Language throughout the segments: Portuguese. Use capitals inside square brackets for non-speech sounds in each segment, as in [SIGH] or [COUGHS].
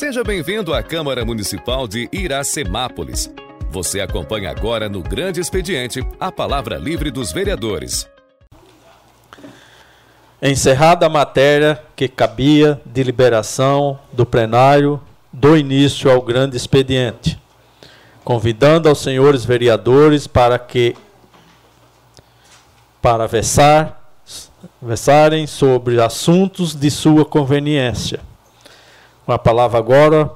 Seja bem-vindo à Câmara Municipal de Iracemápolis. Você acompanha agora no Grande Expediente a palavra livre dos vereadores. Encerrada a matéria que cabia de liberação do plenário, do início ao grande expediente, convidando aos senhores vereadores para que para versar, versarem sobre assuntos de sua conveniência. Com a palavra agora,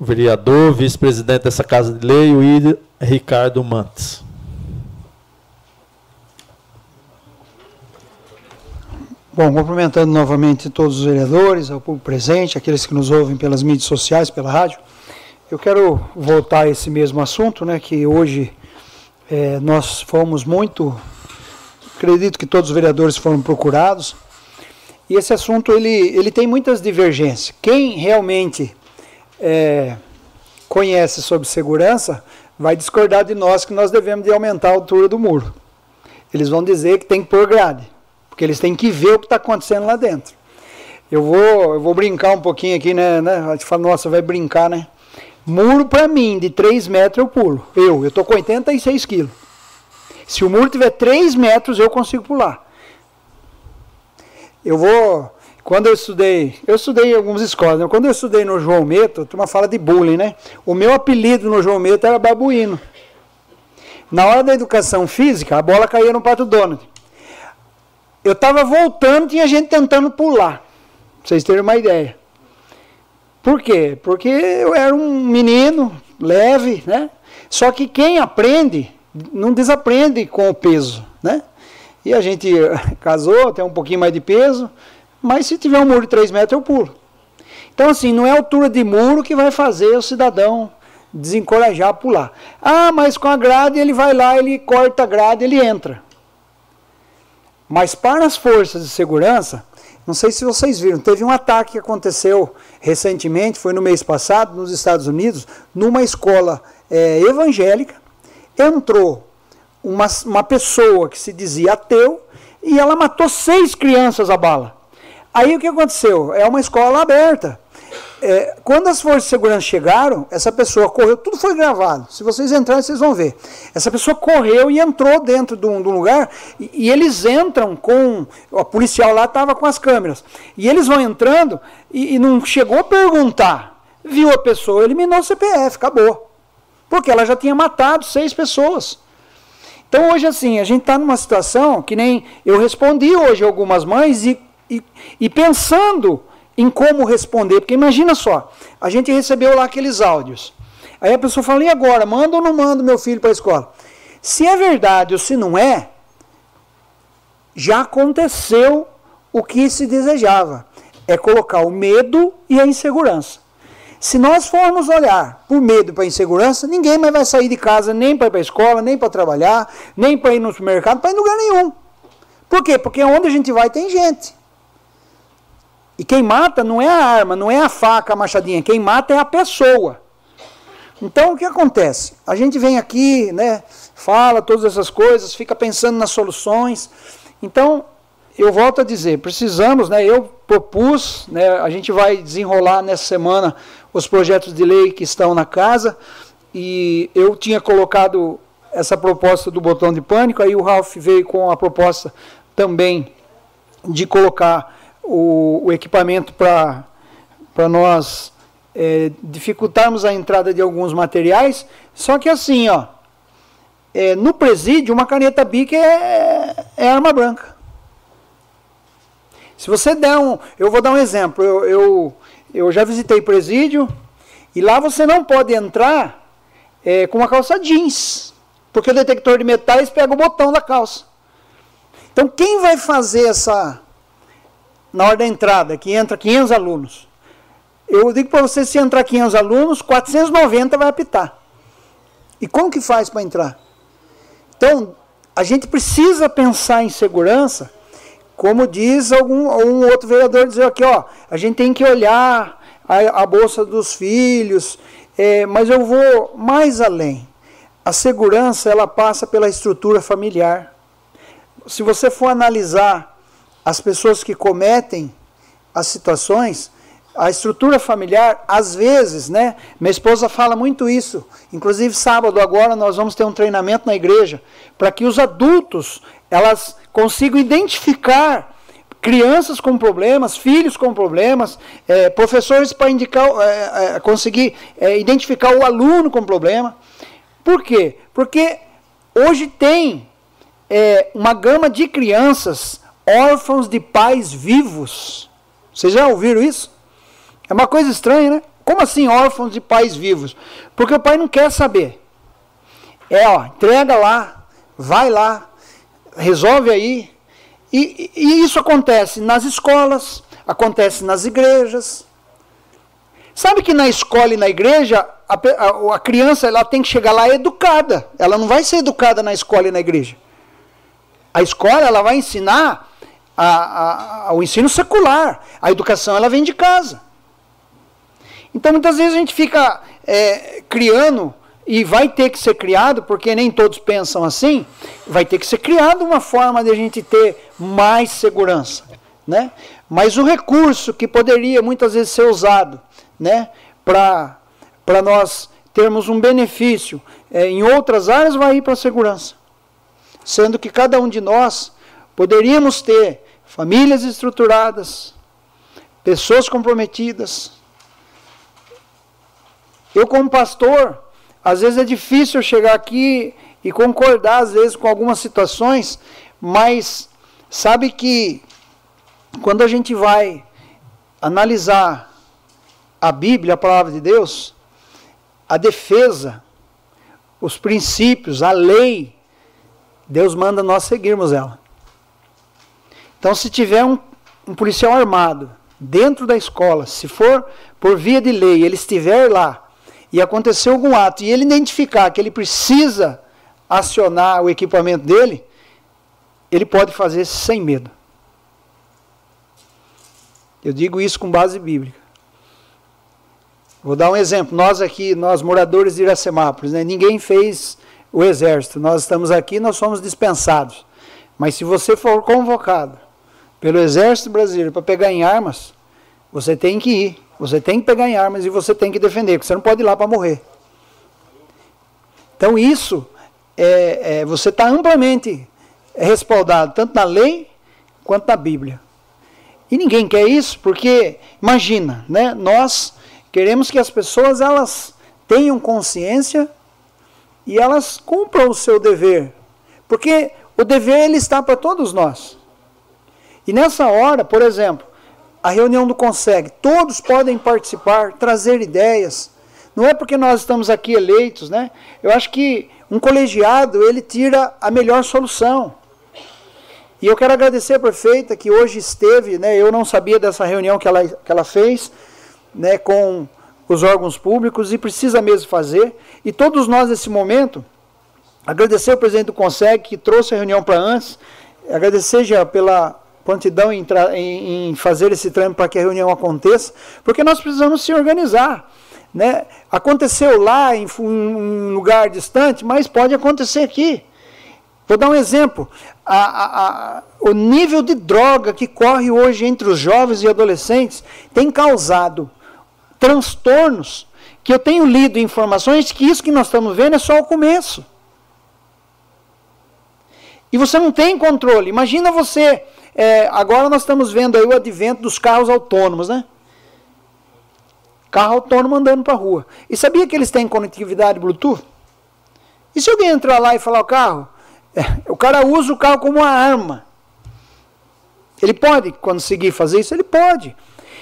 o vereador, vice-presidente dessa Casa de Lei, o Ricardo Mantes. Bom, cumprimentando novamente todos os vereadores, ao público presente, aqueles que nos ouvem pelas mídias sociais, pela rádio. Eu quero voltar a esse mesmo assunto, né, que hoje é, nós fomos muito, acredito que todos os vereadores foram procurados, e esse assunto ele, ele tem muitas divergências. Quem realmente é, conhece sobre segurança vai discordar de nós que nós devemos de aumentar a altura do muro. Eles vão dizer que tem que pôr grade. Porque eles têm que ver o que está acontecendo lá dentro. Eu vou, eu vou brincar um pouquinho aqui, né? né? A gente fala, nossa, vai brincar, né? Muro para mim, de 3 metros eu pulo. Eu, eu tô com 86 quilos. Se o muro tiver 3 metros, eu consigo pular. Eu vou. Quando eu estudei, eu estudei em algumas escolas, né? quando eu estudei no João Meto, uma fala de bullying, né? O meu apelido no João Meto era babuíno. Na hora da educação física, a bola caía no pato Donald. Eu estava voltando, tinha gente tentando pular. Pra vocês terem uma ideia. Por quê? Porque eu era um menino leve, né? Só que quem aprende, não desaprende com o peso, né? E a gente [LAUGHS] casou, tem um pouquinho mais de peso, mas se tiver um muro de 3 metros, eu pulo. Então, assim, não é a altura de muro que vai fazer o cidadão desencorajar a pular. Ah, mas com a grade ele vai lá, ele corta a grade, ele entra. Mas para as forças de segurança, não sei se vocês viram, teve um ataque que aconteceu recentemente, foi no mês passado, nos Estados Unidos, numa escola é, evangélica. Entrou uma, uma pessoa que se dizia ateu e ela matou seis crianças a bala. Aí o que aconteceu? É uma escola aberta. É, quando as forças de segurança chegaram, essa pessoa correu, tudo foi gravado. Se vocês entrarem, vocês vão ver. Essa pessoa correu e entrou dentro de um, de um lugar, e, e, eles entram com. O policial lá estava com as câmeras. E eles vão entrando e, e não chegou a perguntar. Viu a pessoa, eliminou o CPF, acabou. Porque ela já tinha matado seis pessoas. Então hoje assim, a gente está numa situação que nem eu respondi hoje algumas mães e, e, e pensando em como responder. Porque imagina só, a gente recebeu lá aqueles áudios. Aí a pessoa fala, e agora? Manda ou não manda meu filho para a escola? Se é verdade ou se não é, já aconteceu o que se desejava. É colocar o medo e a insegurança. Se nós formos olhar por medo para insegurança, ninguém mais vai sair de casa nem para ir para a escola, nem para trabalhar, nem para ir no supermercado, para ir em lugar nenhum. Por quê? Porque onde a gente vai tem gente. E quem mata não é a arma, não é a faca, a machadinha, quem mata é a pessoa. Então o que acontece? A gente vem aqui, né, fala todas essas coisas, fica pensando nas soluções. Então, eu volto a dizer, precisamos, né, eu propus, né, a gente vai desenrolar nessa semana os projetos de lei que estão na casa, e eu tinha colocado essa proposta do botão de pânico, aí o Ralph veio com a proposta também de colocar o, o equipamento para nós é, dificultarmos a entrada de alguns materiais. Só que assim, ó, é, no presídio, uma caneta BIC é, é, arma branca. Se você der um. Eu vou dar um exemplo. Eu, eu, eu já visitei presídio e lá você não pode entrar é, com uma calça jeans. Porque o detector de metais pega o botão da calça. Então, quem vai fazer essa, na hora da entrada, que entra 500 alunos. Eu digo para você, se entrar 500 alunos, 490 vai apitar. E como que faz para entrar? Então, a gente precisa pensar em segurança, como diz algum um outro vereador, dizer aqui, ó, a gente tem que olhar a, a bolsa dos filhos, é, mas eu vou mais além. A segurança, ela passa pela estrutura familiar. Se você for analisar as pessoas que cometem as situações, a estrutura familiar, às vezes, né? Minha esposa fala muito isso. Inclusive, sábado agora nós vamos ter um treinamento na igreja para que os adultos elas consigam identificar crianças com problemas, filhos com problemas, é, professores para indicar, é, é, conseguir identificar o aluno com problema. Por quê? Porque hoje tem uma gama de crianças órfãos de pais vivos. Vocês já ouviram isso? É uma coisa estranha, né? Como assim órfãos de pais vivos? Porque o pai não quer saber. É, ó, entrega lá, vai lá, resolve aí. E, e isso acontece nas escolas, acontece nas igrejas. Sabe que na escola e na igreja, a, a, a, criança ela tem que chegar lá educada. Ela não vai ser educada na escola e na igreja. A escola ela vai ensinar a, o ensino secular. A educação ela vem de casa. Então muitas vezes a gente fica é, criando e vai ter que ser criado, porque nem todos pensam assim, vai ter que ser criado uma forma de a gente ter mais segurança, né? Mas o recurso que poderia muitas vezes ser usado, né, para para nós termos um benefício é, em outras áreas vai ir para a segurança, sendo que cada um de nós poderíamos ter famílias estruturadas, pessoas comprometidas. Eu como pastor às vezes é difícil chegar aqui e concordar, às vezes, com algumas situações, mas sabe que quando a gente vai analisar a Bíblia, a palavra de Deus, a defesa, os princípios, a lei, Deus manda nós seguirmos ela. Então, se tiver um, um policial armado dentro da escola, se for por via de lei, ele estiver lá e acontecer algum ato e ele identificar que ele precisa acionar o equipamento dele, ele pode fazer sem medo. Eu digo isso com base bíblica. Vou dar um exemplo. Nós aqui, nós moradores de Iracemápolis, né, ninguém fez o exército. Nós estamos aqui, nós somos dispensados. Mas se você for convocado pelo exército brasileiro para pegar em armas, você tem que ir. Você tem que pegar em armas e você tem que defender, porque você não pode ir lá para morrer. Então isso, é, é você está amplamente respaldado, tanto na lei quanto na Bíblia. E ninguém quer isso, porque, imagina, né, nós queremos que as pessoas elas tenham consciência e elas cumpram o seu dever. Porque o dever ele está para todos nós. E nessa hora, por exemplo, a reunião do Consegue. Todos podem participar, trazer ideias. Não é porque nós estamos aqui eleitos, né? Eu acho que um colegiado, ele tira a melhor solução. E eu quero agradecer a prefeita que hoje esteve, né? Eu não sabia dessa reunião que ela, que ela fez, né, com os órgãos públicos e precisa mesmo fazer. E todos nós nesse momento, agradecer ao presidente do Consegue que trouxe a reunião para antes, agradecer já pela prontidão em, em, em fazer esse trâmite para que a reunião aconteça, porque nós precisamos se organizar. Né? Aconteceu lá em um lugar distante, mas pode acontecer aqui. Vou dar um exemplo. A, a, a, o nível de droga que corre hoje entre os jovens e adolescentes tem causado transtornos que eu tenho lido informações que isso que nós estamos vendo é só o começo. E você não tem controle. Imagina você é, agora nós estamos vendo aí o advento dos carros autônomos, né? Carro autônomo andando para a rua. E sabia que eles têm conectividade Bluetooth? E se alguém entrar lá e falar o carro? É, o cara usa o carro como uma arma. Ele pode conseguir fazer isso? Ele pode.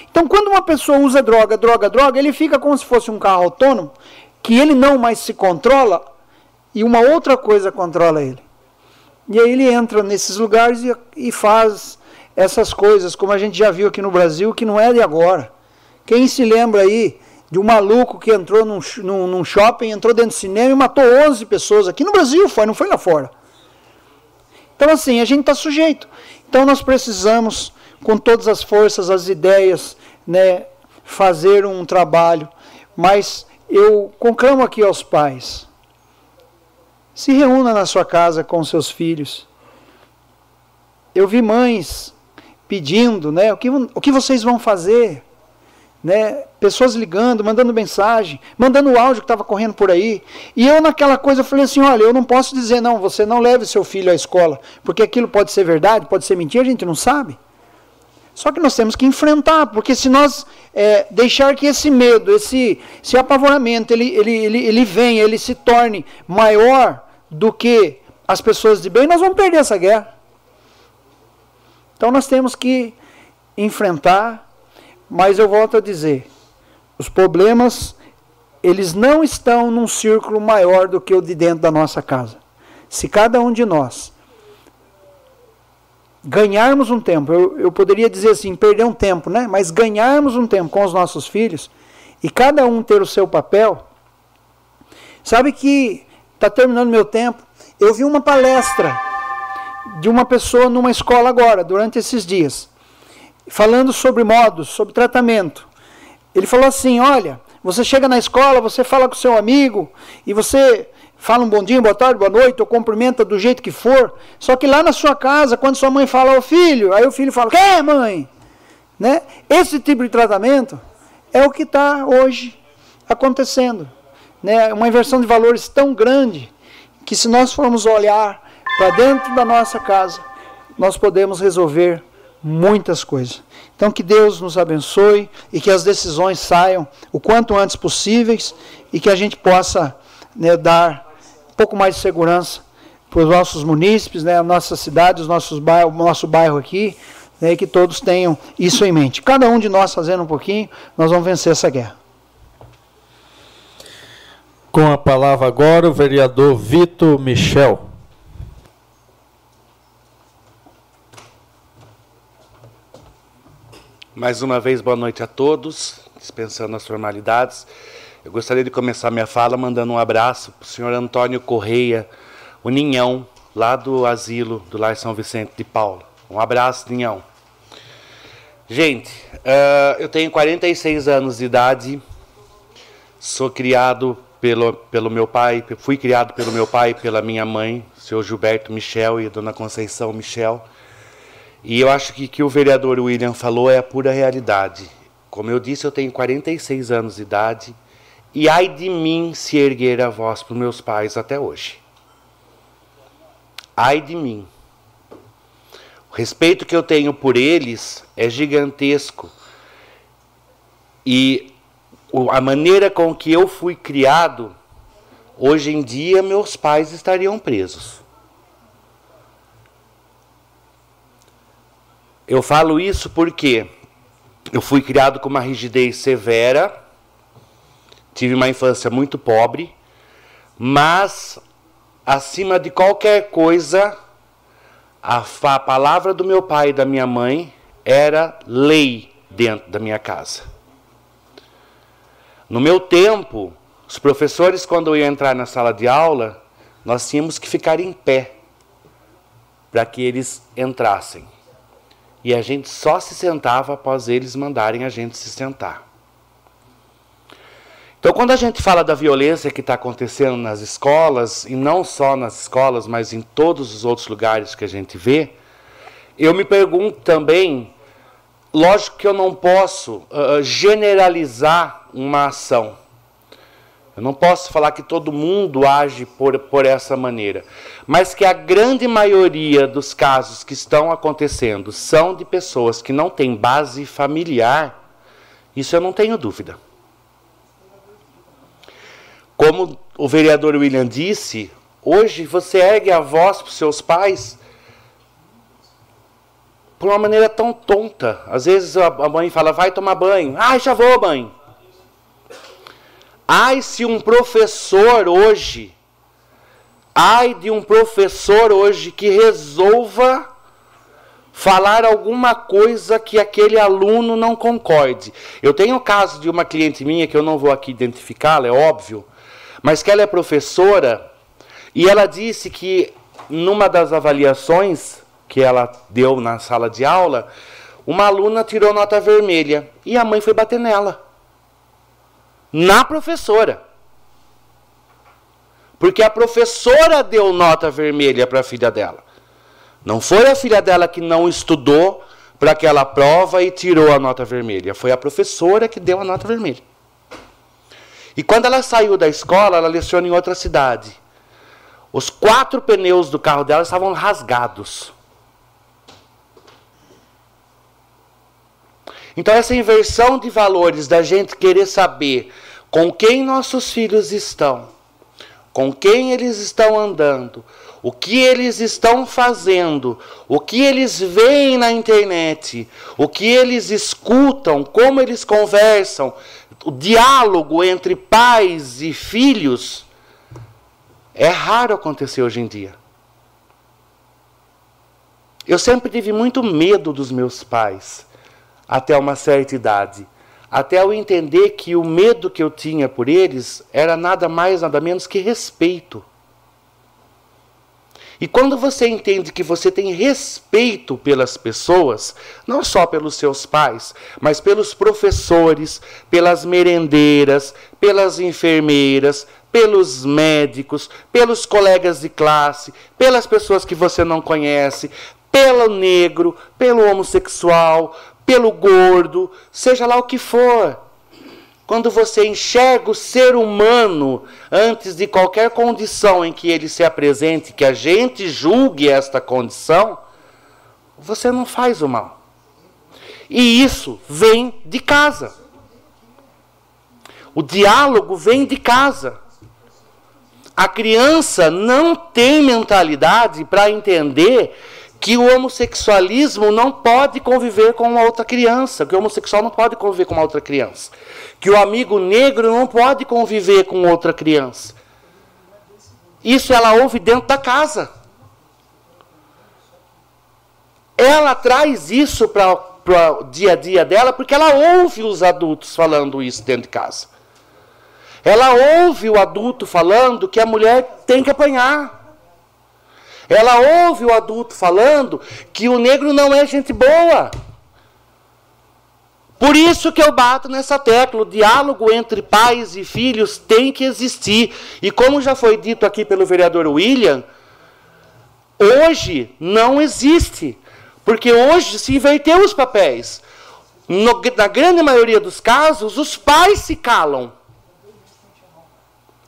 Então, quando uma pessoa usa droga, droga, droga, ele fica como se fosse um carro autônomo, que ele não mais se controla e uma outra coisa controla ele. E aí ele entra nesses lugares e, e faz essas coisas, como a gente já viu aqui no Brasil, que não é de agora. Quem se lembra aí de um maluco que entrou num, num, num, shopping, entrou dentro do cinema e matou 11 pessoas aqui no Brasil, foi, não foi lá fora. Então, assim, a gente está sujeito. Então, nós precisamos, com todas as forças, as ideias, né, fazer um trabalho. Mas eu conclamo aqui aos pais se reúna na sua casa com seus filhos. Eu vi mães pedindo, né? O que, o que vocês vão fazer? né? Pessoas ligando, mandando mensagem, mandando áudio que estava correndo por aí. E eu naquela coisa falei assim, olha, eu não posso dizer não, você não leve seu filho à escola, porque aquilo pode ser verdade, pode ser mentira, a gente não sabe. Só que nós temos que enfrentar, porque se nós é, deixar que esse medo, esse, esse apavoramento, ele, ele, ele, ele venha, ele se torne maior do que as pessoas de bem, nós vamos perder essa guerra. Então nós temos que enfrentar, mas eu volto a dizer, os problemas eles não estão num círculo maior do que o de dentro da nossa casa. Se cada um de nós ganharmos um tempo, eu, eu poderia dizer assim, perder um tempo, né? Mas ganharmos um tempo com os nossos filhos e cada um ter o seu papel. Sabe que está terminando meu tempo. Eu vi uma palestra de uma pessoa numa escola agora, durante esses dias falando sobre modos, sobre tratamento. Ele falou assim: olha, você chega na escola, você fala com seu amigo e você fala um bom dia, boa tarde, boa noite, ou cumprimenta do jeito que for. Só que lá na sua casa, quando sua mãe fala ao filho, aí o filho fala: "Quem, mãe?" Né? Esse tipo de tratamento é o que está hoje acontecendo, né? Uma inversão de valores tão grande que se nós formos olhar para dentro da nossa casa, nós podemos resolver muitas coisas. Então que Deus nos abençoe e que as decisões saiam o quanto antes possíveis e que a gente possa né, dar pouco mais de segurança para os nossos munícipes, né, a nossa cidade, os nossos bairro, o nosso bairro aqui, né, e que todos tenham isso em mente. Cada um de nós fazendo um pouquinho, nós vamos vencer essa guerra. Com a palavra agora o vereador Vitor Michel. Mais uma vez, boa noite a todos, dispensando as formalidades. Eu gostaria de começar minha fala mandando um abraço para o senhor Antônio Correia, o Ninhão, lá do asilo do Lar São Vicente de Paula. Um abraço, Ninhão. Gente, uh, eu tenho 46 anos de idade, sou criado pelo, pelo meu pai, fui criado pelo meu pai e pela minha mãe, o senhor Gilberto Michel e a dona Conceição Michel. E eu acho que que o vereador William falou é a pura realidade. Como eu disse, eu tenho 46 anos de idade e ai de mim se erguer a voz para meus pais até hoje. Ai de mim. O respeito que eu tenho por eles é gigantesco. E a maneira com que eu fui criado, hoje em dia meus pais estariam presos. Eu falo isso porque eu fui criado com uma rigidez severa, tive uma infância muito pobre, mas acima de qualquer coisa, a, a palavra do meu pai e da minha mãe era lei dentro da minha casa. No meu tempo, os professores, quando eu ia entrar na sala de aula, nós tínhamos que ficar em pé para que eles entrassem. E a gente só se sentava após eles mandarem a gente se sentar. Então, quando a gente fala da violência que está acontecendo nas escolas, e não só nas escolas, mas em todos os outros lugares que a gente vê, eu me pergunto também, lógico que eu não posso uh, generalizar uma ação. Eu não posso falar que todo mundo age por, por essa maneira, mas que a grande maioria dos casos que estão acontecendo são de pessoas que não têm base familiar, isso eu não tenho dúvida. Como o vereador William disse, hoje você ergue a voz para os seus pais por uma maneira tão tonta. Às vezes a mãe fala, vai tomar banho. Ah, já vou, mãe. Ai se um professor hoje, ai de um professor hoje que resolva falar alguma coisa que aquele aluno não concorde. Eu tenho o caso de uma cliente minha, que eu não vou aqui identificá-la, é óbvio, mas que ela é professora e ela disse que numa das avaliações que ela deu na sala de aula, uma aluna tirou nota vermelha e a mãe foi bater nela na professora. Porque a professora deu nota vermelha para a filha dela. Não foi a filha dela que não estudou para aquela prova e tirou a nota vermelha. Foi a professora que deu a nota vermelha. E quando ela saiu da escola, ela leciona em outra cidade. Os quatro pneus do carro dela estavam rasgados. Então, essa inversão de valores da gente querer saber com quem nossos filhos estão, com quem eles estão andando, o que eles estão fazendo, o que eles veem na internet, o que eles escutam, como eles conversam, o diálogo entre pais e filhos, é raro acontecer hoje em dia. Eu sempre tive muito medo dos meus pais, até uma certa idade. Até eu entender que o medo que eu tinha por eles era nada mais, nada menos que respeito. E quando você entende que você tem respeito pelas pessoas, não só pelos seus pais, mas pelos professores, pelas merendeiras, pelas enfermeiras, pelos médicos, pelos colegas de classe, pelas pessoas que você não conhece, pelo negro, pelo homossexual, pelo gordo, seja lá o que for quando você enxerga o ser humano antes de qualquer condição em que ele se apresente, que a gente julgue esta condição, você não faz o mal. E isso vem de casa. O diálogo vem de casa. A criança não tem mentalidade para entender que o homossexualismo não pode conviver com uma outra criança, que o homossexual não pode conviver com uma outra criança, que o amigo negro não pode conviver com outra criança. Isso ela ouve dentro da casa. Ela traz isso para o dia a dia dela porque ela ouve os adultos falando isso dentro de casa. Ela ouve o adulto falando que a mulher tem que apanhar. Ela ouve o adulto falando que o negro não é gente boa. Por isso que eu bato nessa tecla, o diálogo entre pais e filhos tem que existir. E como já foi dito aqui pelo vereador William, hoje não existe. Porque hoje se inverteu os papéis. No, na grande maioria dos casos, os pais se calam.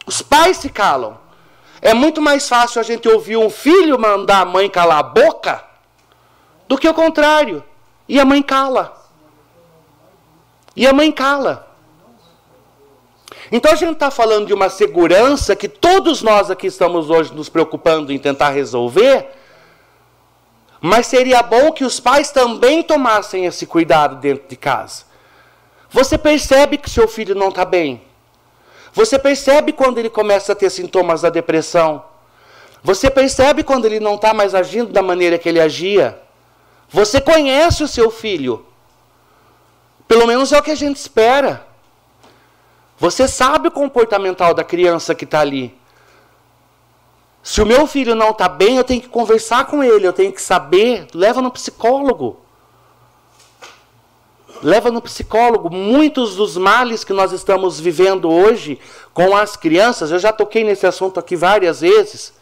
Os pais se calam. É muito mais fácil a gente ouvir um filho mandar a mãe calar a boca do que o contrário. E a mãe cala. E a mãe cala. Então a gente está falando de uma segurança que todos nós aqui estamos hoje nos preocupando em tentar resolver. Mas seria bom que os pais também tomassem esse cuidado dentro de casa. Você percebe que seu filho não está bem. Você percebe quando ele começa a ter sintomas da depressão. Você percebe quando ele não está mais agindo da maneira que ele agia. Você conhece o seu filho. Pelo menos é o que a gente espera. Você sabe o comportamental da criança que está ali. Se o meu filho não está bem, eu tenho que conversar com ele, eu tenho que saber, leva no psicólogo leva no psicólogo. Muitos dos males que nós estamos vivendo hoje com as crianças, eu já toquei nesse assunto aqui várias vezes,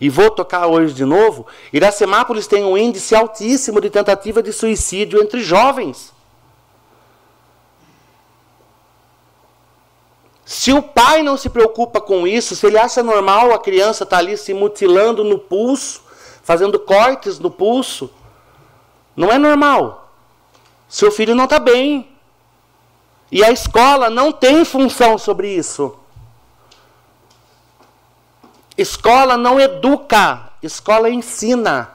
e vou tocar hoje de novo. Iracemápolis tem um índice altíssimo de tentativa de suicídio entre jovens. Se o pai não se preocupa com isso, se ele acha normal a criança estar tá ali se mutilando no pulso, fazendo cortes no pulso, não é normal. Seu filho não está bem. E a escola não tem função sobre isso. Escola não educa, escola ensina.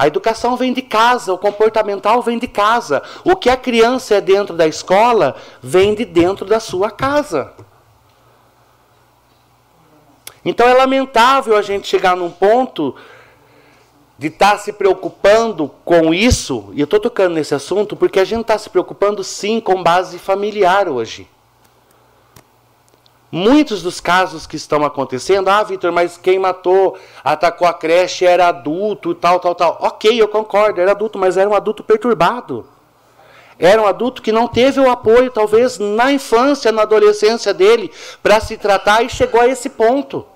A educação vem de casa, o comportamental vem de casa. O que a criança é dentro da escola vem de dentro da sua casa. Então é lamentável a gente chegar num ponto de estar tá se preocupando com isso, e eu estou tocando nesse assunto porque a gente está se preocupando sim com base familiar hoje. Muitos dos casos que estão acontecendo, ah, Vitor, mas quem matou, atacou a creche era adulto, tal, tal, tal. Ok, eu concordo, era adulto, mas era um adulto perturbado. Era um adulto que não teve o apoio, talvez, na infância, na adolescência dele, para se tratar e chegou a esse ponto.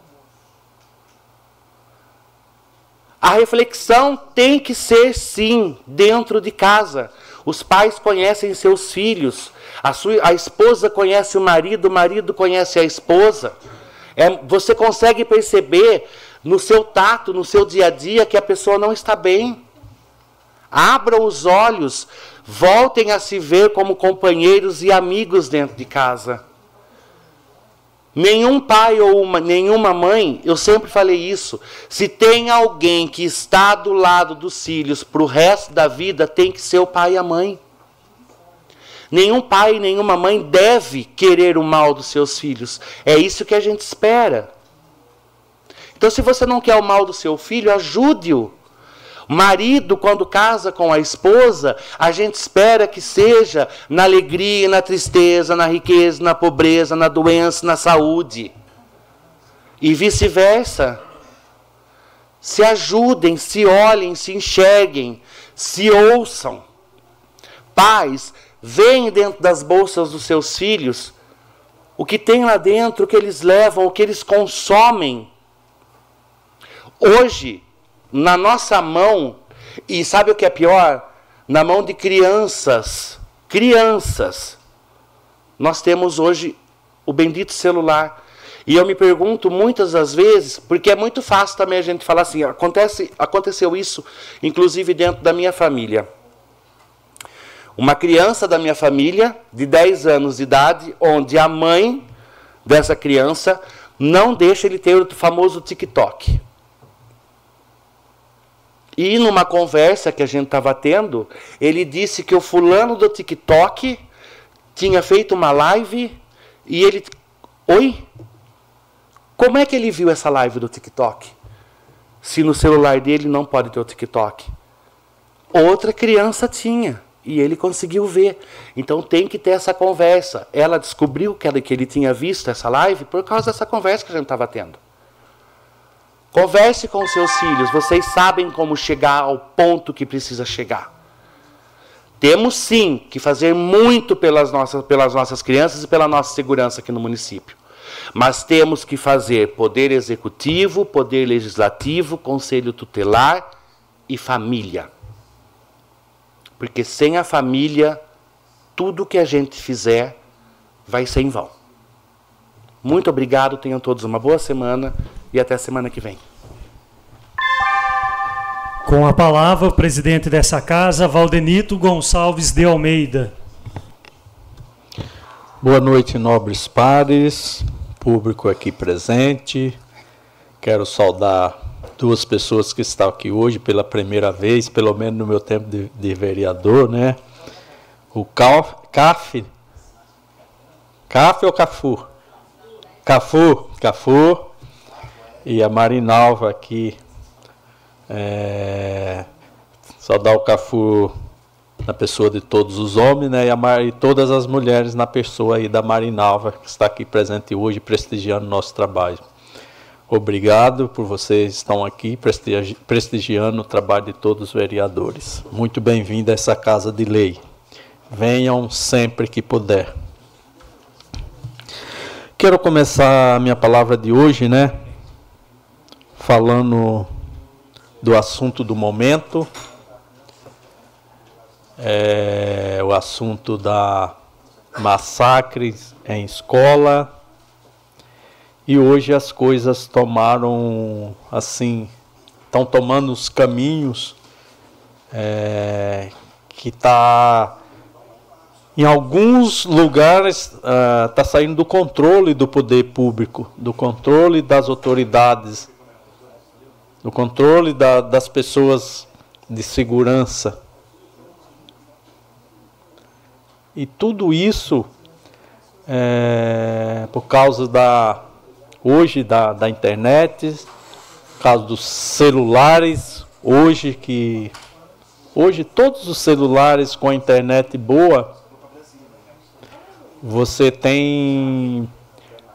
A reflexão tem que ser sim dentro de casa. Os pais conhecem seus filhos, a, sua, a esposa conhece o marido, o marido conhece a esposa. É, você consegue perceber no seu tato, no seu dia a dia, que a pessoa não está bem. Abra os olhos, voltem a se ver como companheiros e amigos dentro de casa. Nenhum pai ou uma, nenhuma mãe, eu sempre falei isso. Se tem alguém que está do lado dos filhos para o resto da vida, tem que ser o pai e a mãe. Nenhum pai, nenhuma mãe deve querer o mal dos seus filhos. É isso que a gente espera. Então, se você não quer o mal do seu filho, ajude-o. Marido, quando casa com a esposa, a gente espera que seja na alegria, na tristeza, na riqueza, na pobreza, na doença, na saúde. E vice-versa. Se ajudem, se olhem, se enxerguem, se ouçam. Pais, veem dentro das bolsas dos seus filhos o que tem lá dentro, o que eles levam, o que eles consomem. Hoje, na nossa mão, e sabe o que é pior? Na mão de crianças, crianças, nós temos hoje o bendito celular. E eu me pergunto muitas das vezes, porque é muito fácil também a gente falar assim, acontece, aconteceu isso, inclusive dentro da minha família. Uma criança da minha família, de 10 anos de idade, onde a mãe dessa criança não deixa ele ter o famoso TikTok. E numa conversa que a gente estava tendo, ele disse que o fulano do TikTok tinha feito uma live e ele. Oi? Como é que ele viu essa live do TikTok? Se no celular dele não pode ter o TikTok. Outra criança tinha e ele conseguiu ver. Então tem que ter essa conversa. Ela descobriu que ele tinha visto essa live por causa dessa conversa que a gente estava tendo. Converse com seus filhos, vocês sabem como chegar ao ponto que precisa chegar. Temos sim que fazer muito pelas nossas, pelas nossas crianças e pela nossa segurança aqui no município. Mas temos que fazer poder executivo, poder legislativo, conselho tutelar e família. Porque sem a família, tudo que a gente fizer vai ser em vão. Muito obrigado, tenham todos uma boa semana e até a semana que vem. Com a palavra, o presidente dessa casa, Valdenito Gonçalves de Almeida. Boa noite, nobres pares, público aqui presente. Quero saudar duas pessoas que estão aqui hoje pela primeira vez, pelo menos no meu tempo de, de vereador, né? O CAF, CAF ou Cafu? Cafu, Cafu, e a Marinalva aqui. É, só dá o Cafu na pessoa de todos os homens, né? E, a, e todas as mulheres na pessoa aí da Marinalva, que está aqui presente hoje, prestigiando o nosso trabalho. Obrigado por vocês estão aqui prestigi prestigiando o trabalho de todos os vereadores. Muito bem-vindo a essa casa de lei. Venham sempre que puder. Quero começar a minha palavra de hoje, né? falando do assunto do momento, é, o assunto da massacres em escola. E hoje as coisas tomaram assim, estão tomando os caminhos é, que está em alguns lugares está uh, saindo do controle do poder público, do controle das autoridades no controle da, das pessoas de segurança. E tudo isso é, por causa da hoje da, da internet, causa dos celulares, hoje que hoje todos os celulares com a internet boa, você tem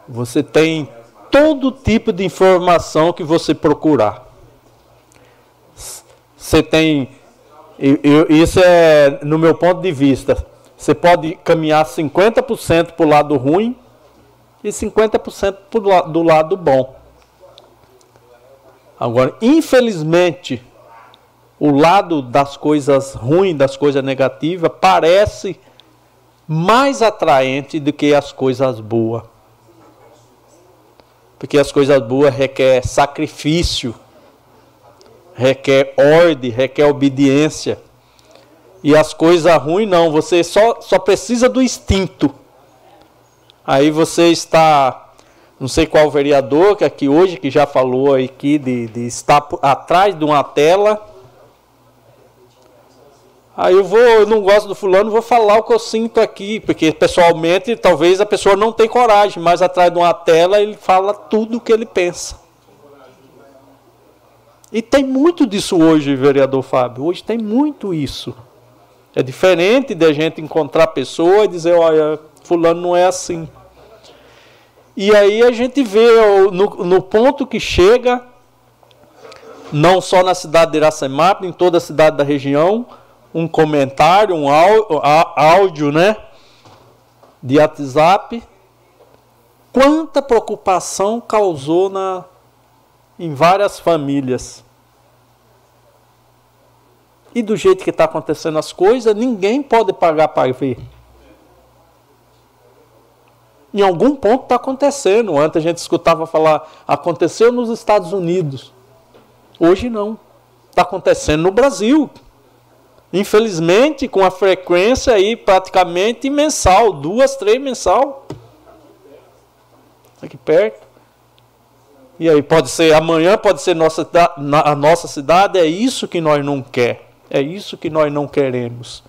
você tem todo tipo de informação que você procurar você tem. Isso é no meu ponto de vista. Você pode caminhar 50% para o lado ruim e 50% pro, do lado bom. Agora, infelizmente, o lado das coisas ruins, das coisas negativas, parece mais atraente do que as coisas boas. Porque as coisas boas requer sacrifício, requer ordem, requer obediência. E as coisas ruins não, você só, só precisa do instinto. Aí você está, não sei qual vereador que aqui hoje que já falou aqui de, de estar atrás de uma tela Aí eu vou, eu não gosto do fulano, vou falar o que eu sinto aqui, porque pessoalmente talvez a pessoa não tenha coragem, mas atrás de uma tela ele fala tudo o que ele pensa. E tem muito disso hoje, vereador Fábio. Hoje tem muito isso. É diferente de a gente encontrar pessoa e dizer, olha, fulano não é assim. E aí a gente vê no, no ponto que chega, não só na cidade de Iracemap, em toda a cidade da região, um comentário, um áudio, né? De WhatsApp. Quanta preocupação causou na, em várias famílias. E do jeito que está acontecendo as coisas, ninguém pode pagar para ver. Em algum ponto está acontecendo. Antes a gente escutava falar, aconteceu nos Estados Unidos. Hoje não. Está acontecendo no Brasil. Infelizmente, com a frequência aí praticamente mensal, duas, três mensal. Aqui perto. E aí pode ser amanhã, pode ser nossa, a nossa cidade, é isso que nós não quer. É isso que nós não queremos.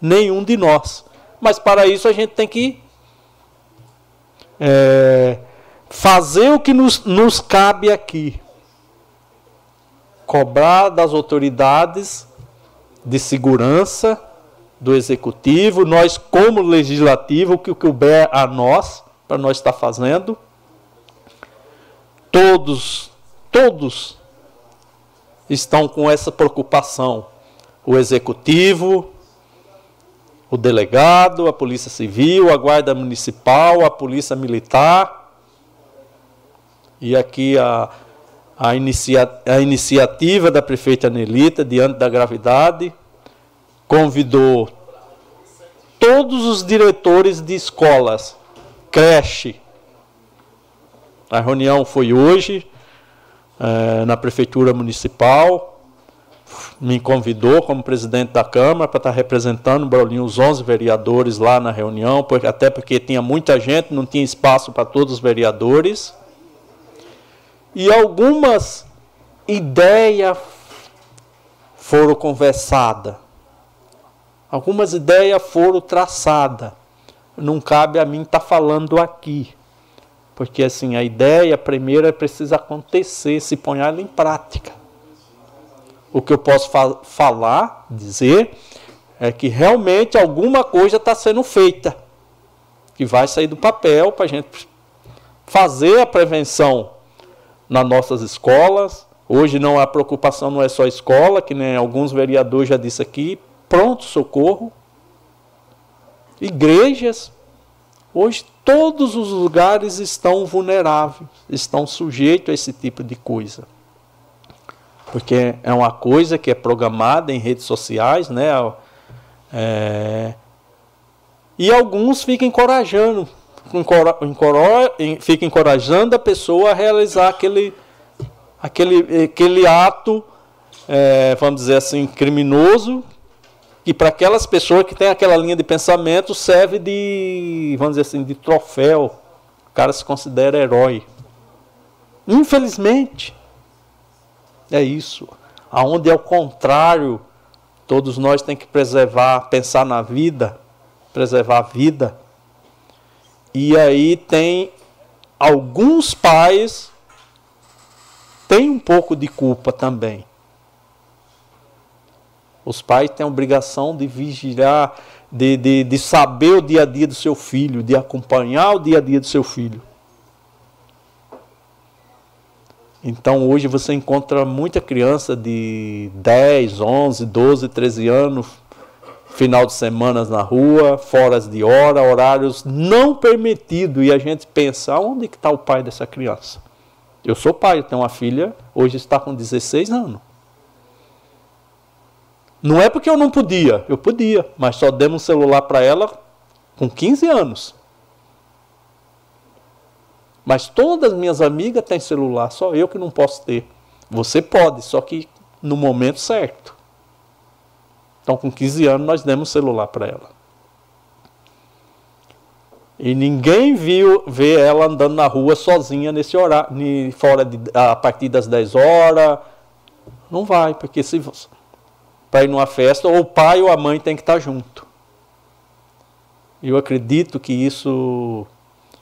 Nenhum de nós. Mas para isso a gente tem que é, fazer o que nos, nos cabe aqui. Cobrar das autoridades de segurança do executivo, nós como legislativo, o que couber a nós, para nós estar fazendo. Todos, todos estão com essa preocupação. O executivo, o delegado, a polícia civil, a guarda municipal, a polícia militar. E aqui a, a, inicia, a iniciativa da prefeita Nelita, diante da gravidade, convidou todos os diretores de escolas, creche. A reunião foi hoje, é, na prefeitura municipal. Me convidou como presidente da Câmara para estar representando Brolinho, os 11 vereadores lá na reunião, porque, até porque tinha muita gente, não tinha espaço para todos os vereadores e algumas ideias foram conversadas. Algumas ideias foram traçadas. Não cabe a mim estar falando aqui. Porque assim, a ideia primeiro precisa acontecer, se põe ela em prática. O que eu posso fa falar, dizer, é que realmente alguma coisa está sendo feita. Que vai sair do papel para a gente fazer a prevenção nas nossas escolas. Hoje não a preocupação não é só a escola, que nem alguns vereadores já disse aqui, pronto socorro. Igrejas. Hoje todos os lugares estão vulneráveis, estão sujeitos a esse tipo de coisa. Porque é uma coisa que é programada em redes sociais, né? É... E alguns ficam encorajando fica encorajando a pessoa a realizar aquele, aquele, aquele ato, é, vamos dizer assim, criminoso, que para aquelas pessoas que têm aquela linha de pensamento serve de, vamos dizer assim, de troféu. O cara se considera herói. Infelizmente, é isso. Aonde é o contrário, todos nós temos que preservar, pensar na vida, preservar a vida e aí tem alguns pais têm um pouco de culpa também. Os pais têm a obrigação de vigiar, de, de, de saber o dia a dia do seu filho, de acompanhar o dia a dia do seu filho. Então hoje você encontra muita criança de 10, 11, 12, 13 anos final de semana na rua, fora de hora, horários não permitidos, e a gente pensa, onde está o pai dessa criança? Eu sou pai, eu tenho uma filha, hoje está com 16 anos. Não é porque eu não podia, eu podia, mas só demos um celular para ela com 15 anos. Mas todas as minhas amigas têm celular, só eu que não posso ter. Você pode, só que no momento certo. Então, com 15 anos, nós demos celular para ela. E ninguém viu ver ela andando na rua sozinha nesse horário, fora de, a partir das 10 horas. Não vai, porque se para ir numa festa, ou o pai ou a mãe tem que estar junto. Eu acredito que isso.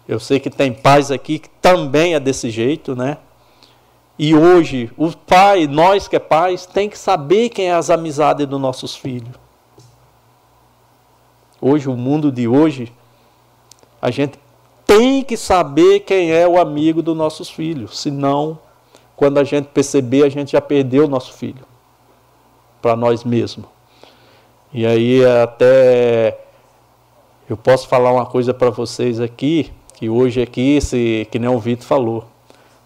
Eu sei que tem pais aqui que também é desse jeito, né? E hoje, o pai, nós que é pais, tem que saber quem é as amizades dos nossos filhos. Hoje, o mundo de hoje, a gente tem que saber quem é o amigo dos nossos filhos. Senão, quando a gente perceber, a gente já perdeu o nosso filho para nós mesmos. E aí até eu posso falar uma coisa para vocês aqui, que hoje aqui, se, que nem o Vitor falou.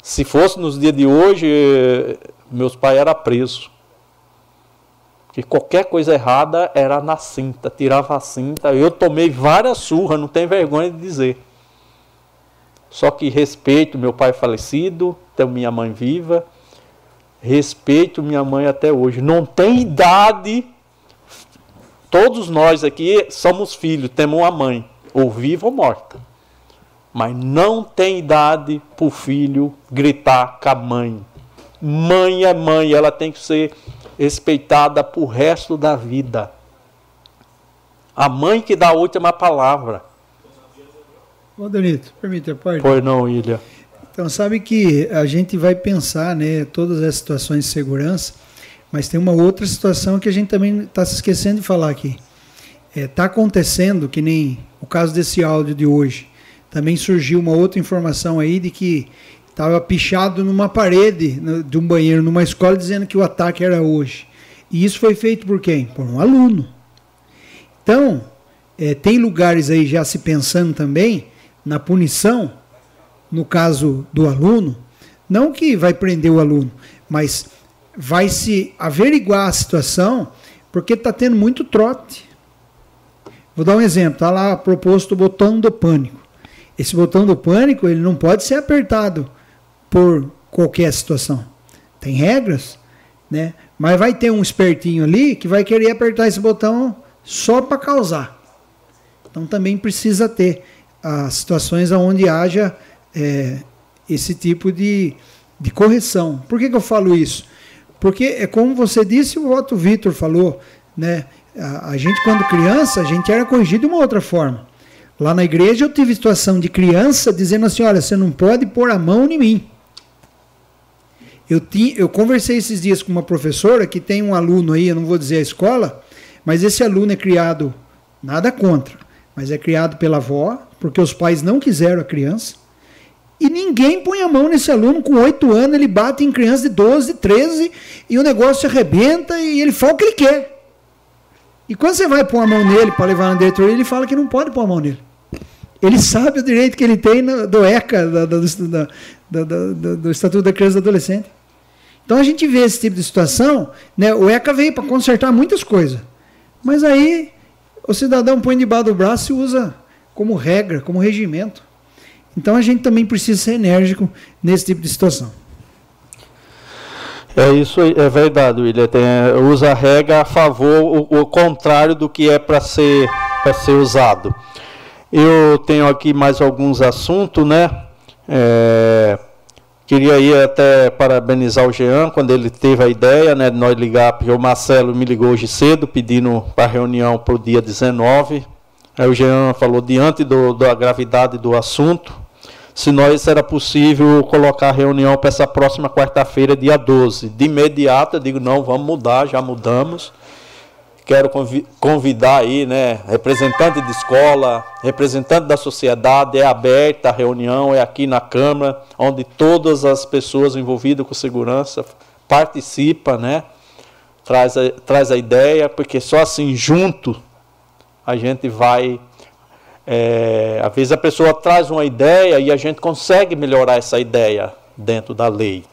Se fosse nos dias de hoje, meus pais eram presos. Que qualquer coisa errada era na cinta, tirava a cinta. Eu tomei várias surras, não tenho vergonha de dizer. Só que respeito meu pai falecido, tenho minha mãe viva Respeito minha mãe até hoje. Não tem idade. Todos nós aqui somos filhos, temos uma mãe, ou viva ou morta. Mas não tem idade para o filho gritar com a mãe. Mãe é mãe, ela tem que ser respeitada para o resto da vida. A mãe que dá a última palavra. Ô, Donito, permita, pode? Pois não, Ilha. Então, sabe que a gente vai pensar né, todas as situações de segurança, mas tem uma outra situação que a gente também está se esquecendo de falar aqui. Está é, tá acontecendo, que nem o caso desse áudio de hoje, também surgiu uma outra informação aí de que estava pichado numa parede de um banheiro, numa escola, dizendo que o ataque era hoje. E isso foi feito por quem? Por um aluno. Então, é, tem lugares aí já se pensando também na punição no caso do aluno, não que vai prender o aluno, mas vai se averiguar a situação, porque está tendo muito trote. Vou dar um exemplo, está lá proposto o botão do pânico. Esse botão do pânico ele não pode ser apertado por qualquer situação. Tem regras, né? Mas vai ter um espertinho ali que vai querer apertar esse botão só para causar. Então também precisa ter as situações onde haja é, esse tipo de, de correção. Por que, que eu falo isso? Porque é como você disse, o Otto Vitor falou, né? A, a, gente, quando criança, a gente era corrigido de uma outra forma. Lá na igreja eu tive situação de criança dizendo assim: olha, você não pode pôr a mão em mim. Eu, eu conversei esses dias com uma professora que tem um aluno aí, eu não vou dizer a escola, mas esse aluno é criado, nada contra, mas é criado pela avó, porque os pais não quiseram a criança. E ninguém põe a mão nesse aluno com 8 anos, ele bate em criança de 12, 13, e o negócio arrebenta e ele fala o que ele quer. E quando você vai pôr a mão nele para levar na diretoria, ele fala que não pode pôr a mão nele. Ele sabe o direito que ele tem no, do ECA, do, do, do, do, Estatuto da Criança e do Adolescente. Então a gente vê esse tipo de situação, né? o ECA veio para consertar muitas coisas. Mas aí o cidadão põe debaixo do braço e usa como regra, como regimento. Então a gente também precisa ser enérgico nesse tipo de situação. É isso, é verdade, William. Tem, usa a regra a favor, o, o contrário do que é para ser, ser usado. Eu tenho aqui mais alguns assuntos, né? É, queria ir até parabenizar o Jean quando ele teve a ideia né, de nós ligar, porque o Marcelo me ligou hoje cedo pedindo para a reunião para o dia 19. Aí o Jean falou diante do, da gravidade do assunto, se nós era possível colocar a reunião para essa próxima quarta-feira, dia 12. De imediato eu digo, não, vamos mudar, já mudamos. Quero convidar aí, né, representante de escola, representante da sociedade, é aberta a reunião, é aqui na Câmara, onde todas as pessoas envolvidas com segurança participam, né? Traz a, traz a ideia, porque só assim junto a gente vai é, às vezes a pessoa traz uma ideia e a gente consegue melhorar essa ideia. dentro da lei.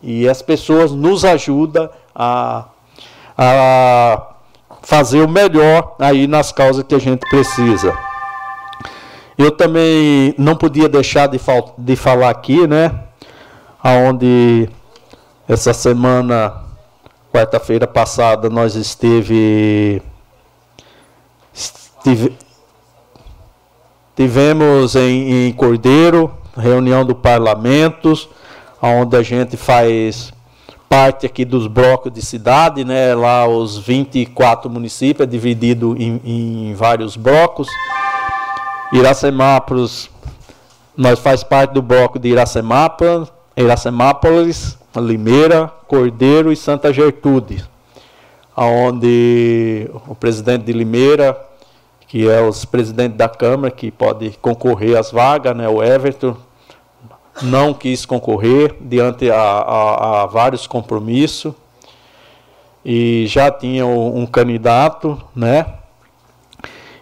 E as pessoas nos ajudam a, a fazer o melhor aí nas causas que a gente precisa. Eu também não podia deixar de, fal de falar aqui, né? Onde essa semana, quarta-feira passada, nós esteve, tivemos em, em Cordeiro reunião do parlamento, onde a gente faz parte aqui dos blocos de cidade, né? Lá os 24 municípios, é dividido em, em vários blocos. Iracemápolis, nós faz parte do bloco de Iracemápolis, Iracemápolis, Limeira, Cordeiro e Santa Gertrude, onde o presidente de Limeira, que é o presidente da Câmara, que pode concorrer às vagas, né, o Everton, não quis concorrer diante a, a, a vários compromissos e já tinha um, candidato, né?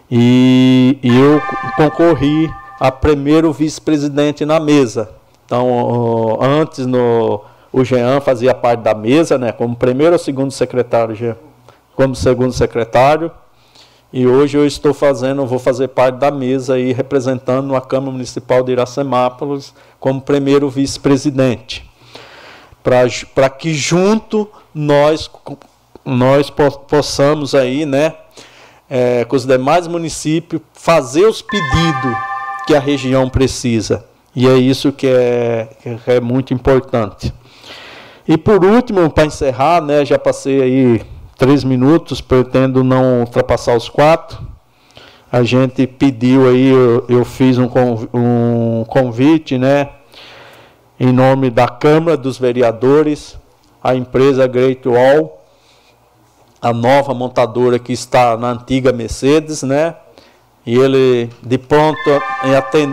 E, e eu concorri a primeiro vice-presidente na mesa. Então, antes no, o Jean fazia parte da mesa, né? Como primeiro ou segundo secretário, como segundo secretário. E hoje eu estou fazendo, vou fazer parte da mesa aí representando a Câmara Municipal de Iracemápolis como primeiro vice-presidente. Para que junto nós, nós possamos aí, né, é, com os demais municípios, fazer os pedidos que a região precisa. E é isso que é, que é muito importante. E por último, para encerrar, né, já passei aí três minutos, pretendo não ultrapassar os quatro. A gente pediu aí, eu, eu fiz um, um convite, né, em nome da Câmara dos Vereadores, a empresa Great Wall, a nova montadora que está na antiga Mercedes, né? E ele de pronto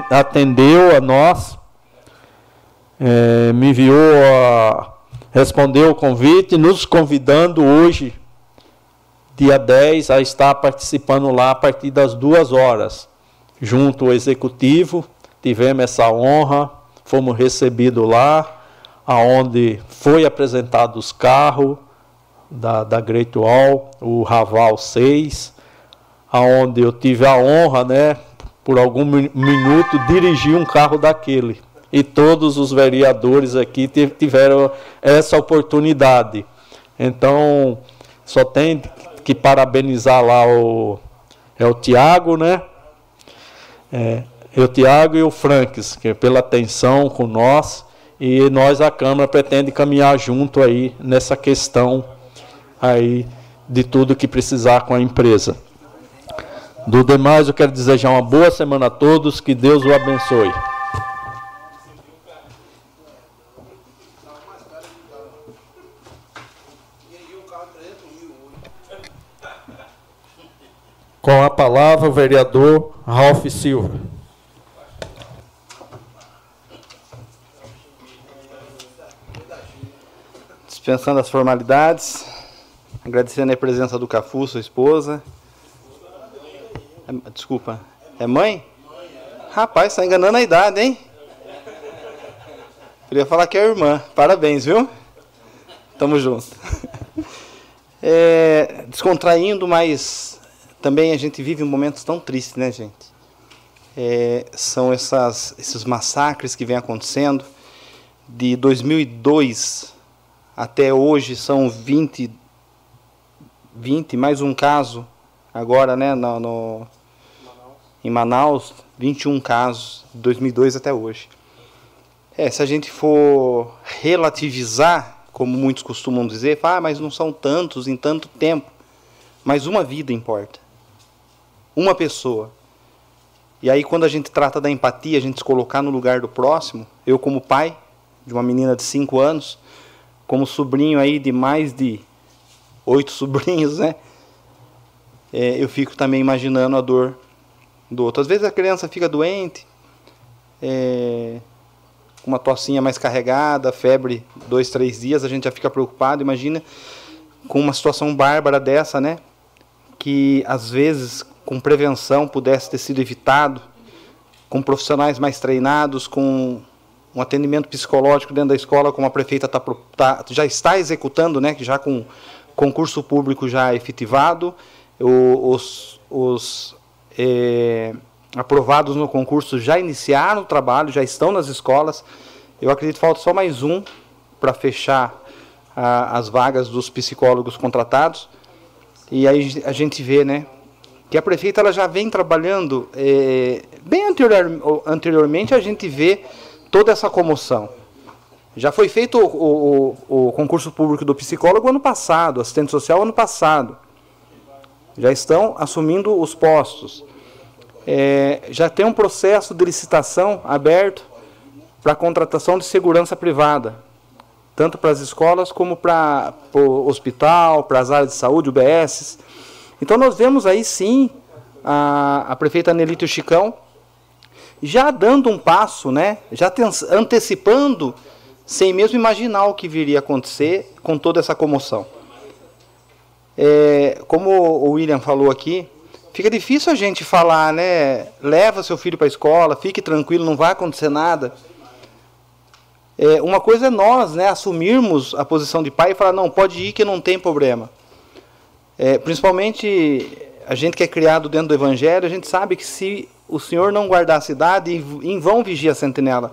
atendeu a nós, é, me enviou a respondeu o convite, nos convidando hoje dia 10, a estar participando lá a partir das duas horas, junto ao executivo. Tivemos essa honra, fomos recebidos lá, aonde foi apresentado os carros da, da Great Wall, o Raval 6, aonde eu tive a honra, né, por algum minuto, dirigir um carro daquele. E todos os vereadores aqui tiveram essa oportunidade. Então, só tem que parabenizar lá o, é o Tiago, né? É, é, o Tiago e o Franks, que é pela atenção com nós. E nós, a Câmara, pretende caminhar junto aí nessa questão aí de tudo que precisar com a empresa. Do demais, eu quero desejar uma boa semana a todos, que Deus o abençoe. Com a palavra, o vereador Ralph Silva. Dispensando as formalidades, agradecendo a presença do Cafu, sua esposa. É, desculpa, é mãe? Rapaz, está enganando a idade, hein? Queria falar que é irmã. Parabéns, viu? Tamo junto. [LAUGHS] É, descontraindo, mas também a gente vive momentos tão tristes, né, gente? É, são essas, esses massacres que vêm acontecendo. De 2002 até hoje são 20, 20 mais um caso agora, né, no, no em Manaus, 21 casos, de 2002 até hoje. É, se a gente for relativizar, como muitos costumam dizer, ah, mas não são tantos em tanto tempo, mas uma vida importa uma pessoa. E aí, quando a gente trata da empatia, a gente se colocar no lugar do próximo, eu, como pai de uma menina de 5 anos, como sobrinho aí de mais de oito [LAUGHS] sobrinhos, né? É, eu fico também imaginando a dor do outro. Às vezes a criança fica doente, é, uma tossinha mais carregada, febre dois, três dias, a gente já fica preocupado. Imagina com uma situação bárbara dessa, né? Que às vezes com prevenção pudesse ter sido evitado, com profissionais mais treinados, com um atendimento psicológico dentro da escola, como a prefeita tá, tá, já está executando, né, já com concurso público já efetivado, os, os é, aprovados no concurso já iniciaram o trabalho, já estão nas escolas. Eu acredito que falta só mais um para fechar a, as vagas dos psicólogos contratados. E aí a gente vê, né, que a prefeita ela já vem trabalhando é, bem anterior, anteriormente a gente vê toda essa comoção. Já foi feito o, o, o, concurso público do psicólogo ano passado, assistente social ano passado. Já estão assumindo os postos. É, já tem um processo de licitação aberto para contratação de segurança privada, tanto para as escolas como para o hospital, para as áreas de saúde, UBS. Então nós vemos aí sim a, a prefeita Nelito Chicão já dando um passo, né, já antecipando, sem mesmo imaginar o que viria a acontecer com toda essa comoção. É, como o William falou aqui, fica difícil a gente falar, né, leva seu filho para a escola, fique tranquilo, não vai acontecer nada. É, uma coisa é nós, né, assumirmos a posição de pai e falar, não, pode ir que não tem problema. É, principalmente a gente que é criado dentro do Evangelho, a gente sabe que se o Senhor não guardar a cidade, em vão vigia a sentinela.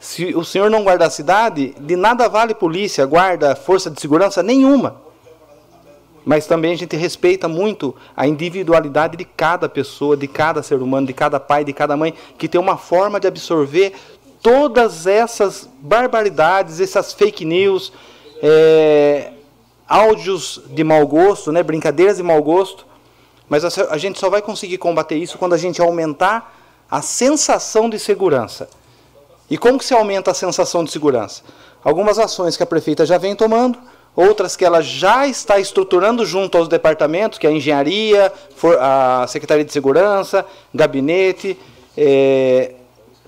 Se o Senhor não guardar a cidade, de nada vale polícia, guarda, força de segurança nenhuma. Mas também a gente respeita muito a individualidade de cada pessoa, de cada ser humano, de cada pai, de cada mãe, que tem uma forma de absorver todas essas barbaridades, essas fake news, é, áudios de mau gosto, né, brincadeiras de mau gosto, mas a gente só vai conseguir combater isso quando a gente aumentar a sensação de segurança. E como que se aumenta a sensação de segurança? Algumas ações que a prefeita já vem tomando, outras que ela já está estruturando junto aos departamentos, que é a engenharia, a Secretaria de Segurança, gabinete, é,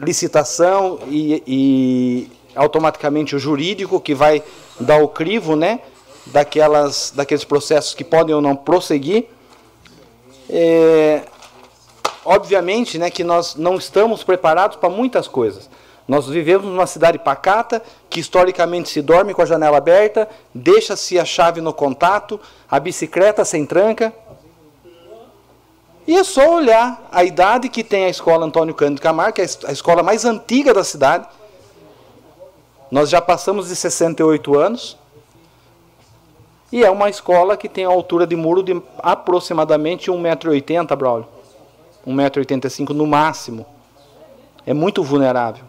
licitação e, e, automaticamente o jurídico, que vai dar o crivo né, daquelas, daqueles processos que podem ou não prosseguir. É, obviamente né, que nós não estamos preparados para muitas coisas. Nós vivemos numa cidade pacata, que historicamente se dorme com a janela aberta, deixa-se a chave no contato, a bicicleta sem tranca. E é só olhar a idade que tem a escola Antônio Cândido Camargo, que é a escola mais antiga da cidade. Nós já passamos de 68 anos. E é uma escola que tem a altura de muro de aproximadamente 1,80m, Braulio. 1,85m no máximo. É muito vulnerável.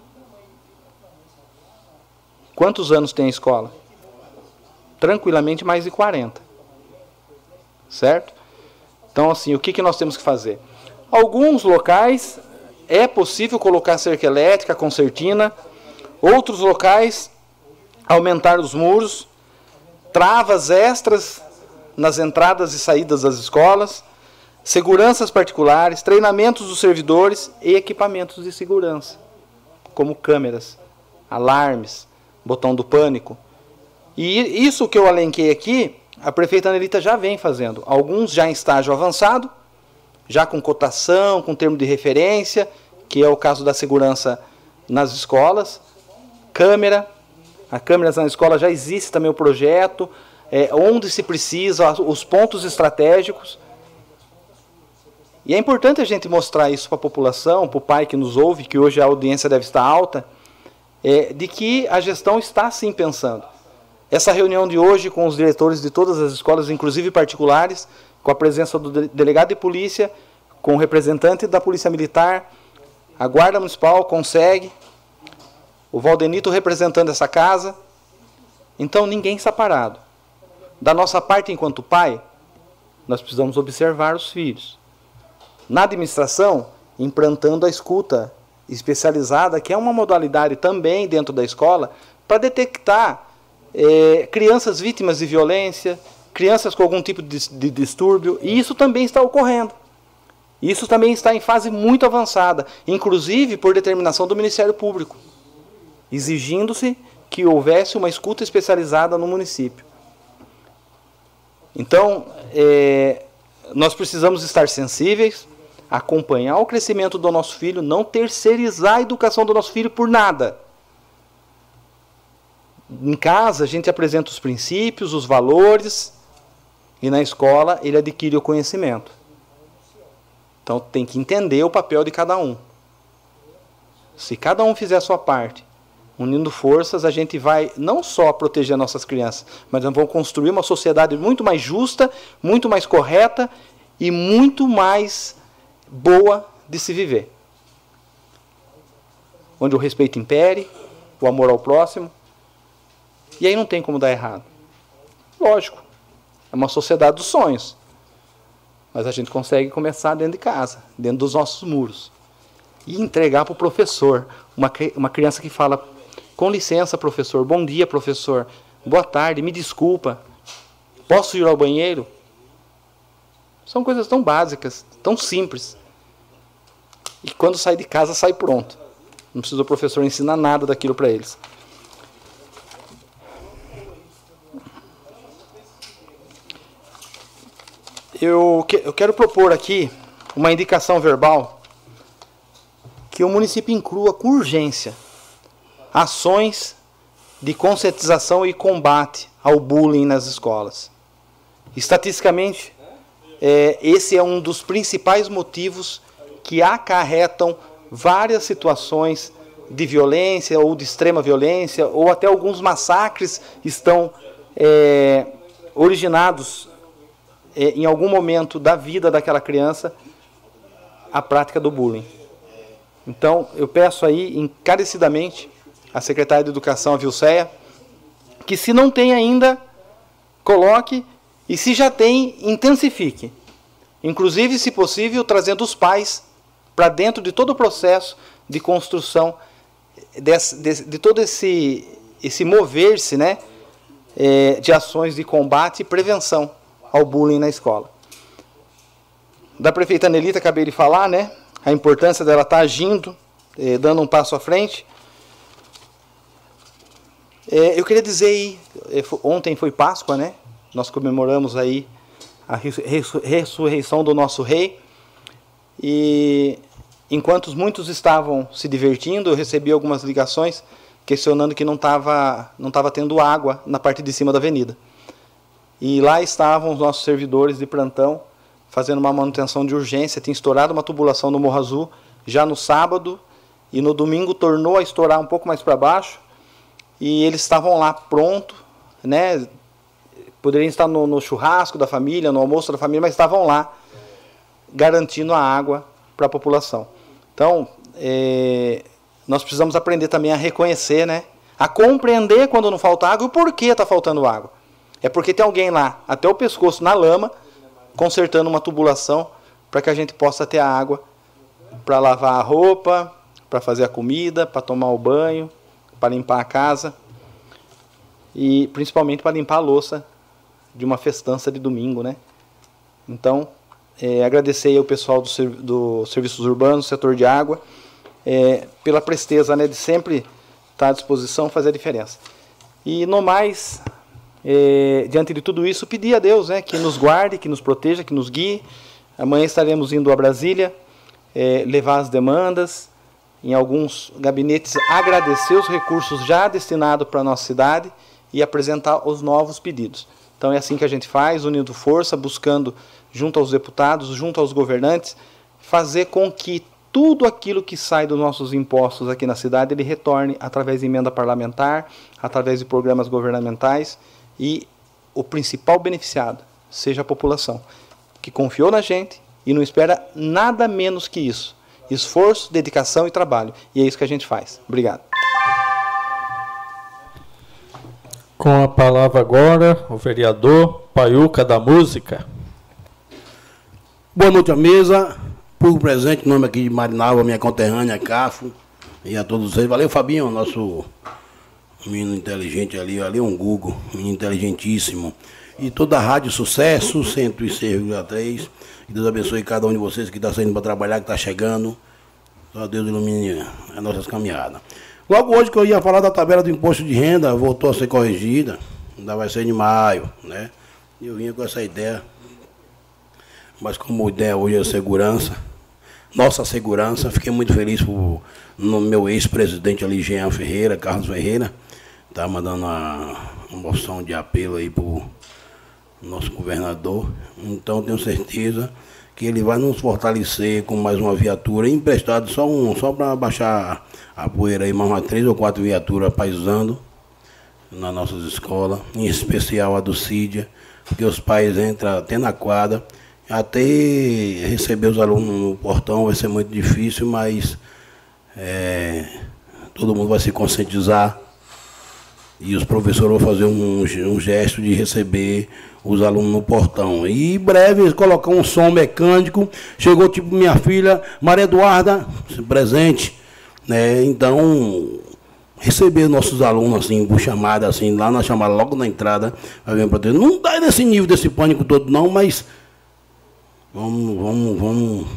Quantos anos tem a escola? Tranquilamente mais de 40. Certo? Então, assim, o que, que nós temos que fazer? Alguns locais é possível colocar cerca elétrica, concertina. Outros locais, aumentar os muros travas extras nas entradas e saídas das escolas, seguranças particulares, treinamentos dos servidores e equipamentos de segurança, como câmeras, alarmes, botão do pânico. E isso que eu alenquei aqui, a prefeita Anelita já vem fazendo. Alguns já em estágio avançado, já com cotação, com termo de referência, que é o caso da segurança nas escolas, câmera, a câmeras na escola já existe também o projeto, é, onde se precisa, os pontos estratégicos. E é importante a gente mostrar isso para a população, para o pai que nos ouve, que hoje a audiência deve estar alta, é, de que a gestão está sim pensando. Essa reunião de hoje com os diretores de todas as escolas, inclusive particulares, com a presença do delegado de polícia, com o representante da Polícia Militar, a Guarda Municipal consegue, o Valdenito representando essa casa. Então ninguém está parado. Da nossa parte, enquanto pai, nós precisamos observar os filhos. Na administração, implantando a escuta especializada, que é uma modalidade também dentro da escola, para detectar é, crianças vítimas de violência, crianças com algum tipo de, de distúrbio, e isso também está ocorrendo. Isso também está em fase muito avançada, inclusive por determinação do Ministério Público exigindo-se que houvesse uma escuta especializada no município. Então, é, nós precisamos estar sensíveis, acompanhar o crescimento do nosso filho, não terceirizar a educação do nosso filho por nada. Em casa, a gente apresenta os princípios, os valores, e na escola ele adquire o conhecimento. Então tem que entender o papel de cada um. Se cada um fizer a sua parte, unindo forças, a gente vai não só proteger nossas crianças, mas vamos construir uma sociedade muito mais justa, muito mais correta e muito mais boa de se viver. Onde o respeito impere, o amor ao próximo. E aí não tem como dar errado. Lógico, é uma sociedade dos sonhos. Mas a gente consegue começar dentro de casa, dentro dos nossos muros. E entregar para o professor. Uma, uma criança que fala: Com licença, professor. Bom dia, professor. Boa tarde, me desculpa. Posso ir ao banheiro? São coisas tão básicas, tão simples. E quando sai de casa, sai pronto. Não precisa o professor ensinar nada daquilo para eles. Eu, que, eu quero propor aqui uma indicação verbal que o município inclua com urgência ações de conscientização e combate ao bullying nas escolas. Estatisticamente, é, esse é um dos principais motivos que acarretam várias situações de violência ou de extrema violência, ou até alguns massacres estão é, originados é, em algum momento da vida daquela criança a prática do bullying. Então, eu peço aí encarecidamente à secretária de Educação, a Vilceia, que se não tem ainda, coloque e se já tem, intensifique. Inclusive, se possível, trazendo os pais para dentro de todo o processo de construção de, de, todo esse, esse mover-se né, é, de ações de combate e prevenção ao bullying na escola. Da prefeita Nelita, acabei de falar, né? A importância dela estar tá agindo, eh, dando um passo à frente. Eh, eu queria dizer aí, eh, ontem foi Páscoa, né? Nós comemoramos aí a ressurreição do nosso rei. E enquanto muitos estavam se divertindo, eu recebi algumas ligações questionando que não estava não tava tendo água na parte de cima da avenida. E lá estavam os nossos servidores de plantão fazendo uma manutenção de urgência. Tinha estourado uma tubulação no Morro Azul já no sábado e no domingo tornou a estourar um pouco mais para baixo. E eles estavam lá pronto, né? Poderiam estar no, no churrasco da família, no almoço da família, mas estavam lá garantindo a água para a população. Então, é, nós precisamos aprender também a reconhecer, né? A compreender quando não falta água e o porquê está faltando água. É porque tem alguém lá, até o pescoço na lama, consertando uma tubulação para que a gente possa ter a água para lavar a roupa, para fazer a comida, para tomar o banho, para limpar a casa e principalmente para limpar a louça de uma festança de domingo, né? Então, é, agradecer ao pessoal do, do Serviços Urbanos, setor de água, é, pela presteza né, de sempre estar à disposição, fazer a diferença. E no mais, é, diante de tudo isso, pedir a Deus né, que nos guarde, que nos proteja, que nos guie. Amanhã estaremos indo a Brasília é, levar as demandas, em alguns gabinetes agradecer os recursos já destinados para a nossa cidade e apresentar os novos pedidos. Então é assim que a gente faz, unindo força, buscando, junto aos deputados, junto aos governantes, fazer com que tudo aquilo que sai dos nossos impostos aqui na cidade ele retorne através de emenda parlamentar, através de programas governamentais e o principal beneficiado seja a população, que confiou na gente e não espera nada menos que isso. Esforço, dedicação e trabalho. E é isso que a gente faz. Obrigado. Com a palavra agora, o vereador Paiuca da Música. Boa noite à mesa. Por presente, nome aqui de Marinalva, minha conterrânea, Cafo, e a todos vocês. Valeu, Fabinho, nosso menino inteligente ali, ali um Google, menino inteligentíssimo. E toda a Rádio Sucesso, 106,3. Que Deus abençoe cada um de vocês que está saindo para trabalhar, que está chegando. Só Deus ilumine as nossas caminhadas. Logo hoje que eu ia falar da tabela do imposto de renda, voltou a ser corrigida. Ainda vai ser em maio, né? E eu vinha com essa ideia. Mas como ideia hoje é segurança, nossa segurança, fiquei muito feliz por, no meu ex-presidente ali, Jean Ferreira, Carlos Ferreira, tá mandando uma, moção de apelo aí pro nosso governador. Então tenho certeza que ele vai nos fortalecer com mais uma viatura. Emprestado só um, só para baixar a poeira aí, mais uma três ou quatro viaturas paisando nas nossas escolas, em especial a do Cídia, porque os pais entram até na quadra, até receber os alunos no portão vai ser muito difícil, mas é, todo mundo vai se conscientizar e os professores vão fazer um, um gesto de receber os alunos no portão. E em breve eles colocar um som mecânico. Chegou tipo minha filha, Maria Eduarda, presente. Né? Então, receber nossos alunos assim, por chamada, assim, lá na chamada, logo na entrada, para Não dá nesse nível desse pânico todo, não, mas vamos, vamos, vamos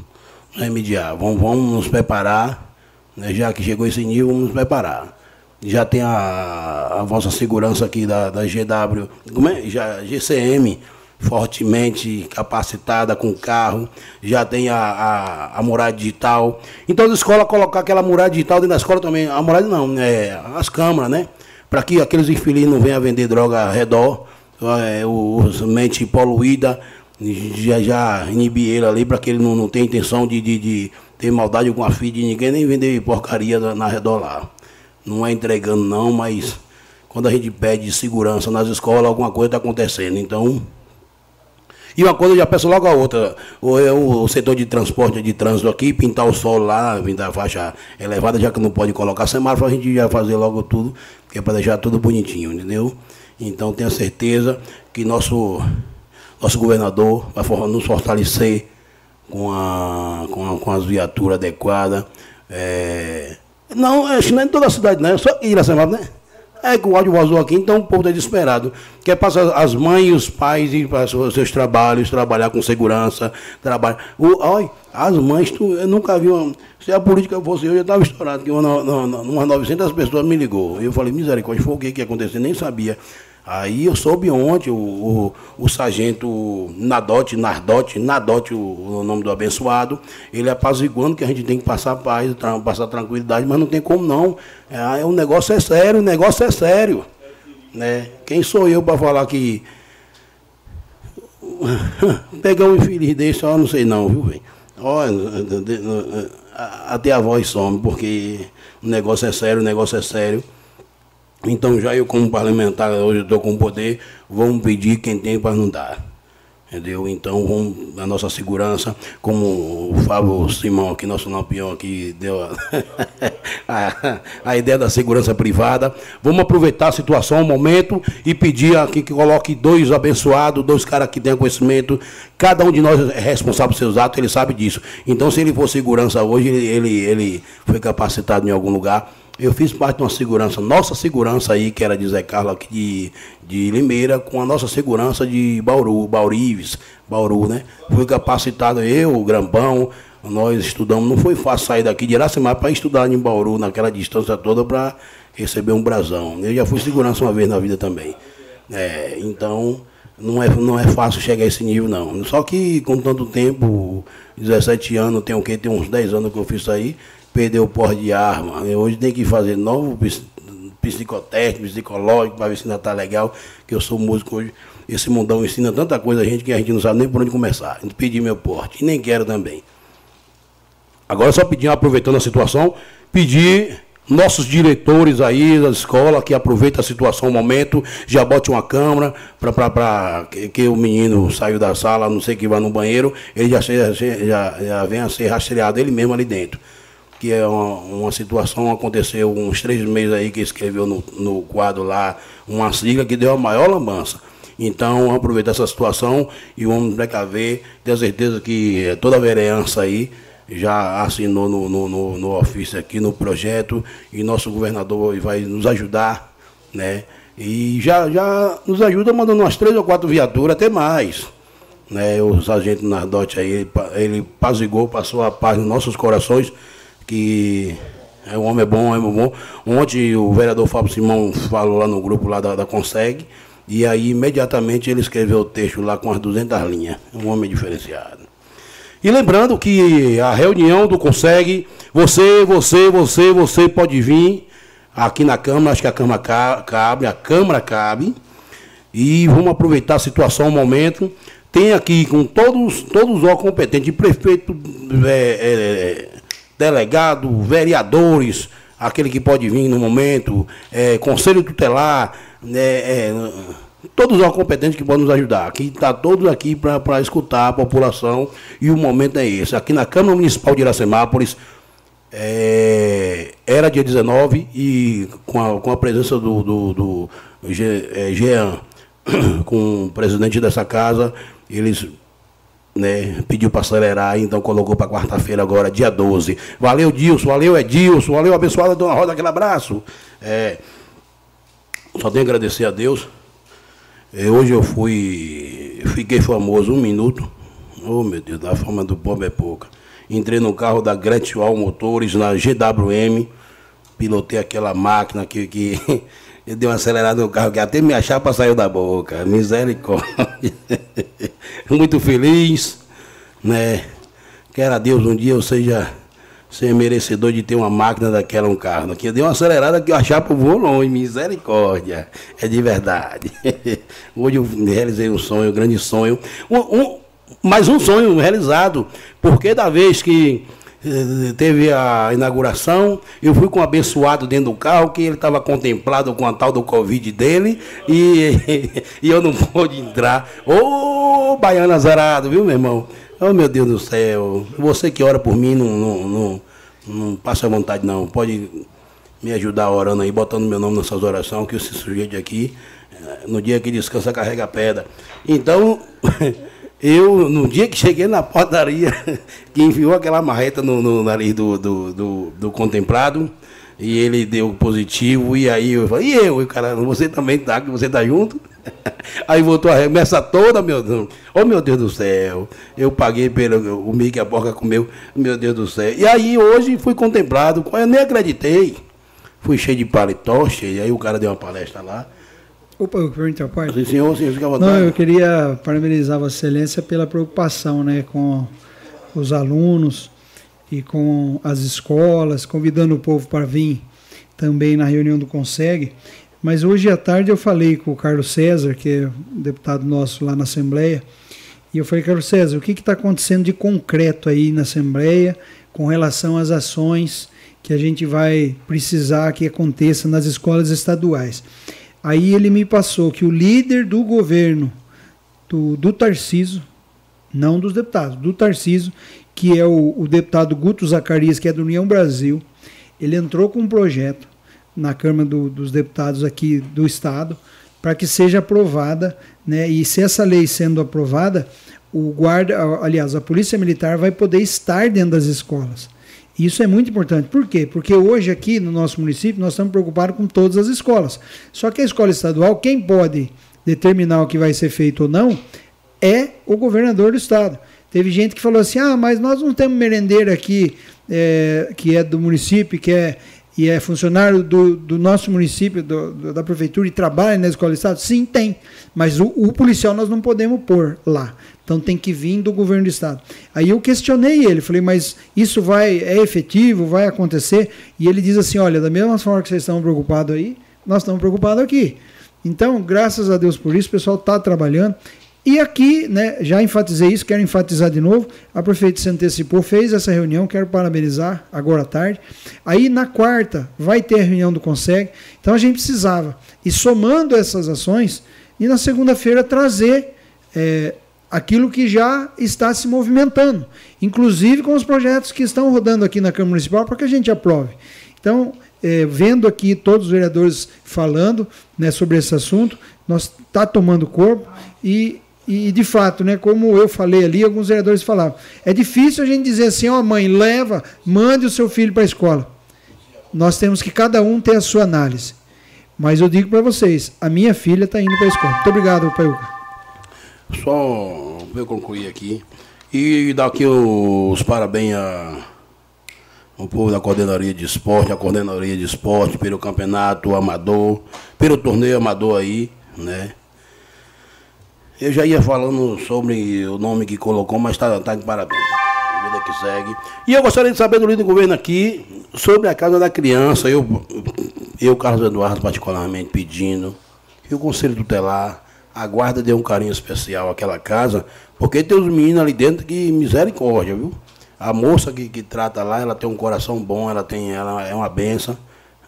remediar, vamos, vamos nos preparar, né? já que chegou esse nível, vamos nos preparar já tem a, a vossa segurança aqui da, da GW, como é? Já, GCM, fortemente capacitada com carro, já tem a, a, a muralha digital. Então a escola colocar aquela muralha digital dentro da escola também, a muralha não, é, as câmaras, né? Para que aqueles infelizes não venham vender droga ao redor, é, os mente poluída, já, já inibir ele ali para que ele não, não tenha intenção de, de, de ter maldade com a filha de ninguém, nem vender porcaria na, na redor lá não é entregando não, mas quando a gente pede segurança nas escolas, alguma coisa está acontecendo. Então, e uma coisa eu já peço logo a outra. O, é o setor de transporte de trânsito aqui, pintar o sol lá, pintar a faixa elevada, já que não pode colocar semáforo, a gente já fazer logo tudo, que é para deixar tudo bonitinho, entendeu? Então tenha certeza que nosso, nosso governador vai nos fortalecer com, a, com, a, com as viaturas adequadas. É, não, é em toda a cidade, não. É só Iracemaba, né? É que o áudio vazou aqui, então o povo está desesperado. Quer passar as mães e os pais ir para os seus trabalhos, trabalhar com segurança, trabalhar. Olha, as mães, tu, eu nunca vi uma. Se a política fosse eu, já estava estourado, que uma, uma, umas 900 pessoas me ligou. Eu falei, misericórdia, foi o que, que ia acontecer? Nem sabia. Aí eu soube ontem o, o, o sargento Nadote, Nardote, Nadote, o, o, nome do abençoado, ele apaziguando que a gente tem que passar paz, passar tranquilidade, mas não tem como não. É, o negócio é sério, o negócio é sério. Né? Quem sou eu para falar que. [LAUGHS] Pegar um infeliz desse, eu não sei não, viu, velho? Olha, até a voz some, porque o negócio é sério, o negócio é sério. Então já eu como parlamentar, hoje estou com poder, vamos pedir quem tem para não dar. Entendeu? Então, vamos nossa segurança, como o Fábio Simão, aqui, nosso lampião aqui, deu a, [LAUGHS] a, a, ideia da segurança privada. Vamos aproveitar a situação, o momento, e pedir aqui que coloque dois abençoados, dois caras que tenham conhecimento. Cada um de nós é responsável por seus atos, ele sabe disso. Então, se ele for segurança hoje, ele, ele, ele foi capacitado em algum lugar eu fiz parte de uma segurança, nossa segurança aí, que era de Zé Carlos aqui de, de Limeira, com a nossa segurança de Bauru, Baurives, Bauru, né? Fui capacitado, eu, o Grampão, nós estudamos, não foi fácil sair daqui de Iracemar para estudar em Bauru, naquela distância toda, para receber um brasão. Eu já fui segurança uma vez na vida também. É, então, não é, não é fácil chegar a esse nível, não. Só que com tanto tempo, 17 anos, tem o quê? Tem uns 10 anos que eu fiz isso aí perdeu o porte de arma. Hoje tem que fazer novo psicotécnico, psicológico, para ver se ainda está legal, que eu sou músico hoje. Esse mundão ensina tanta coisa a gente que a gente não sabe nem por onde começar. Não pedi meu porte, e nem quero também. Agora só pedir, aproveitando a situação, pedir nossos diretores aí da escola que aproveitem a situação, o momento, já bote uma câmera para que, que, o menino saiu da sala, não sei que vai no banheiro, ele já, já, já, já venha a ser rastreado ele mesmo ali dentro que é uma, uma, situação, aconteceu uns três meses aí que escreveu no, no quadro lá uma sigla que deu a maior lambança. Então, vamos aproveitar essa situação e vamos precaver, ter certeza que toda a vereança aí já assinou no, no, no, no ofício aqui, no projeto, e nosso governador vai nos ajudar, né? E já, já nos ajuda mandando umas três ou quatro viaturas, até mais. Né? O sargento Nardote aí, ele, ele pazigou, passou a paz nos nossos corações, que é um homem bom, é um bom. Ontem o vereador Fábio Simão falou lá no grupo lá da, da Consegue, e aí imediatamente ele escreveu o texto lá com as 200 linhas. Um homem diferenciado. E lembrando que a reunião do Consegue, você, você, você, você pode vir aqui na Câmara, acho que a Câmara cabe, a Câmara cabe. E vamos aproveitar a situação, o momento. Tem aqui com todos, todos os competentes, prefeito, é, é, delegado, vereadores, aquele que pode vir no momento, é, conselho tutelar, é, é, todos os competentes que podem nos ajudar. Aqui está todos aqui para escutar a população e o momento é esse. Aqui na Câmara Municipal de Iracemápolis, é, era dia 19 e com a, com a presença do, do, do é, Jean, [COUGHS] com o presidente dessa casa, eles né, pediu para acelerar, então colocou para quarta-feira agora, dia 12. Valeu, Dilson, valeu, Edilson, valeu, abençoada Dona Rosa, aquele abraço. É, só tenho a agradecer a Deus. É, hoje eu fui, fiquei famoso um minuto. Oh, meu Deus, a fama do povo é pouca. Entrei no carro da Gretchen Motores, na GWM, pilotei aquela máquina que, que [LAUGHS] Eu dei uma acelerada no carro que até me achar para sair da boca. Misericórdia. [LAUGHS] Muito feliz, né? Quero a Deus um dia eu seja ser merecedor de ter uma máquina daquela, um carro. Aqui eu dei uma acelerada que eu achar pro voo longe. Misericórdia. É de verdade. [LAUGHS] Hoje eu realizei um sonho, um grande sonho. Um, um, mais um sonho realizado. Porque da vez que teve a inauguração, eu fui com um abençoado dentro do carro, que ele estava contemplado com a tal do Covid dele, e, [LAUGHS] e eu não pude entrar. Ô, oh, baiano azarado, viu, meu irmão? Oh, meu Deus do céu. Você que ora por mim, não, não, não, não passa vontade, não. Pode me ajudar orando aí, botando meu nome nessas orações, que esse sujeito aqui, eh, no dia que descansa, carrega pedra. Então. [LAUGHS] Eu, no dia que cheguei na portaria, [LAUGHS] que enviou aquela marreta no, no nariz do, do, do, do, contemplado, e ele deu positivo, e aí eu falei, e eu? E cara, você também tá, que você tá junto? [LAUGHS] Aí voltou a remessa toda, meu Deus. Oh, meu Deus do céu. Eu paguei pelo o milho que a porca comeu, meu Deus do céu. E aí hoje fui contemplado, eu nem acreditei. Fui cheio de paletó, cheio, aí o cara deu uma palestra lá. Opa, eu pergunto. Sim, senhor, senhor, fica à vontade. Não, eu queria parabenizar Vossa Excelência pela preocupação né, com os alunos e com as escolas, convidando o povo para vir também na reunião do Consegue. Mas hoje à tarde eu falei com o Carlos César, que é deputado nosso lá na Assembleia, e eu falei, Carlos César, o que está acontecendo de concreto aí na Assembleia com relação às ações que a gente vai precisar que aconteça nas escolas estaduais? Aí ele me passou que o líder do governo do, do Tarciso, não dos deputados, do Tarciso, que é o, o deputado Guto Zacarias, que é do União Brasil, ele entrou com um projeto na Câmara do, dos Deputados aqui do Estado para que seja aprovada, né? E se essa lei sendo aprovada, o guarda, aliás, a Polícia Militar vai poder estar dentro das escolas. Isso é muito importante. Por quê? Porque hoje aqui no nosso município nós estamos preocupados com todas as escolas. Só que a escola estadual, quem pode determinar o que vai ser feito ou não é o governador do estado. Teve gente que falou assim: ah, mas nós não temos merendeira aqui é, que é do município, que é e é funcionário do, do nosso município, do, do, da prefeitura e trabalha na escola do estado? Sim, tem. Mas o, o, policial nós não podemos pôr lá. Então tem que vir do governo do estado. Aí eu questionei ele, falei, mas isso vai é efetivo, vai acontecer? E ele diz assim, olha, da mesma forma que vocês estão preocupados aí, nós estamos preocupados aqui. Então, graças a Deus por isso, o pessoal está trabalhando. E aqui, né, já enfatizei isso, quero enfatizar de novo. A prefeita se antecipou, fez essa reunião, quero parabenizar agora à tarde. Aí na quarta vai ter a reunião do Consegue. Então a gente precisava e somando essas ações e na segunda-feira trazer é, aquilo que já está se movimentando, inclusive com os projetos que estão rodando aqui na Câmara Municipal para que a gente aprove. Então, é, vendo aqui todos os vereadores falando né, sobre esse assunto, nós está tomando corpo e, e, de fato, né, como eu falei ali, alguns vereadores falavam, é difícil a gente dizer assim, ó oh, mãe, leva, mande o seu filho para a escola. Nós temos que cada um ter a sua análise. Mas eu digo para vocês, a minha filha está indo para a escola. Muito obrigado, Paiuca. Só eu concluir aqui. E dar aqui os parabéns ao povo da coordenadoria de esporte, a coordenadoria de esporte, pelo campeonato amador, pelo torneio amador aí, né? Eu já ia falando sobre o nome que colocou, mas está tá de parabéns. Vida que segue. E eu gostaria de saber do líder do governo aqui sobre a casa da criança. Eu eu, Carlos Eduardo, particularmente pedindo que o Conselho Tutelar, a guarda dê um carinho especial àquela casa, porque tem os meninos ali dentro que misericórdia, viu? A moça que, que trata lá, ela tem um coração bom, ela tem, ela é uma benção,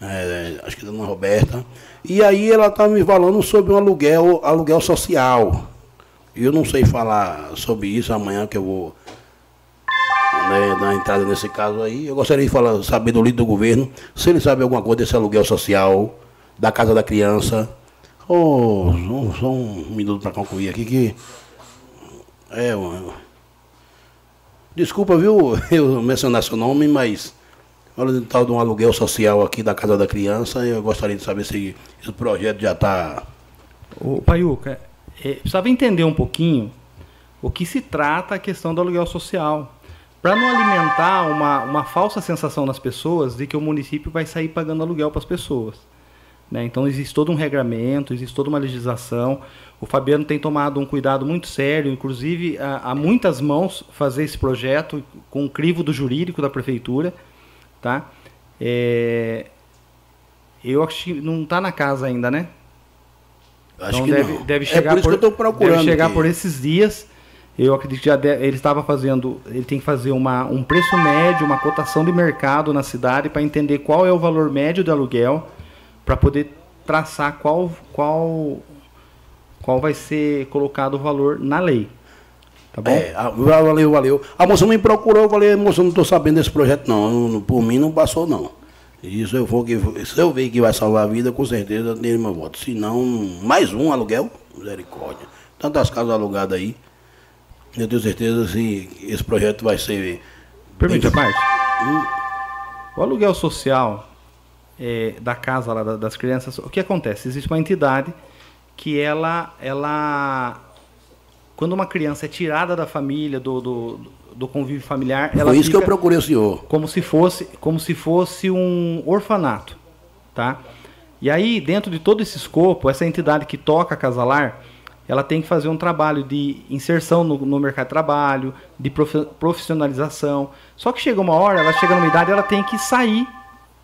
é, acho que é Dona Roberta. E aí ela está me falando sobre um aluguel, aluguel social. Eu não sei falar sobre isso amanhã que eu vou né, entrada nesse caso aí. Eu gostaria de falar, saber do líder do governo, se ele sabe alguma coisa desse aluguel social, da casa da criança. Oh, só um minuto para concluir aqui que. É, desculpa, viu, [LAUGHS] eu mencionar seu nome, mas falando de tal de um aluguel social aqui da Casa da Criança, eu gostaria de saber se esse projeto já está. O Paiuca, é, precisava entender um pouquinho o que se trata a questão do aluguel social. Para não alimentar uma, uma falsa sensação nas pessoas de que o município vai sair pagando aluguel para as pessoas. Né? Então existe todo um regramento, existe toda uma legislação. O Fabiano tem tomado um cuidado muito sério, inclusive há, muitas mãos fazer esse projeto com o crivo do jurídico da prefeitura. Tá? É... Eu acho que não está na casa ainda, né? Acho então que deve, não. deve chegar, é por, por deve chegar por esses dias. Eu acredito que já de, ele estava fazendo, ele tem que fazer uma, um preço médio, uma cotação de mercado na cidade para entender qual é o valor médio do aluguel, para poder traçar qual, qual, qual vai ser colocado o valor na lei. Tá bom? É, valeu, valeu. A moça me procurou, eu falei, moça, não estou sabendo desse projeto não. Por mim não passou não. Isso eu vou que se eu ver que vai salvar a vida, com certeza tenho meu voto. Se não, mais um aluguel, misericórdia. Tantas casas alugadas aí. Eu tenho certeza que esse projeto vai ser. Permite a parte? Hum. O aluguel social é, da casa lá das crianças, o que acontece? Existe uma entidade que ela, ela quando uma criança é tirada da família, do, do, do convívio familiar, ela Foi isso que eu procurei o senhor. Como se fosse, como se fosse um orfanato, tá? E aí, dentro de todo esse escopo, essa entidade que toca casalar, ela tem que fazer um trabalho de inserção no, no mercado de trabalho, de profissionalização. Só que chega uma hora, ela chega numa idade, ela tem que sair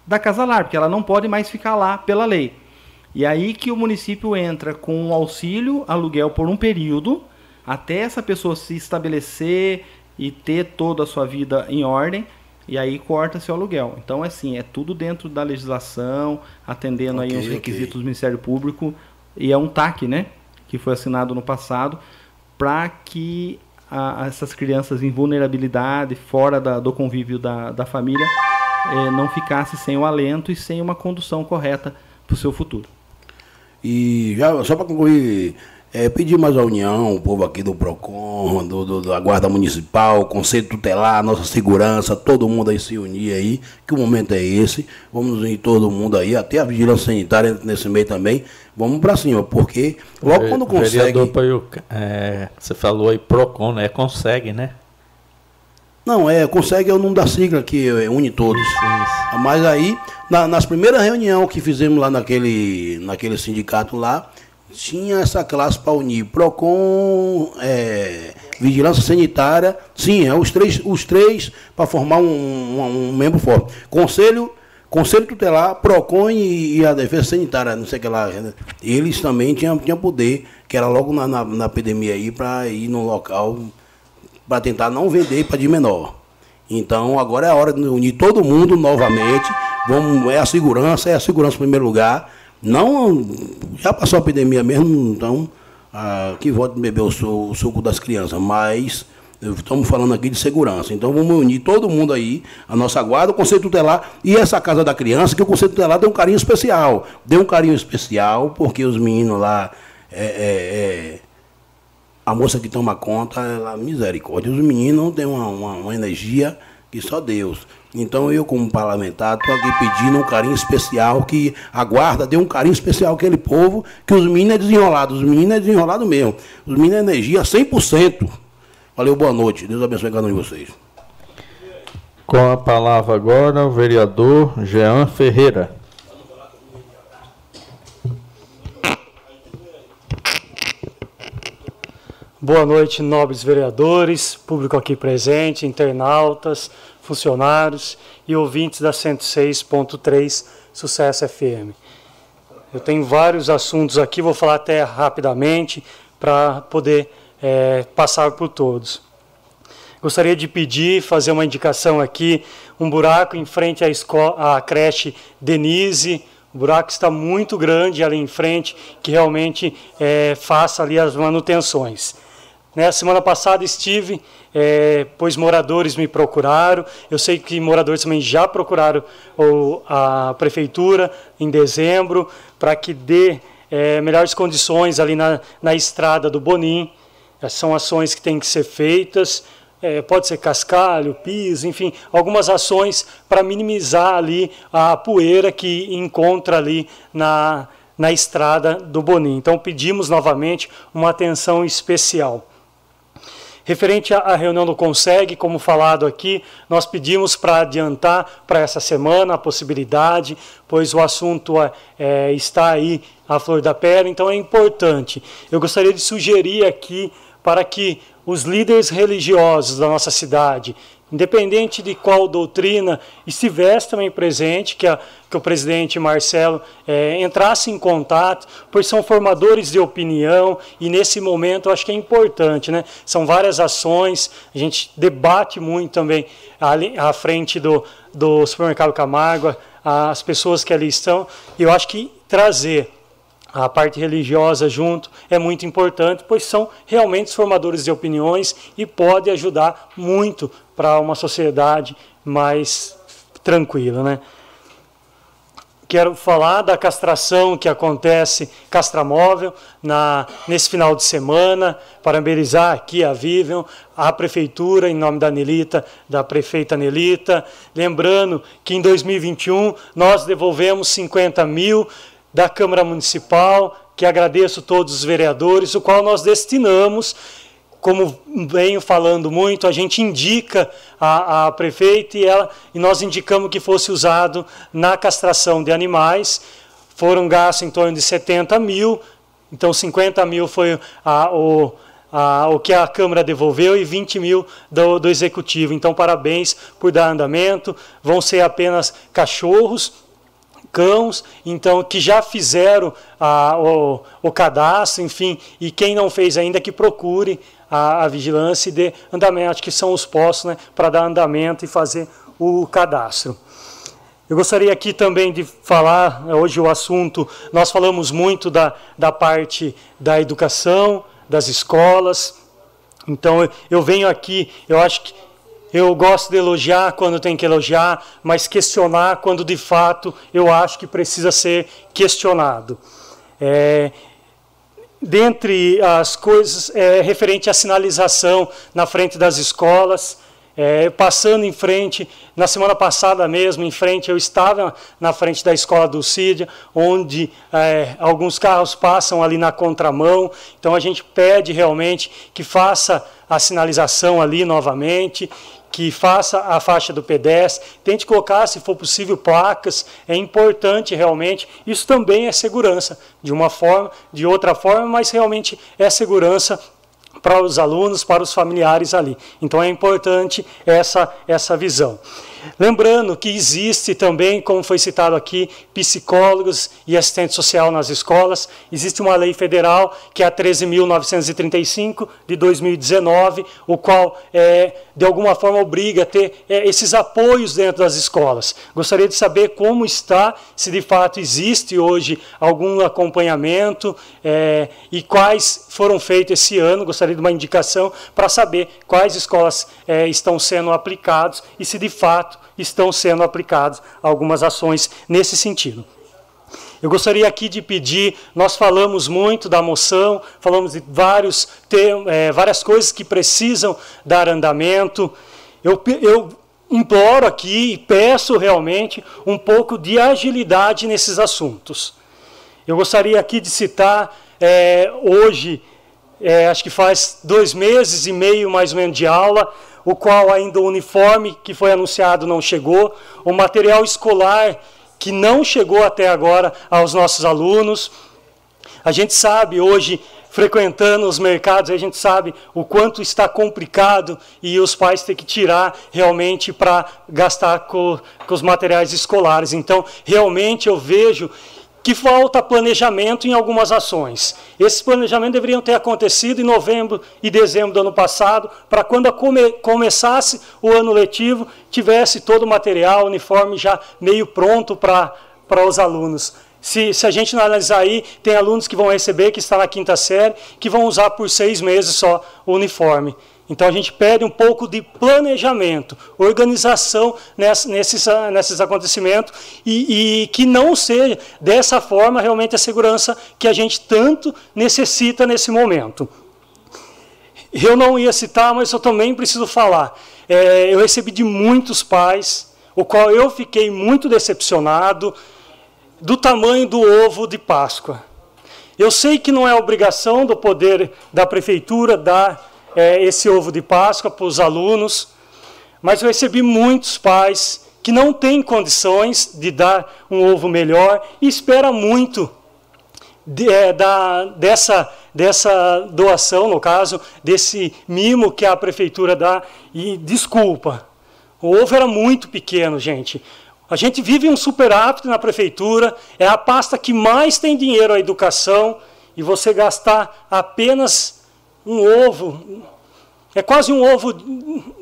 da casalar, porque ela não pode mais ficar lá pela lei. E aí que o município entra com um auxílio, aluguel por um período, até essa pessoa se estabelecer e ter toda a sua vida em ordem, e aí corta seu aluguel. Então, assim, é tudo dentro da legislação, atendendo okay, aí os requisitos okay. do Ministério Público, e é um TAC, né, que foi assinado no passado, para que a, essas crianças em vulnerabilidade, fora da, do convívio da, da família, eh, não ficasse sem o alento e sem uma condução correta para o seu futuro. E já, só para concluir, é, pedir mais a união, o povo aqui do PROCON, do, do, da Guarda Municipal, Conselho Tutelar, nossa segurança, todo mundo aí se unir aí, que o momento é esse. Vamos unir todo mundo aí, até a vigilância sanitária nesse meio também. Vamos para cima, porque logo quando consegue. Vereador é, você falou aí PROCON, né? Consegue, né? Não, é, consegue é o nome da sigla que une todos. Isso. Mas aí, na, nas primeiras reuniões que fizemos lá naquele, naquele sindicato lá, tinha essa classe para unir PROCON, é, Vigilância Sanitária, sim, é os três, os três para formar um, um, um, membro forte. Conselho, Conselho Tutelar, PROCON e, e, a Defesa Sanitária, não sei o que lá. Né? Eles também tinham, tinham poder, que era logo na, na, na epidemia aí, para ir no local, para tentar não vender para de menor. Então agora é a hora de unir todo mundo novamente. Vamos, é a segurança, é a segurança em primeiro lugar não, já passou a epidemia mesmo, então, ah, que volte beber o, o suco das crianças, mas estamos falando aqui de segurança. Então vamos unir todo mundo aí, a nossa guarda, o Conselho Tutelar e essa Casa da Criança, que o Conselho Tutelar deu um carinho especial. Deu um carinho especial, porque os meninos lá, é, é, é, a moça que toma conta, ela, misericórdia, os meninos têm uma, uma, uma energia que só Deus. Então eu, como parlamentar, estou aqui pedindo um carinho especial, que a guarda dê um carinho especial àquele povo, que os meninos é desenrolado, os meninos é desenrolado mesmo. Os meninos é energia 100%. Valeu, boa noite. Deus abençoe cada um de vocês. Com a palavra agora o vereador Jean Ferreira. Boa noite, nobres vereadores, público aqui presente, internautas, funcionários e ouvintes da 106.3 Sucesso FM. Eu tenho vários assuntos aqui, vou falar até rapidamente para poder é, passar por todos. Gostaria de pedir, fazer uma indicação aqui, um buraco em frente à, escola, à creche Denise, o buraco está muito grande ali em frente, que realmente é, faça ali as manutenções. Né, semana passada estive, é, pois moradores me procuraram. Eu sei que moradores também já procuraram ou, a prefeitura em dezembro para que dê é, melhores condições ali na, na estrada do Bonim. São ações que têm que ser feitas é, pode ser cascalho, piso, enfim, algumas ações para minimizar ali a poeira que encontra ali na, na estrada do Bonim. Então pedimos novamente uma atenção especial. Referente à reunião do Consegue, como falado aqui, nós pedimos para adiantar para essa semana a possibilidade, pois o assunto é, é, está aí à flor da pele, então é importante. Eu gostaria de sugerir aqui para que os líderes religiosos da nossa cidade, independente de qual doutrina, estivesse também presente, que, a, que o presidente Marcelo é, entrasse em contato, pois são formadores de opinião e nesse momento eu acho que é importante, né? São várias ações, a gente debate muito também ali, à frente do, do supermercado Camargo, as pessoas que ali estão, e eu acho que trazer a parte religiosa junto é muito importante, pois são realmente formadores de opiniões e pode ajudar muito para uma sociedade mais tranquila, né? Quero falar da castração que acontece castramóvel na, nesse final de semana, parabenizar aqui a Vivian, a Prefeitura, em nome da Nelita, da prefeita Nelita. Lembrando que em 2021 nós devolvemos 50 mil da Câmara Municipal, que agradeço todos os vereadores, o qual nós destinamos, como venho falando muito, a gente indica a, a prefeita e, ela, e nós indicamos que fosse usado na castração de animais. Foram gastos em torno de 70 mil, então 50 mil foi a, o, o que a Câmara devolveu e 20 mil do, do Executivo. Então, parabéns por dar andamento. Vão ser apenas cachorros cães, então que já fizeram a, o, o, cadastro, enfim, e quem não fez ainda que procure a, a vigilância e dê andamento, acho que são os postos né, para dar andamento e fazer o cadastro. Eu gostaria aqui também de falar, né, hoje o assunto, nós falamos muito da, da parte da educação, das escolas, então eu venho aqui, eu acho que eu gosto de elogiar quando tem que elogiar, mas questionar quando de fato eu acho que precisa ser questionado. É, dentre as coisas é, referente à sinalização na frente das escolas, é, passando em frente, na semana passada mesmo, em frente, eu estava na frente da escola do Cídia, onde é, alguns carros passam ali na contramão, então a gente pede realmente que faça a sinalização ali novamente que faça a faixa do pedestre, tente colocar, se for possível, placas, é importante realmente. Isso também é segurança, de uma forma, de outra forma, mas realmente é segurança para os alunos, para os familiares ali. Então é importante essa, essa visão. Lembrando que existe também, como foi citado aqui, psicólogos e assistente social nas escolas. Existe uma lei federal, que é a 13.935 de 2019, o qual, é, de alguma forma, obriga a ter é, esses apoios dentro das escolas. Gostaria de saber como está, se de fato existe hoje algum acompanhamento é, e quais foram feitos esse ano. Gostaria de uma indicação para saber quais escolas é, estão sendo aplicados e se de fato estão sendo aplicadas algumas ações nesse sentido. Eu gostaria aqui de pedir, nós falamos muito da moção, falamos de vários, é, várias coisas que precisam dar andamento. Eu, eu imploro aqui e peço realmente um pouco de agilidade nesses assuntos. Eu gostaria aqui de citar, é, hoje, é, acho que faz dois meses e meio mais ou menos de aula, o qual ainda o uniforme que foi anunciado não chegou, o material escolar que não chegou até agora aos nossos alunos. A gente sabe hoje frequentando os mercados, a gente sabe o quanto está complicado e os pais têm que tirar realmente para gastar com, com os materiais escolares. Então, realmente eu vejo que falta planejamento em algumas ações. Esses planejamentos deveriam ter acontecido em novembro e dezembro do ano passado, para quando come, começasse o ano letivo, tivesse todo o material, uniforme já meio pronto para os alunos. Se, se, a gente analisar aí, tem alunos que vão receber, que está na quinta série, que vão usar por seis meses só o uniforme. Então a gente pede um pouco de planejamento, organização nesses, nesses acontecimentos e, e, que não seja dessa forma realmente a segurança que a gente tanto necessita nesse momento. Eu não ia citar, mas eu também preciso falar. É, eu recebi de muitos pais, o qual eu fiquei muito decepcionado do tamanho do ovo de Páscoa. Eu sei que não é obrigação do poder da prefeitura dar é, esse ovo de Páscoa para os alunos, mas eu recebi muitos pais que não têm condições de dar um ovo melhor e espera muito de, é, da, dessa, dessa doação, no caso, desse mimo que a prefeitura dá. E desculpa, o ovo era muito pequeno, gente. A gente vive um superávit na prefeitura, é a pasta que mais tem dinheiro à educação, e você gastar apenas um ovo, é quase um ovo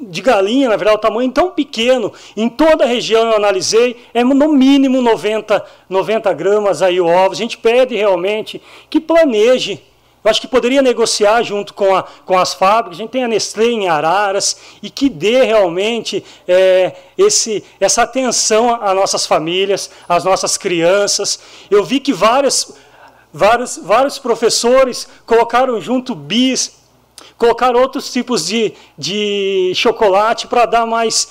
de galinha, na verdade, o tamanho tão pequeno. Em toda a região eu analisei, é no mínimo 90, 90 gramas aí o ovo. A gente pede realmente que planeje. Eu acho que poderia negociar junto com, a, com as fábricas. A gente tem a Nestlé em Araras e que dê realmente é, esse, essa atenção às nossas famílias, às nossas crianças. Eu vi que várias Vários, vários professores colocaram junto bis, colocaram outros tipos de, de chocolate para dar mais,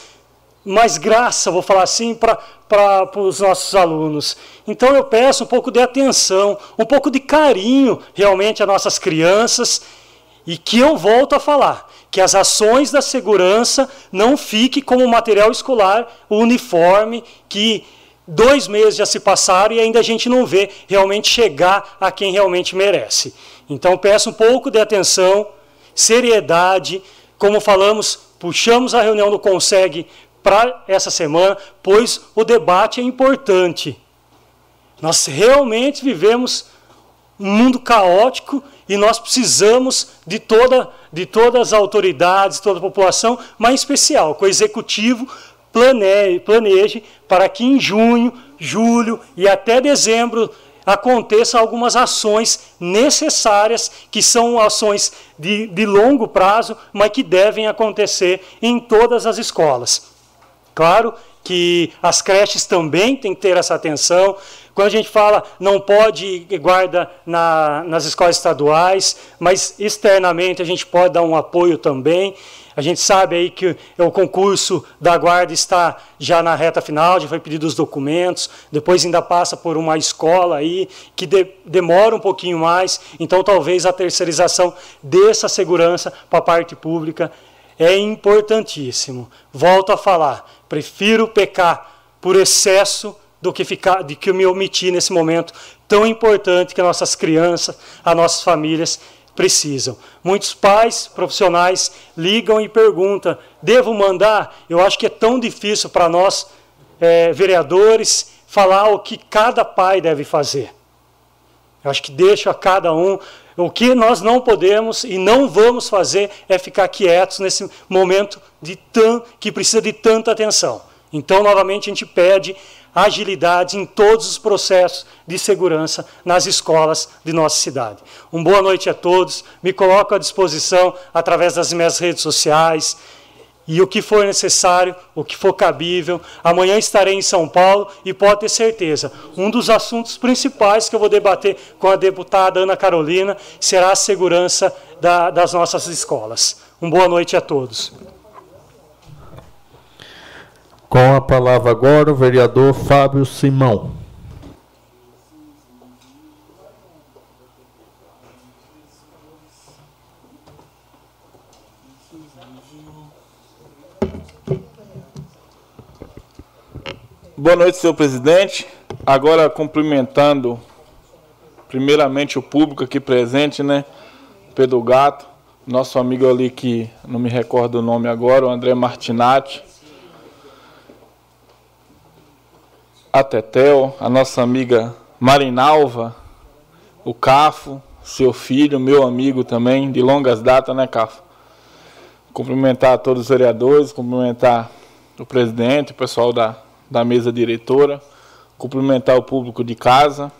mais graça, vou falar assim, para os nossos alunos. Então eu peço um pouco de atenção, um pouco de carinho realmente às nossas crianças e que eu volto a falar que as ações da segurança não fiquem como material escolar, o uniforme que Dois meses já se passaram e ainda a gente não vê realmente chegar a quem realmente merece. Então peço um pouco de atenção, seriedade. Como falamos, puxamos a reunião do Consegue para essa semana, pois o debate é importante. Nós realmente vivemos um mundo caótico e nós precisamos de, toda, de todas as autoridades, toda a população, mas em especial com o executivo, planeje, planeje para que em junho, julho e até dezembro aconteçam algumas ações necessárias, que são ações de, de longo prazo, mas que devem acontecer em todas as escolas. Claro que as creches também têm que ter essa atenção. Quando a gente fala não pode guarda na, nas escolas estaduais, mas externamente a gente pode dar um apoio também. A gente sabe aí que o concurso da guarda está já na reta final, já foi pedido os documentos, depois ainda passa por uma escola aí que de, demora um pouquinho mais, então talvez a terceirização dessa segurança para a parte pública é importantíssimo. Volto a falar, prefiro pecar por excesso do que ficar, de que eu me omitir nesse momento tão importante que as nossas crianças, as nossas famílias precisam. Muitos pais profissionais ligam e perguntam: devo mandar? Eu acho que é tão difícil para nós, é, vereadores, falar o que cada pai deve fazer. Eu acho que deixo a cada um. O que nós não podemos e não vamos fazer é ficar quietos nesse momento de tão, que precisa de tanta atenção. Então, novamente, a gente pede agilidade em todos os processos de segurança nas escolas de nossa cidade. Uma boa noite a todos. Me coloco à disposição através das minhas redes sociais e o que for necessário, o que for cabível. Amanhã estarei em São Paulo e pode ter certeza, um dos assuntos principais que eu vou debater com a deputada Ana Carolina será a segurança da, das nossas escolas. Uma boa noite a todos. Com a palavra agora o vereador Fábio Simão. Boa noite, senhor presidente. Agora cumprimentando primeiramente o público aqui presente, né? Pedro Gato, nosso amigo ali que não me recordo o nome agora, o André Martinati, a Tetel, a nossa amiga Marinalva, o Cafo, seu filho, meu amigo também, de longas datas, né, Cafo? Cumprimentar todos os vereadores, cumprimentar o presidente, o pessoal da, da mesa diretora, cumprimentar o público de casa.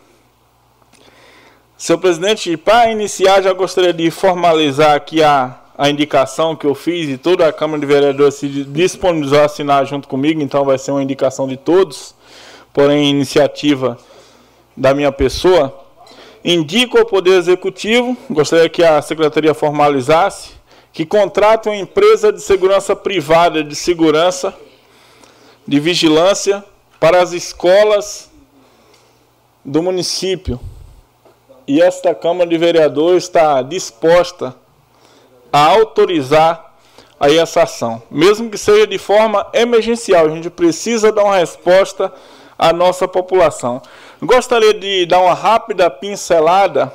Seu presidente, para iniciar, já gostaria de formalizar aqui a, a indicação que eu fiz e toda a Câmara de Vereadores se disponibilizou a assinar junto comigo, então vai ser uma indicação de todos porém iniciativa da minha pessoa, indico ao Poder Executivo, gostaria que a Secretaria formalizasse, que contrate uma empresa de segurança privada de segurança, de vigilância, para as escolas do município. E esta Câmara de Vereadores está disposta a autorizar aí essa ação, mesmo que seja de forma emergencial. A gente precisa dar uma resposta a nossa população. Gostaria de dar uma rápida pincelada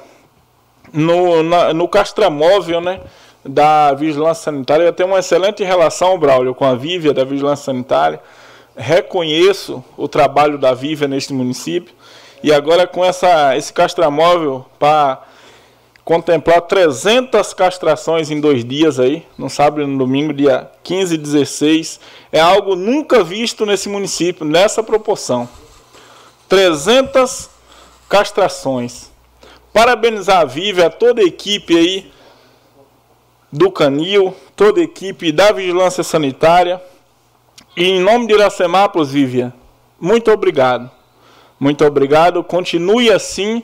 no, na, no castramóvel né, da Vigilância Sanitária. Eu tenho uma excelente relação, Braulio, com a Vívia da Vigilância Sanitária. Reconheço o trabalho da Vívia neste município. E agora com essa, esse castramóvel para contemplar 300 castrações em dois dias aí, no sábado e no domingo, dia 15 e 16, é algo nunca visto nesse município, nessa proporção. 300 castrações. Parabenizar a Vive, a toda a equipe aí do Canil, toda a equipe da Vigilância Sanitária. E em nome de Iracemápolis, Vivian, muito obrigado. Muito obrigado. Continue assim,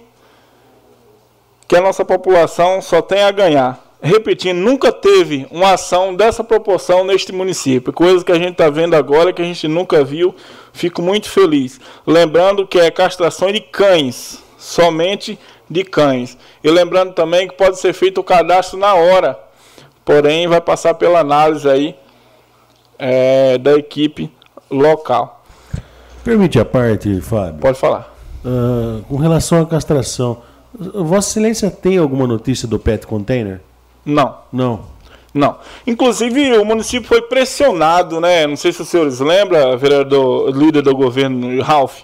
que a nossa população só tem a ganhar repetindo, nunca teve uma ação dessa proporção neste município. Coisa que a gente está vendo agora, que a gente nunca viu. Fico muito feliz. Lembrando que é castração de cães, somente de cães. E lembrando também que pode ser feito o cadastro na hora, porém vai passar pela análise aí é, da equipe local. Permite a parte, Fábio? Pode falar. Uh, com relação à castração, Vossa Excelência tem alguma notícia do pet container? Não. Não. Não. Inclusive, o município foi pressionado, né? Não sei se os senhores lembram, vereador, líder do governo, Ralph,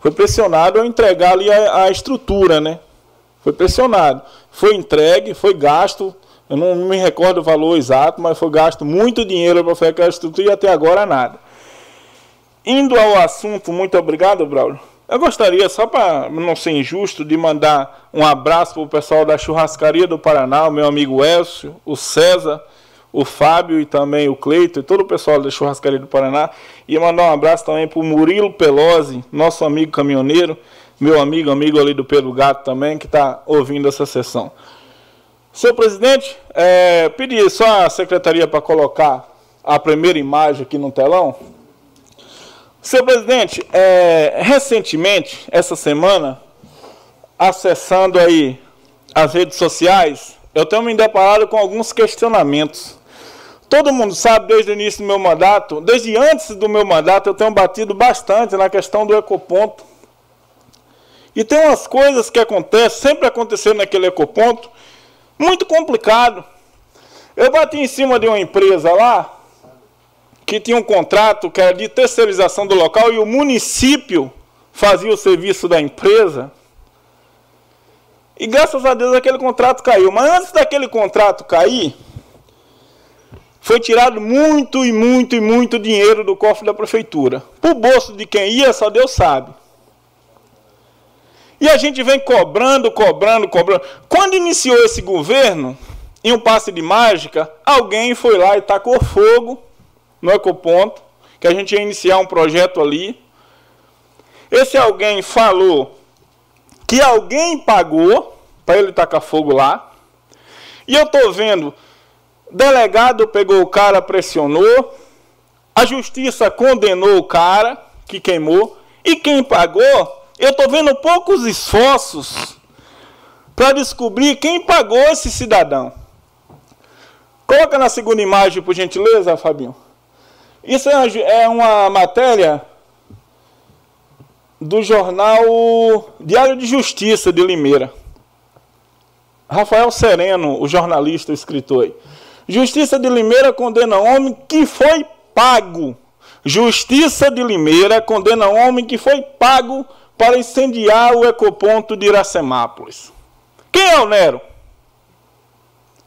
foi pressionado a entregar ali a, a estrutura, né? Foi pressionado. Foi entregue, foi gasto, eu não me recordo o valor exato, mas foi gasto muito dinheiro para fazer aquela estrutura e até agora nada. Indo ao assunto, muito obrigado, Braulio. Eu gostaria, só para não ser injusto, de mandar um abraço para o pessoal da Churrascaria do Paraná, o meu amigo Elcio, o César, o Fábio e também o Cleito e todo o pessoal da Churrascaria do Paraná. E mandar um abraço também para o Murilo Pelosi, nosso amigo caminhoneiro, meu amigo, amigo ali do Pedro Gato também, que está ouvindo essa sessão. Senhor presidente, é, pedi só a secretaria para colocar a primeira imagem aqui no telão. Senhor presidente, é, recentemente, essa semana, acessando aí as redes sociais, eu tenho me deparado com alguns questionamentos. Todo mundo sabe, desde o início do meu mandato, desde antes do meu mandato, eu tenho batido bastante na questão do ecoponto. E tem umas coisas que acontecem, sempre aconteceu naquele ecoponto, muito complicado. Eu bati em cima de uma empresa lá, que tinha um contrato que era de terceirização do local e o município fazia o serviço da empresa. E graças a Deus aquele contrato caiu. Mas antes daquele contrato cair, foi tirado muito e muito e muito dinheiro do cofre da prefeitura. Para o bolso de quem ia, só Deus sabe. E a gente vem cobrando, cobrando, cobrando. Quando iniciou esse governo, em um passe de mágica, alguém foi lá e tacou fogo no Ecoponto, que a gente ia iniciar um projeto ali. Esse alguém falou que alguém pagou para ele tacar fogo lá. E eu estou vendo, delegado pegou o cara, pressionou, a justiça condenou o cara que queimou, e quem pagou, eu estou vendo poucos esforços para descobrir quem pagou esse cidadão. Coloca na segunda imagem, por gentileza, Fabinho. Isso é uma matéria do jornal Diário de Justiça de Limeira. Rafael Sereno, o jornalista, o escritor. Justiça de Limeira condena homem que foi pago. Justiça de Limeira condena homem que foi pago para incendiar o ecoponto de Iracemápolis. Quem é o Nero?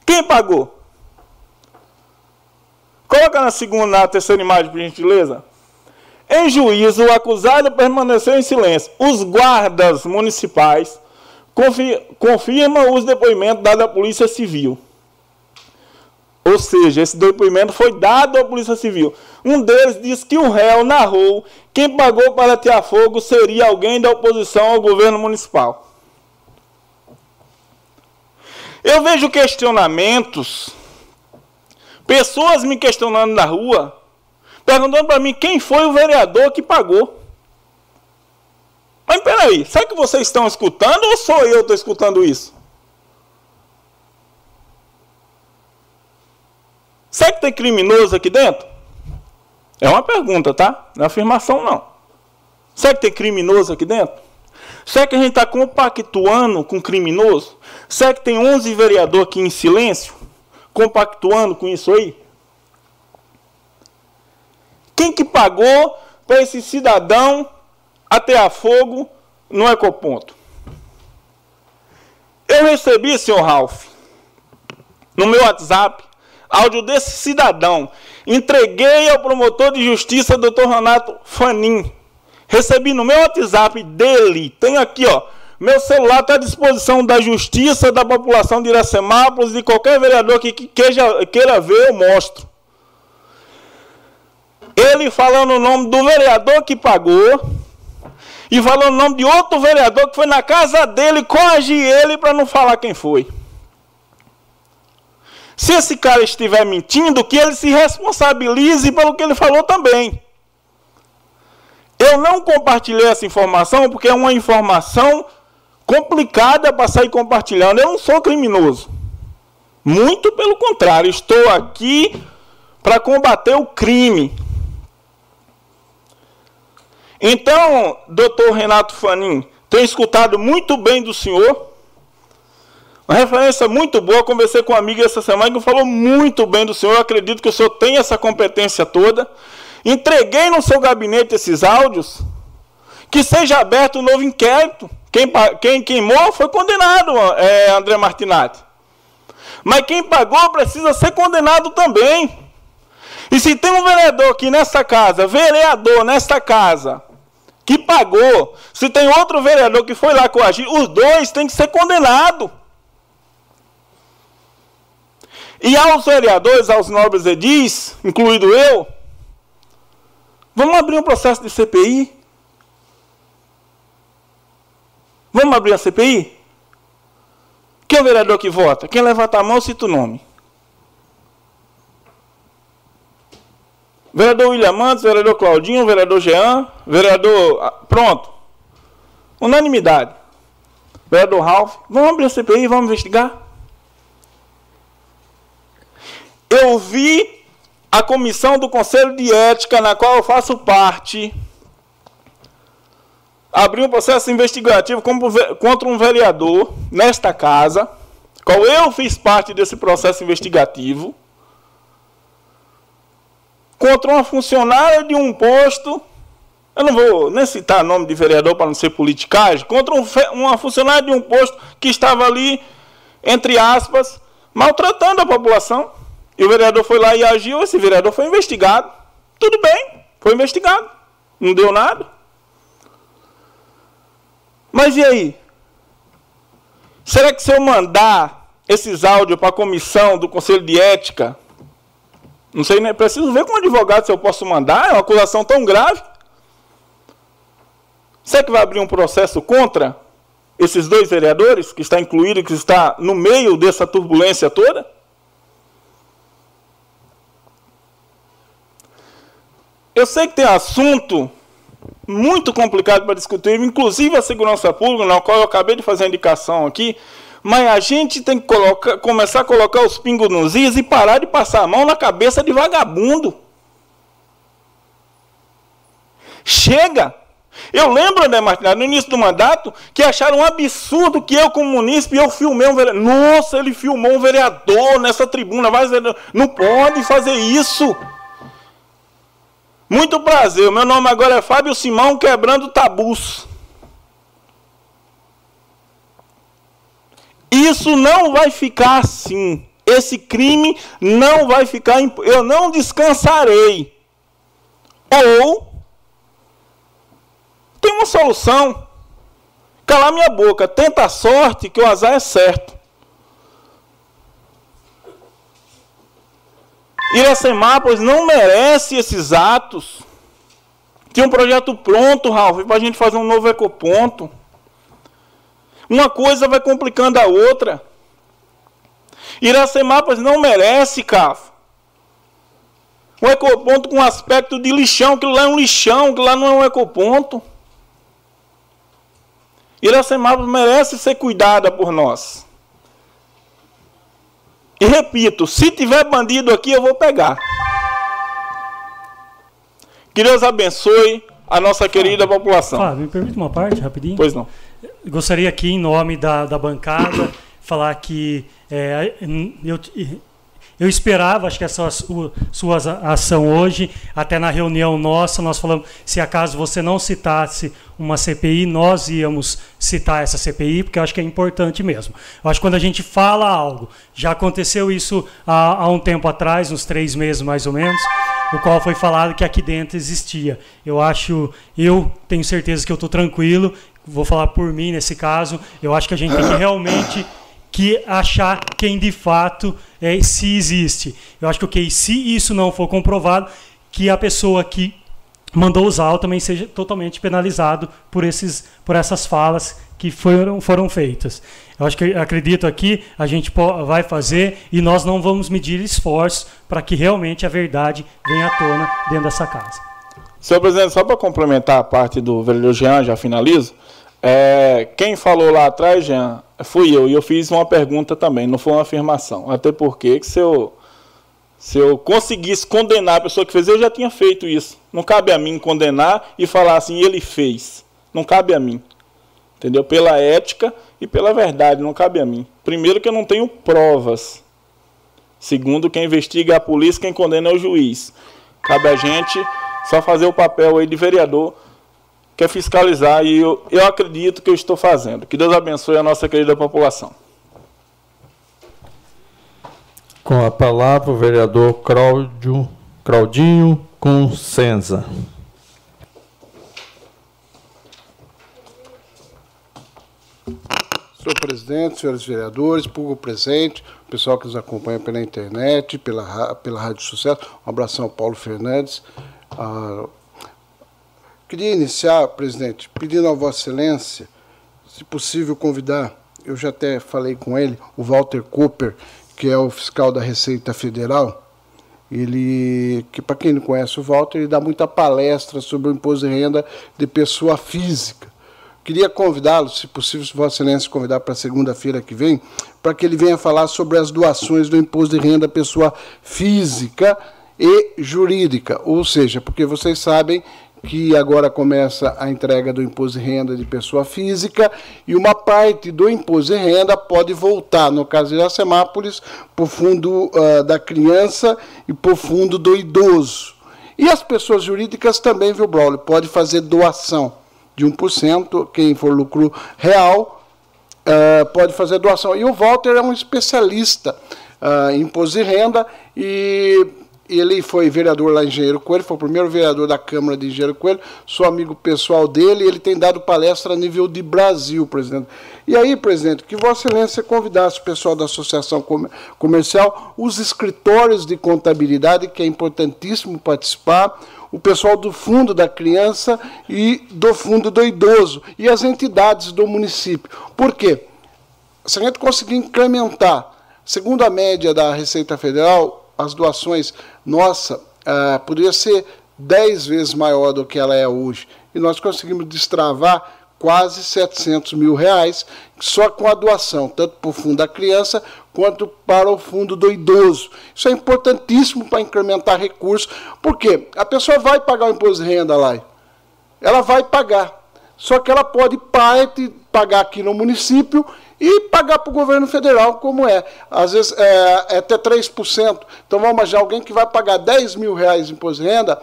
Quem pagou? Coloca na segunda, na terceira imagem, por gentileza. Em juízo, o acusado permaneceu em silêncio. Os guardas municipais confirmam os depoimentos dados à Polícia Civil. Ou seja, esse depoimento foi dado à Polícia Civil. Um deles diz que o réu narrou quem pagou para tirar fogo seria alguém da oposição ao governo municipal. Eu vejo questionamentos, pessoas me questionando na rua, perguntando para mim quem foi o vereador que pagou. Mas peraí, será que vocês estão escutando ou sou eu que estou escutando isso? Será que tem criminoso aqui dentro? É uma pergunta, tá? Não é afirmação, não. Será que tem criminoso aqui dentro? Será que a gente está compactuando com criminoso? Será que tem 11 vereadores aqui em silêncio, compactuando com isso aí? Quem que pagou para esse cidadão atear fogo no ecoponto? Eu recebi, senhor Ralph, no meu WhatsApp, áudio desse cidadão. Entreguei ao promotor de justiça, doutor Renato Fanin. Recebi no meu WhatsApp dele. Tenho aqui, ó. Meu celular está à disposição da justiça, da população de Iracemápolis, de qualquer vereador que queira, queira ver, eu mostro. Ele falando o nome do vereador que pagou e falando o nome de outro vereador que foi na casa dele coagir ele para não falar quem foi. Se esse cara estiver mentindo, que ele se responsabilize pelo que ele falou também. Eu não compartilhei essa informação porque é uma informação complicada para sair compartilhando. Eu não sou criminoso. Muito pelo contrário, estou aqui para combater o crime. Então, doutor Renato Fanin, tenho escutado muito bem do senhor. Uma referência muito boa. Conversei com uma amiga essa semana que falou muito bem do senhor. Eu acredito que o senhor tem essa competência toda. Entreguei no seu gabinete esses áudios. Que seja aberto um novo inquérito. Quem, quem queimou foi condenado, é, André Martinati. Mas quem pagou precisa ser condenado também. E se tem um vereador aqui nessa casa, vereador nesta casa, que pagou, se tem outro vereador que foi lá coagir, os dois têm que ser condenados. E aos vereadores, aos nobres edis, incluído eu, vamos abrir um processo de CPI? Vamos abrir a CPI? Quem é o vereador que vota? Quem levanta a mão, cita o nome. Vereador William Mantos, vereador Claudinho, vereador Jean, vereador. Ah, pronto. Unanimidade. Vereador Ralph. Vamos abrir a CPI, vamos investigar. eu vi a comissão do Conselho de Ética, na qual eu faço parte, abrir um processo investigativo contra um vereador nesta casa, qual eu fiz parte desse processo investigativo, contra uma funcionária de um posto, eu não vou nem citar nome de vereador para não ser politicagem, contra um, uma funcionária de um posto que estava ali, entre aspas, maltratando a população. E o vereador foi lá e agiu, esse vereador foi investigado. Tudo bem, foi investigado. Não deu nada. Mas e aí? Será que se eu mandar esses áudios para a comissão do Conselho de Ética, não sei, nem preciso ver com um advogado se eu posso mandar, é uma acusação tão grave. Será que vai abrir um processo contra esses dois vereadores, que está incluído, que está no meio dessa turbulência toda? Eu sei que tem assunto muito complicado para discutir, inclusive a segurança pública, na qual eu acabei de fazer a indicação aqui, mas a gente tem que colocar, começar a colocar os pingos nos is e parar de passar a mão na cabeça de vagabundo. Chega! Eu lembro, André Martinelli, no início do mandato, que acharam um absurdo que eu, como munícipe, eu filmei um vereador. Nossa, ele filmou um vereador nessa tribuna. Vai, não pode fazer isso. Muito prazer. Meu nome agora é Fábio Simão, quebrando tabus. Isso não vai ficar assim. Esse crime não vai ficar. Eu não descansarei. Ou tem uma solução. Calar minha boca. Tenta a sorte que o azar é certo. Iracemápolis não merece esses atos. Tinha um projeto pronto, Ralf, para a gente fazer um novo ecoponto. Uma coisa vai complicando a outra. Iracemápolis não merece, Cafo. Um ecoponto com aspecto de lixão, que lá é um lixão, que lá não é um ecoponto. Iracemápolis merece ser cuidada por nós. E repito, se tiver bandido aqui, eu vou pegar. Que Deus abençoe a nossa querida população. Fábio, me permite uma parte rapidinho? Pois não. Gostaria aqui, em nome da, da bancada, falar que é, eu, eu esperava, acho que essa sua, ação hoje, até na reunião nossa, nós falamos, se acaso você não citasse uma CPI, nós íamos citar essa CPI, porque eu acho que é importante mesmo. Eu acho que quando a gente fala algo, já aconteceu isso há, há um tempo atrás, uns três meses mais ou menos, o qual foi falado que aqui dentro existia. Eu acho, eu tenho certeza que eu estou tranquilo, vou falar por mim nesse caso, eu acho que a gente tem que realmente que achar quem de fato é, se existe. Eu acho que okay, se isso não for comprovado, que a pessoa que mandou usar também seja totalmente penalizado por, esses, por essas falas que foram, foram feitas. Eu acho que acredito aqui a gente vai fazer e nós não vamos medir esforços para que realmente a verdade venha à tona dentro dessa casa. Senhor presidente, só para complementar a parte do vereador Jean, já finalizo. É, quem falou lá atrás, Jean, fui eu. E eu fiz uma pergunta também, não foi uma afirmação. Até porque se eu, se eu conseguisse condenar a pessoa que fez, eu já tinha feito isso. Não cabe a mim condenar e falar assim, ele fez. Não cabe a mim. Entendeu? Pela ética e pela verdade, não cabe a mim. Primeiro que eu não tenho provas. Segundo, quem investiga é a polícia, quem condena é o juiz. Cabe a gente só fazer o papel aí de vereador quer fiscalizar e eu, eu acredito que eu estou fazendo. Que Deus abençoe a nossa querida população. Com a palavra, o vereador Cláudio, Claudinho Consenza. Senhor presidente, senhores vereadores, público presente, pessoal que nos acompanha pela internet, pela, pela Rádio Sucesso, um abração ao Paulo Fernandes, a Queria iniciar, presidente, pedindo a Vossa Excelência, se possível, convidar, eu já até falei com ele, o Walter Cooper, que é o fiscal da Receita Federal. Ele, que para quem não conhece o Walter, ele dá muita palestra sobre o imposto de renda de pessoa física. Queria convidá-lo, se possível, se Vossa Excelência convidar para segunda-feira que vem, para que ele venha falar sobre as doações do imposto de renda pessoa física e jurídica. Ou seja, porque vocês sabem que agora começa a entrega do imposto de renda de pessoa física e uma parte do imposto de renda pode voltar, no caso de Iracemápolis, para o fundo uh, da criança e para o fundo do idoso. E as pessoas jurídicas também, viu, Braulio, pode fazer doação de 1%, quem for lucro real uh, pode fazer doação. E o Walter é um especialista uh, em imposto de renda e ele foi vereador lá em Engenheiro Coelho, foi o primeiro vereador da Câmara de Engenheiro Coelho, sou amigo pessoal dele, ele tem dado palestra a nível de Brasil, presidente. E aí, presidente, que Vossa Excelência convidasse o pessoal da Associação Comercial, os escritórios de contabilidade, que é importantíssimo participar, o pessoal do Fundo da Criança e do Fundo do Idoso, e as entidades do município. Por quê? Se a gente conseguir incrementar, segundo a média da Receita Federal, as doações nossa uh, poderia ser 10 vezes maior do que ela é hoje. E nós conseguimos destravar quase 700 mil reais só com a doação, tanto para o fundo da criança quanto para o fundo do idoso. Isso é importantíssimo para incrementar recursos, porque a pessoa vai pagar o imposto de renda lá. ela vai pagar. Só que ela pode parte pagar aqui no município e pagar para o governo federal, como é. Às vezes é, é até 3%. Então vamos imaginar alguém que vai pagar 10 mil reais de imposto de renda,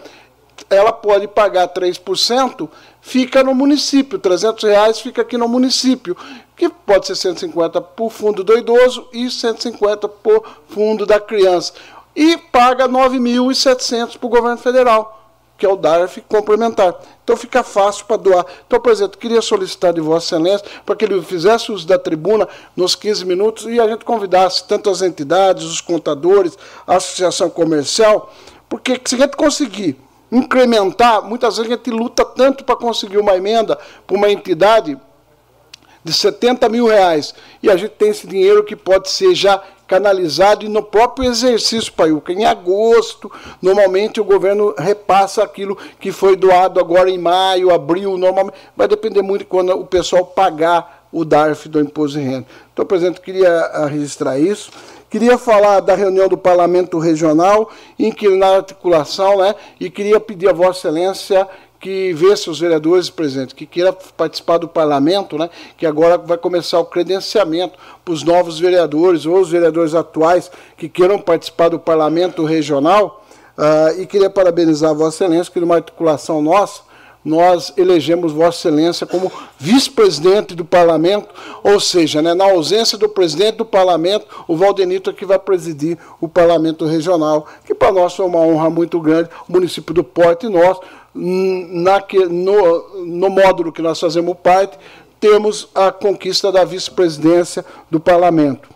ela pode pagar 3%, fica no município. 300 reais fica aqui no município, que pode ser 150 por fundo do idoso e 150 por fundo da criança. E paga 9.700 para o governo federal que é o DARF complementar. Então fica fácil para doar. Então, por exemplo, queria solicitar de Vossa Excelência para que ele fizesse uso da tribuna nos 15 minutos e a gente convidasse tanto as entidades, os contadores, a associação comercial, porque se a gente conseguir incrementar, muitas vezes a gente luta tanto para conseguir uma emenda para uma entidade de 70 mil reais e a gente tem esse dinheiro que pode ser já canalizado e no próprio exercício Paiuca. Em agosto, normalmente o governo repassa aquilo que foi doado agora em maio, abril, normalmente. Vai depender muito de quando o pessoal pagar o DARF do imposto de renda. Então, presidente, queria ah, registrar isso. Queria falar da reunião do Parlamento Regional, em que na articulação, né, e queria pedir a Vossa Excelência que vê seus vereadores presentes, que queira participar do parlamento, né, que agora vai começar o credenciamento para os novos vereadores ou os vereadores atuais que queiram participar do parlamento regional. Uh, e queria parabenizar a Vossa Excelência, que numa articulação nossa, nós elegemos Vossa Excelência como vice-presidente do parlamento, ou seja, né, na ausência do presidente do parlamento, o Valdenito é que vai presidir o parlamento regional, que para nós foi uma honra muito grande, o município do Porto e nós, na, no, no módulo que nós fazemos parte, temos a conquista da vice-presidência do parlamento.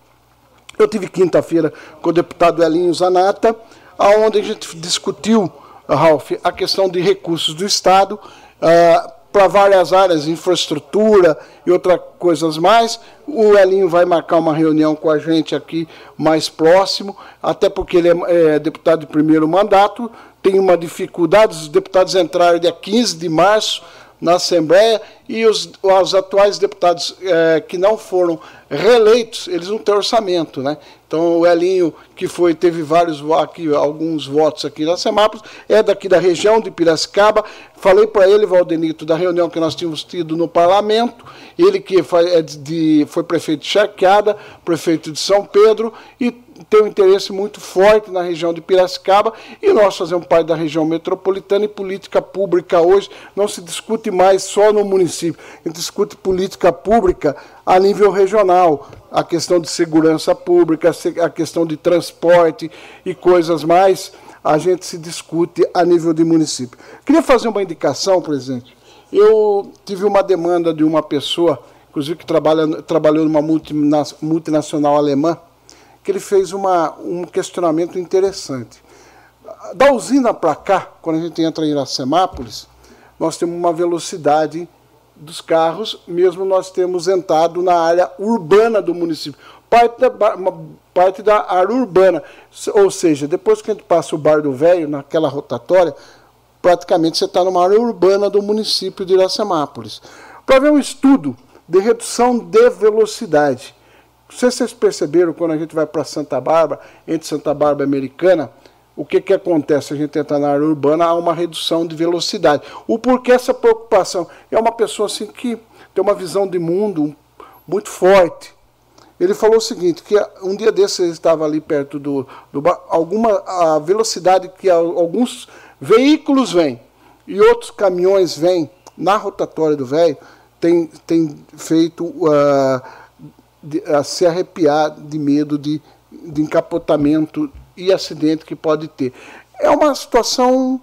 Eu tive quinta-feira com o deputado Elinho Zanata, onde a gente discutiu, Ralf, a questão de recursos do Estado uh, para várias áreas, infraestrutura e outras coisas mais. O Elinho vai marcar uma reunião com a gente aqui mais próximo, até porque ele é, é deputado de primeiro mandato, tem uma dificuldade, os deputados entraram dia 15 de março na Assembleia e os, os atuais deputados é, que não foram reeleitos, eles não têm orçamento, né? Então o Elinho, que foi, teve vários aqui, alguns votos aqui na Semápolis, é daqui da região de Piracicaba. Falei para ele, Valdenito, da reunião que nós tínhamos tido no parlamento, ele que foi, é de, foi prefeito de Charqueada, prefeito de São Pedro, e tem um interesse muito forte na região de Piracicaba e nós fazemos parte da região metropolitana e política pública hoje não se discute mais só no município, a gente discute política pública a nível regional, a questão de segurança pública, a questão de transporte e coisas mais, a gente se discute a nível de município. Queria fazer uma indicação, presidente. Eu tive uma demanda de uma pessoa, inclusive que trabalha, trabalhou numa multinacional alemã, que ele fez uma, um questionamento interessante. Da usina para cá, quando a gente entra em Iracemápolis, nós temos uma velocidade dos carros, mesmo nós temos entrado na área urbana do município. Parte da, parte da área urbana. Ou seja, depois que a gente passa o Bar do Velho, naquela rotatória, praticamente você está numa área urbana do município de Iracemápolis. Para ver um estudo de redução de velocidade. Se vocês perceberam quando a gente vai para Santa Bárbara, entre Santa Bárbara e Americana, o que, que acontece? A gente entra na área urbana, há uma redução de velocidade. O porquê essa preocupação? É uma pessoa assim que tem uma visão de mundo muito forte. Ele falou o seguinte, que um dia desses ele estava ali perto do, do alguma a velocidade que alguns veículos vêm e outros caminhões vêm na rotatória do velho tem, tem feito uh, de, a se arrepiar de medo de, de encapotamento e acidente que pode ter. É uma situação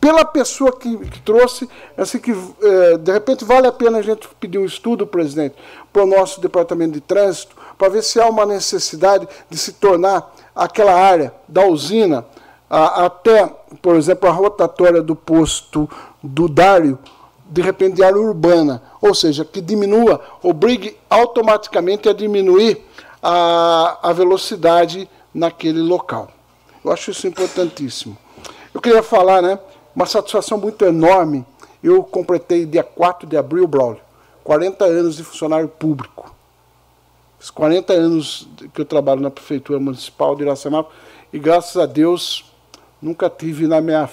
pela pessoa que, que trouxe, assim que é, de repente vale a pena a gente pedir um estudo, presidente, para o nosso departamento de trânsito, para ver se há uma necessidade de se tornar aquela área da usina a, até, por exemplo, a rotatória do posto do Dário, de repente de área urbana, ou seja, que diminua, obrigue automaticamente a diminuir a, a velocidade naquele local. Eu acho isso importantíssimo. Eu queria falar, né, uma satisfação muito enorme. Eu completei dia 4 de abril, Braulio, 40 anos de funcionário público. Os 40 anos que eu trabalho na Prefeitura Municipal de Iracema, e graças a Deus nunca tive na minha,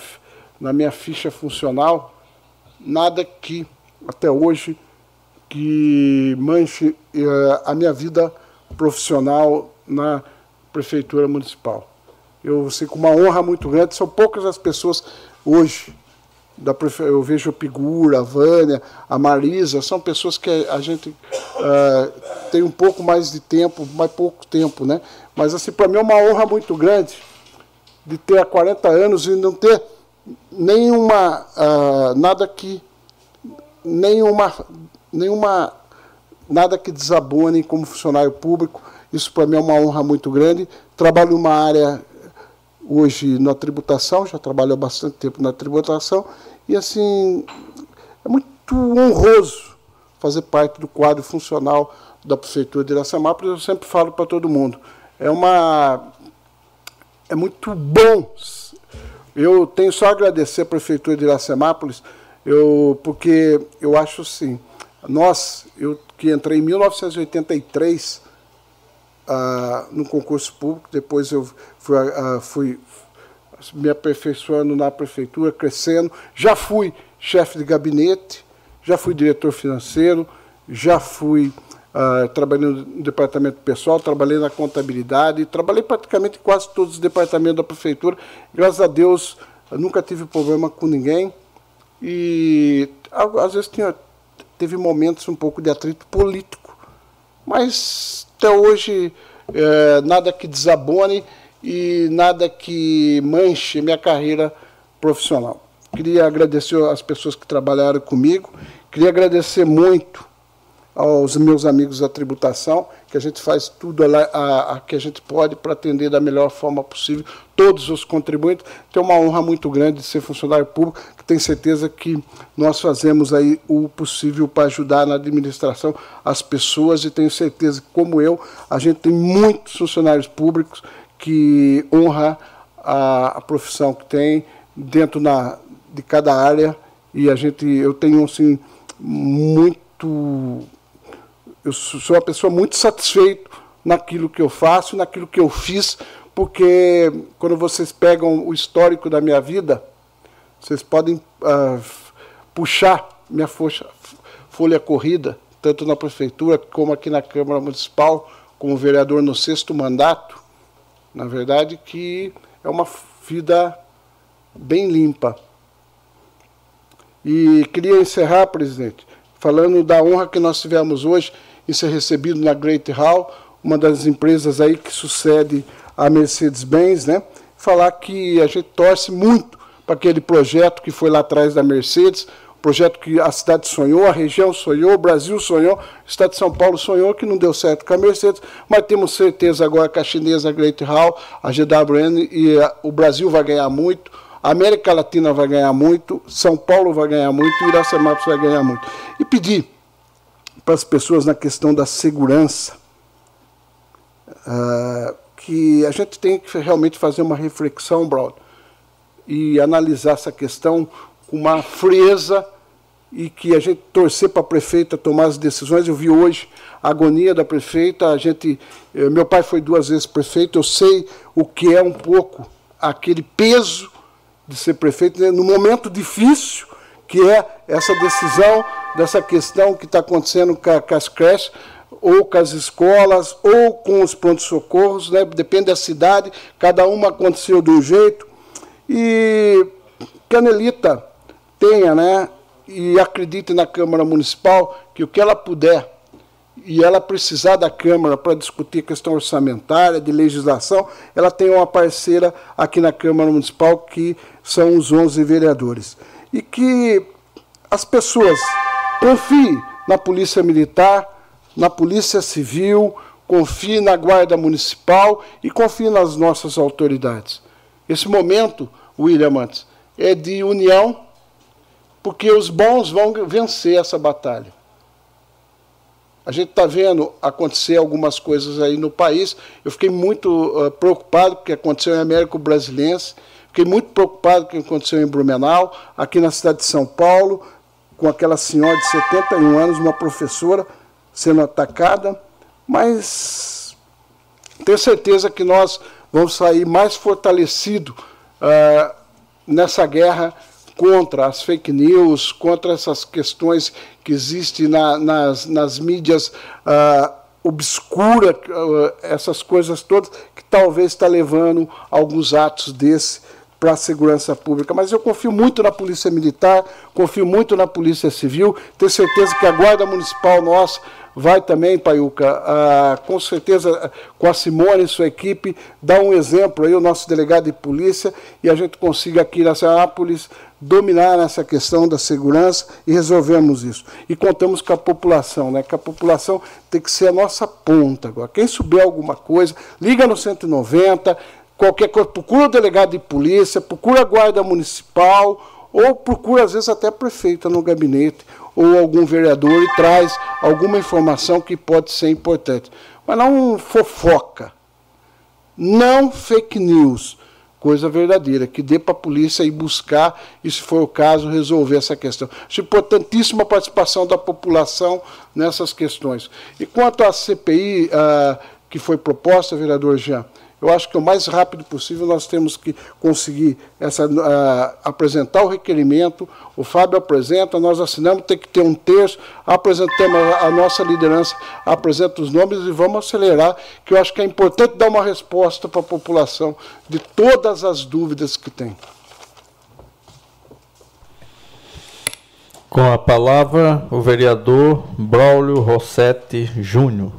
na minha ficha funcional nada que, até hoje, que manche uh, a minha vida profissional na prefeitura municipal. Eu sei com uma honra muito grande, são poucas as pessoas hoje da eu vejo a Pigura, a Vânia, a Marisa, são pessoas que a gente uh, tem um pouco mais de tempo, mais pouco tempo, né? Mas assim, para mim é uma honra muito grande de ter há 40 anos e não ter nenhuma uh, nada que nenhuma nenhuma nada que desabone como funcionário público. Isso para mim é uma honra muito grande. Trabalho numa área hoje na tributação, já trabalho há bastante tempo na tributação, e assim, é muito honroso fazer parte do quadro funcional da Prefeitura de Iracemápolis, eu sempre falo para todo mundo. É uma. É muito bom. Eu tenho só a agradecer a Prefeitura de Iracemápolis, eu, porque eu acho assim, nós, eu que entrei em 1983 ah, no concurso público, depois eu fui, ah, fui me aperfeiçoando na prefeitura, crescendo. Já fui chefe de gabinete, já fui diretor financeiro, já fui uh, trabalhei no departamento pessoal, trabalhei na contabilidade, trabalhei praticamente em quase todos os departamentos da prefeitura. Graças a Deus, nunca tive problema com ninguém. E às vezes tinha, teve momentos um pouco de atrito político. Mas até hoje, é, nada que desabone e nada que manche minha carreira profissional. Queria agradecer às pessoas que trabalharam comigo, queria agradecer muito aos meus amigos da tributação, que a gente faz tudo a, a, a que a gente pode para atender da melhor forma possível todos os contribuintes. Tem uma honra muito grande de ser funcionário público, que tenho certeza que nós fazemos aí o possível para ajudar na administração as pessoas e tenho certeza que, como eu, a gente tem muitos funcionários públicos que honra a, a profissão que tem dentro na, de cada área e a gente eu tenho assim muito eu sou uma pessoa muito satisfeito naquilo que eu faço, naquilo que eu fiz, porque quando vocês pegam o histórico da minha vida, vocês podem uh, puxar minha folha, folha corrida, tanto na prefeitura como aqui na Câmara Municipal, como vereador no sexto mandato, na verdade, que é uma vida bem limpa. E queria encerrar, presidente, falando da honra que nós tivemos hoje em ser recebido na Great Hall, uma das empresas aí que sucede a Mercedes-Benz, né? Falar que a gente torce muito para aquele projeto que foi lá atrás da Mercedes, projeto que a cidade sonhou, a região sonhou, o Brasil sonhou, o estado de São Paulo sonhou, que não deu certo com a Mercedes, mas temos certeza agora que a chinesa Great Hall, a GWN e a, o Brasil vai ganhar muito, a América Latina vai ganhar muito, São Paulo vai ganhar muito e Iracemápolis vai ganhar muito. E pedir para as pessoas na questão da segurança, uh, que a gente tem que realmente fazer uma reflexão, Braulio, e analisar essa questão com uma frieza e que a gente torcer para a prefeita tomar as decisões. Eu vi hoje a agonia da prefeita. A gente, eh, meu pai foi duas vezes prefeito. Eu sei o que é um pouco aquele peso de ser prefeito né? no momento difícil que é essa decisão dessa questão que está acontecendo com, as creches ou com as escolas, ou com os prontos-socorros, né? depende da cidade, cada uma aconteceu de um jeito. E Canelita tenha, né, e acredite na Câmara Municipal que o que ela puder e ela precisar da Câmara para discutir questão orçamentária, de legislação, ela tem uma parceira aqui na Câmara Municipal que são os 11 vereadores. E que as pessoas confiem na Polícia Militar, na Polícia Civil, confiem na Guarda Municipal e confiem nas nossas autoridades. Esse momento, William Mantes, é de união porque os bons vão vencer essa batalha. A gente está vendo acontecer algumas coisas aí no país. Eu fiquei muito uh, preocupado com o que aconteceu em Américo Brasilense, fiquei muito preocupado com o que aconteceu em Blumenau, aqui na cidade de São Paulo, com aquela senhora de 71 anos, uma professora, sendo atacada. Mas tenho certeza que nós vamos sair mais fortalecidos uh, nessa guerra contra as fake news, contra essas questões que existem na, nas, nas mídias ah, obscuras, ah, essas coisas todas, que talvez está levando alguns atos desses para a segurança pública. Mas eu confio muito na Polícia Militar, confio muito na Polícia Civil, tenho certeza que a Guarda Municipal nossa vai também, Paiuca, ah, com certeza com a Simone e sua equipe, dar um exemplo aí, o nosso delegado de polícia, e a gente consiga aqui na Ceanápolis dominar essa questão da segurança e resolvermos isso. E contamos com a população, né? que a população tem que ser a nossa ponta agora. Quem souber alguma coisa, liga no 190, qualquer coisa, procura o delegado de polícia, procura a guarda municipal, ou procura às vezes até a prefeita no gabinete, ou algum vereador e traz alguma informação que pode ser importante. Mas não fofoca, não fake news, coisa verdadeira, que dê para a polícia ir buscar e, se for o caso, resolver essa questão. Acho importantíssima a participação da população nessas questões. E quanto à CPI ah, que foi proposta, vereador Jean, eu acho que o mais rápido possível nós temos que conseguir essa, uh, apresentar o requerimento. O Fábio apresenta, nós assinamos, tem que ter um terço, apresentamos a, nossa liderança, apresenta os nomes e vamos acelerar, que eu acho que é importante dar uma resposta para a população de todas as dúvidas que tem. Com a palavra, o vereador Braulio Rossetti Júnior.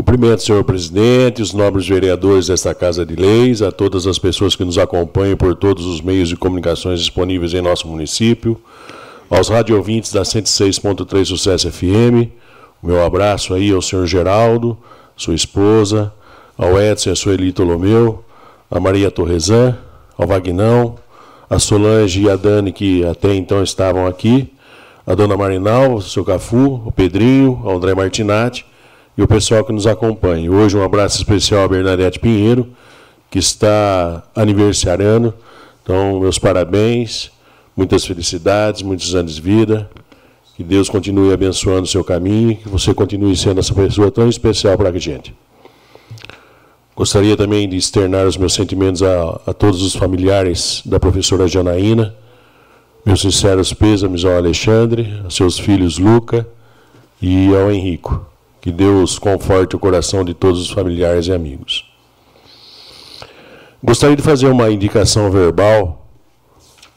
Cumprimento, senhor presidente, os nobres vereadores desta Casa de Leis, a todas as pessoas que nos acompanham por todos os meios de comunicações disponíveis em nosso município, aos radiovintes da 106.3 Sucesso FM, o meu abraço aí ao senhor Geraldo, sua esposa, ao Edson e a Sueli Tolomeu, a Maria Torresan, ao Vagnão, a Solange e a Dani, que até então estavam aqui, a dona Marinal, o seu Cafu, o Pedrinho, ao André Martinati, e o pessoal que nos acompanha. Hoje um abraço especial a Bernadette Pinheiro, que está aniversariando. Então, meus parabéns, muitas felicidades, muitos anos de vida. Que Deus continue abençoando o seu caminho, que você continue sendo essa pessoa tão especial para a gente. Gostaria também de externar os meus sentimentos a, a todos os familiares da professora Janaína, meus sinceros pêsames ao Alexandre, a seus filhos Luca e ao Henrico. Que Deus conforte o coração de todos os familiares e amigos. Gostaria de fazer uma indicação verbal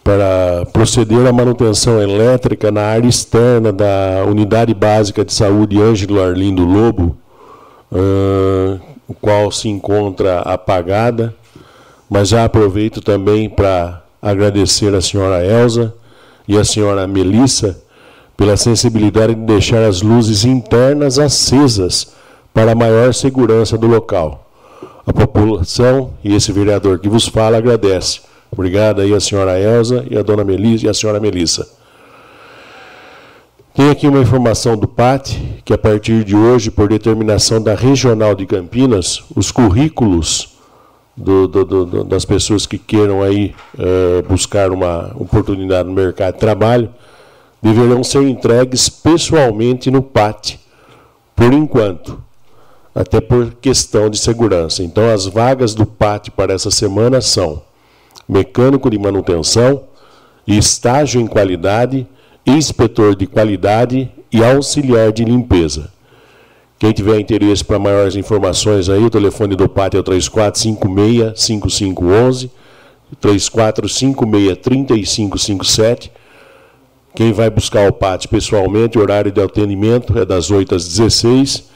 para proceder à manutenção elétrica na área externa da Unidade Básica de Saúde Ângelo Arlindo Lobo, uh, o qual se encontra apagada, mas já aproveito também para agradecer a senhora Elza e a senhora Melissa pela sensibilidade de deixar as luzes internas acesas para maior segurança do local. A população e esse vereador que vos fala agradece. Obrigado aí a senhora Elza e a dona Melissa e a senhora Melissa. Tem aqui uma informação do PAT, que a partir de hoje, por determinação da Regional de Campinas, os currículos do, do, do, das pessoas que queiram aí uh, buscar uma oportunidade no mercado de trabalho deverão ser entregues pessoalmente no PAT, por enquanto, até por questão de segurança. Então, as vagas do PAT para essa semana são mecânico de manutenção, estágio em qualidade, inspetor de qualidade e auxiliar de limpeza. Quem tiver interesse para maiores informações aí, o telefone do PAT é o 3456-5511, 3456-3557, quem vai buscar o PAT pessoalmente, o horário de atendimento é das 8 às 16.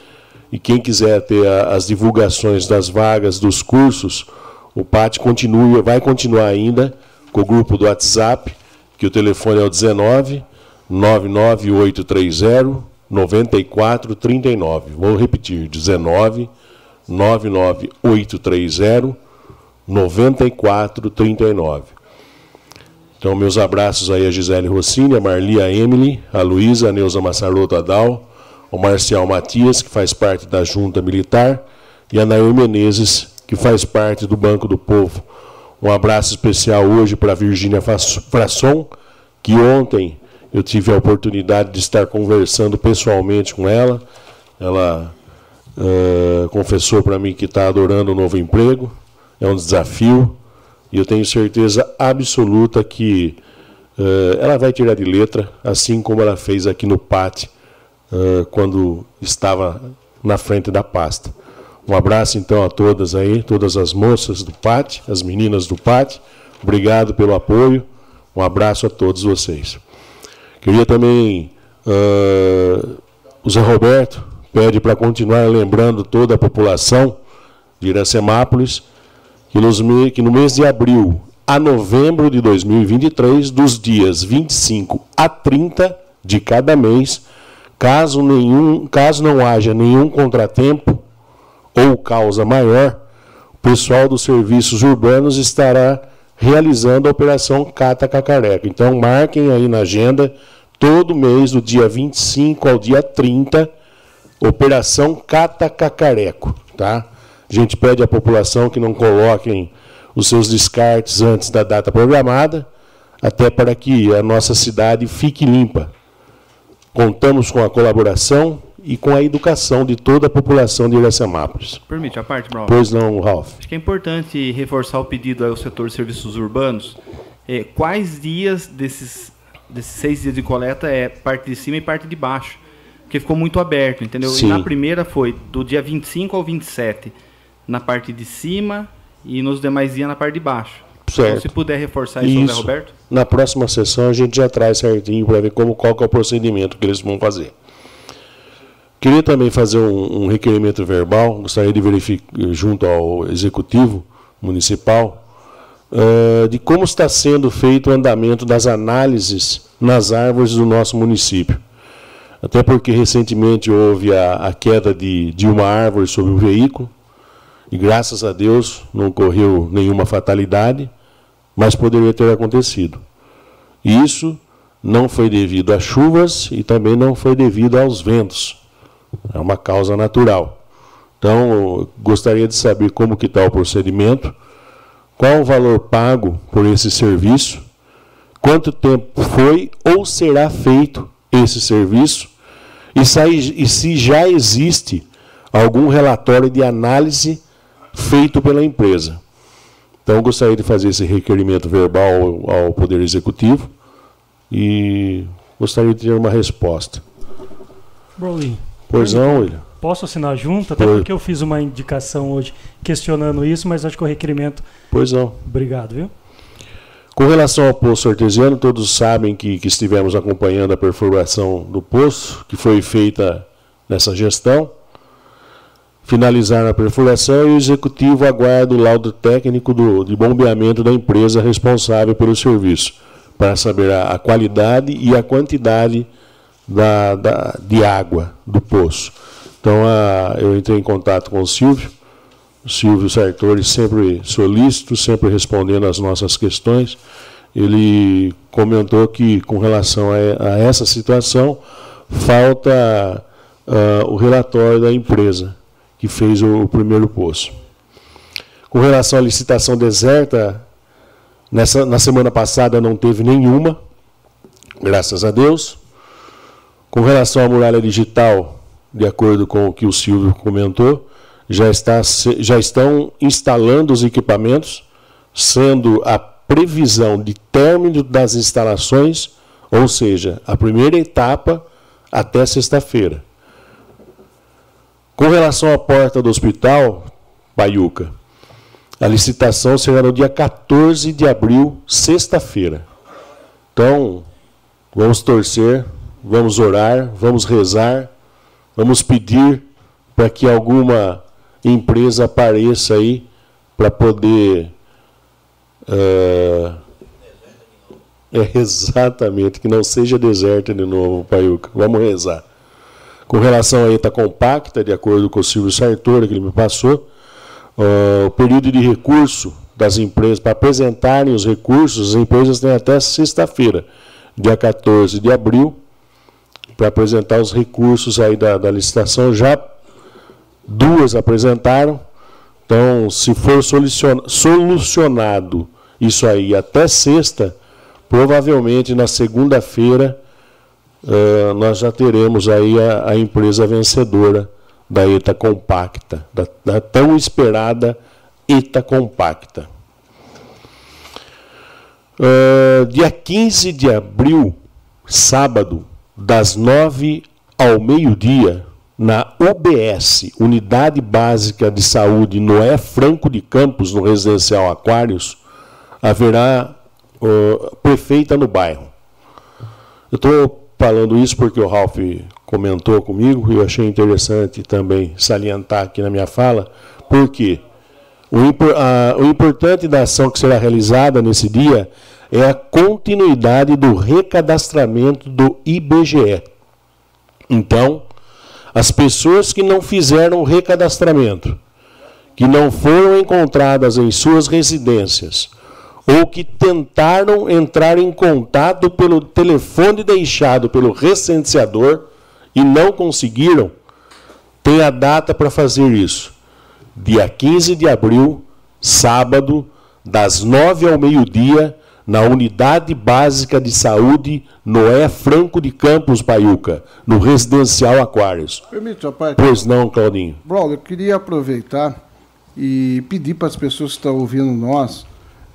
E quem quiser ter a, as divulgações das vagas dos cursos, o PAT continua, vai continuar ainda com o grupo do WhatsApp, que o telefone é o 19 99830 9439. Vou repetir, 19 99830 9439. Então, meus abraços aí a Gisele Rossini, a Marli, a Emily, a Luísa, a Neuza Massaroto Adal, o Marcial Matias, que faz parte da Junta Militar, e a Nair Menezes, que faz parte do Banco do Povo. Um abraço especial hoje para a Virgínia Frasson, que ontem eu tive a oportunidade de estar conversando pessoalmente com ela. Ela uh, confessou para mim que está adorando o novo emprego, é um desafio, e eu tenho certeza absoluta que uh, ela vai tirar de letra, assim como ela fez aqui no PAT, uh, quando estava na frente da pasta. Um abraço então a todas aí, todas as moças do PAT, as meninas do PAT. Obrigado pelo apoio. Um abraço a todos vocês. Queria também. Uh, o Zé Roberto pede para continuar lembrando toda a população de Iracemápolis que, nos, que no mês de abril a novembro de 2023, dos dias 25 a 30 de cada mês, caso, nenhum, caso não haja nenhum contratempo ou causa maior, o pessoal dos serviços urbanos estará realizando a operação Cata Cacareca. Então marquem aí na agenda, todo mês, do dia 25 ao dia 30, Operação Cata Cacareco. Tá? A gente pede à população que não coloquem os seus descartes antes da data programada, até para que a nossa cidade fique limpa. Contamos com a colaboração e com a educação de toda a população de Iracemápolis. Permite a parte, Brown? Pois não, Ralf. Acho que é importante reforçar o pedido ao setor de serviços urbanos. É, quais dias desses, desses seis dias de coleta é parte de cima e parte de baixo? Porque ficou muito aberto, entendeu? Sim. E na primeira foi do dia 25 ao 27, na parte de cima e nos demais dias na parte de baixo. Certo. Então, se puder reforçar isso, Isso. Roberto. Na próxima sessão a gente já traz certinho para ver como, qual é o procedimento que eles vão fazer. Queria também fazer um, um requerimento verbal, gostaria de verificar junto ao executivo municipal eh, de como está sendo feito o andamento das análises nas árvores do nosso município. Até porque recentemente houve a, a queda de, de uma árvore sobre um veículo, e graças a Deus não ocorreu nenhuma fatalidade, mas poderia ter acontecido. Isso não foi devido às chuvas e também não foi devido aos ventos. É uma causa natural. Então, gostaria de saber como que está o procedimento, qual o valor pago por esse serviço, quanto tempo foi ou será feito esse serviço e, e se já existe algum relatório de análise feito pela empresa. Então, eu gostaria de fazer esse requerimento verbal ao, ao Poder Executivo e gostaria de ter uma resposta. Broly. Pois não, William? Posso assinar junto? Até Pois. porque eu fiz uma indicação hoje questionando isso, mas acho que o requerimento. Pois não. Obrigado, viu? Com relação ao poço artesiano, todos sabem que, que estivemos acompanhando a perfuração do poço, que foi feita nessa gestão. Finalizaram a perfuração e o executivo aguarda o laudo técnico do, de bombeamento da empresa responsável pelo serviço, para saber a, a qualidade e a quantidade da, da- de água do poço. Então, a- eu entrei em contato com o Silvio, o Silvio Sartori sempre solícito, sempre respondendo às nossas questões. Ele comentou que, com relação a, a essa situação, falta ah, o relatório da empresa que fez o, o primeiro poço. Com relação à licitação deserta, nessa, na semana passada não teve nenhuma, graças a Deus. Com relação à muralha digital, de acordo com o que o Silvio comentou, já, está, já estão instalando os equipamentos, sendo a previsão de término das instalações, ou seja, a primeira etapa até sexta-feira. Com relação à porta do hospital, Paiuca, a licitação será no dia 14 de abril, sexta-feira. Então, vamos torcer, vamos orar, vamos rezar, vamos pedir para que alguma empresa apareça aí para poder. eh, é [LAUGHS] exatamente, que não seja deserta de novo, Paiuca. Vamos rezar. Com relação à ETA compacta, de acordo com o Silvio Sartori, que ele me passou, ah, o período de recurso das empresas, para apresentarem os recursos, as empresas têm até sexta-feira, dia 14 de abril, para apresentar os recursos aí da, da licitação. Já duas apresentaram. Então, se for solucion- solucionado isso aí até sexta, provavelmente na segunda-feira uh, nós já teremos aí a, a, empresa vencedora da ETA Compacta, da, da tão esperada ETA Compacta. Uh, dia 15 de abril, sábado, das 9 ao meio-dia, na UBS, Unidade Básica de Saúde Noé Franco de Campos, no residencial Aquários, haverá uh, prefeita no bairro. Eu estou falando isso porque o Ralph comentou comigo e eu achei interessante também salientar aqui na minha fala, porque o, a, o importante da ação que será realizada nesse dia é a continuidade do recadastramento do IBGE. Então, as pessoas que não fizeram o recadastramento, que não foram encontradas em suas residências, ou que tentaram entrar em contato pelo telefone deixado pelo recenseador e não conseguiram, tem a data para fazer isso. Dia 15 de abril, sábado, das 9 ao meio-dia, na Unidade Básica de Saúde Noé Franco de Campos, Paiuca, no Residencial Aquários. Permite, rapaz. Pois não, Claudinho. Brother, eu queria aproveitar e pedir para as pessoas que estão ouvindo nós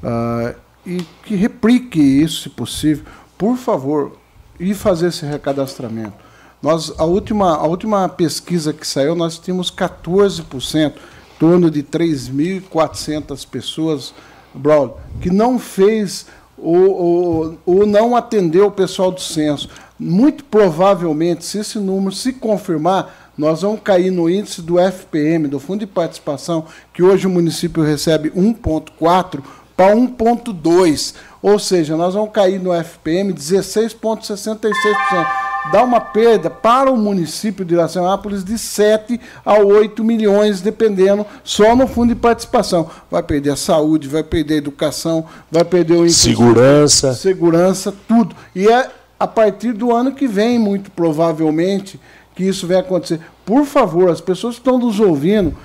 uh, e que replique isso, se possível, por favor, e fazer esse recadastramento. Nós, a, última, a última pesquisa que saiu, nós tínhamos 14%, em torno de 3.400 pessoas, brother, que não fez ou, ou, ou não atendeu o pessoal do censo. Muito provavelmente, se esse número se confirmar, nós vamos cair no índice do FPM, do Fundo de Participação, que hoje o município recebe 1,4 para 1,2. Ou seja, nós vamos cair no FPM 16,66% dá uma perda para o município de Iracemápolis de 7 a 8 milhões, dependendo, só no fundo de participação. Vai perder a saúde, vai perder a educação, vai perder o segurança, segurança, tudo. E é a partir do ano que vem, muito provavelmente, que isso vai acontecer. Por favor, as pessoas que estão nos ouvindo,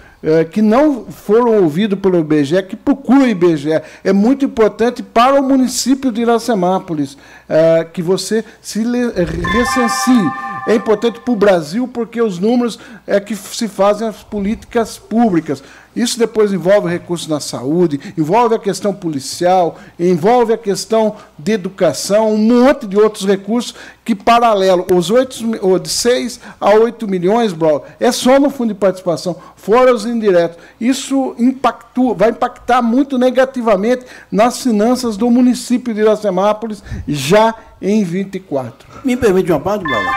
que não foram ouvidos pelo IBGE, que procurem o IBGE. É muito importante para o município de Iracemápolis é, que você se recensie. É importante para o Brasil porque os números é que se fazem as políticas públicas. Isso depois envolve recursos na saúde, envolve a questão policial, envolve a questão de educação, um monte de outros recursos que, paralelo, os 8, de 6 a 8 milhões, bro, é só no fundo de participação, fora os indiretos. Isso impactua, vai impactar muito negativamente nas finanças do município de Iracemápolis já em 24. Me permite uma parte, Bruno?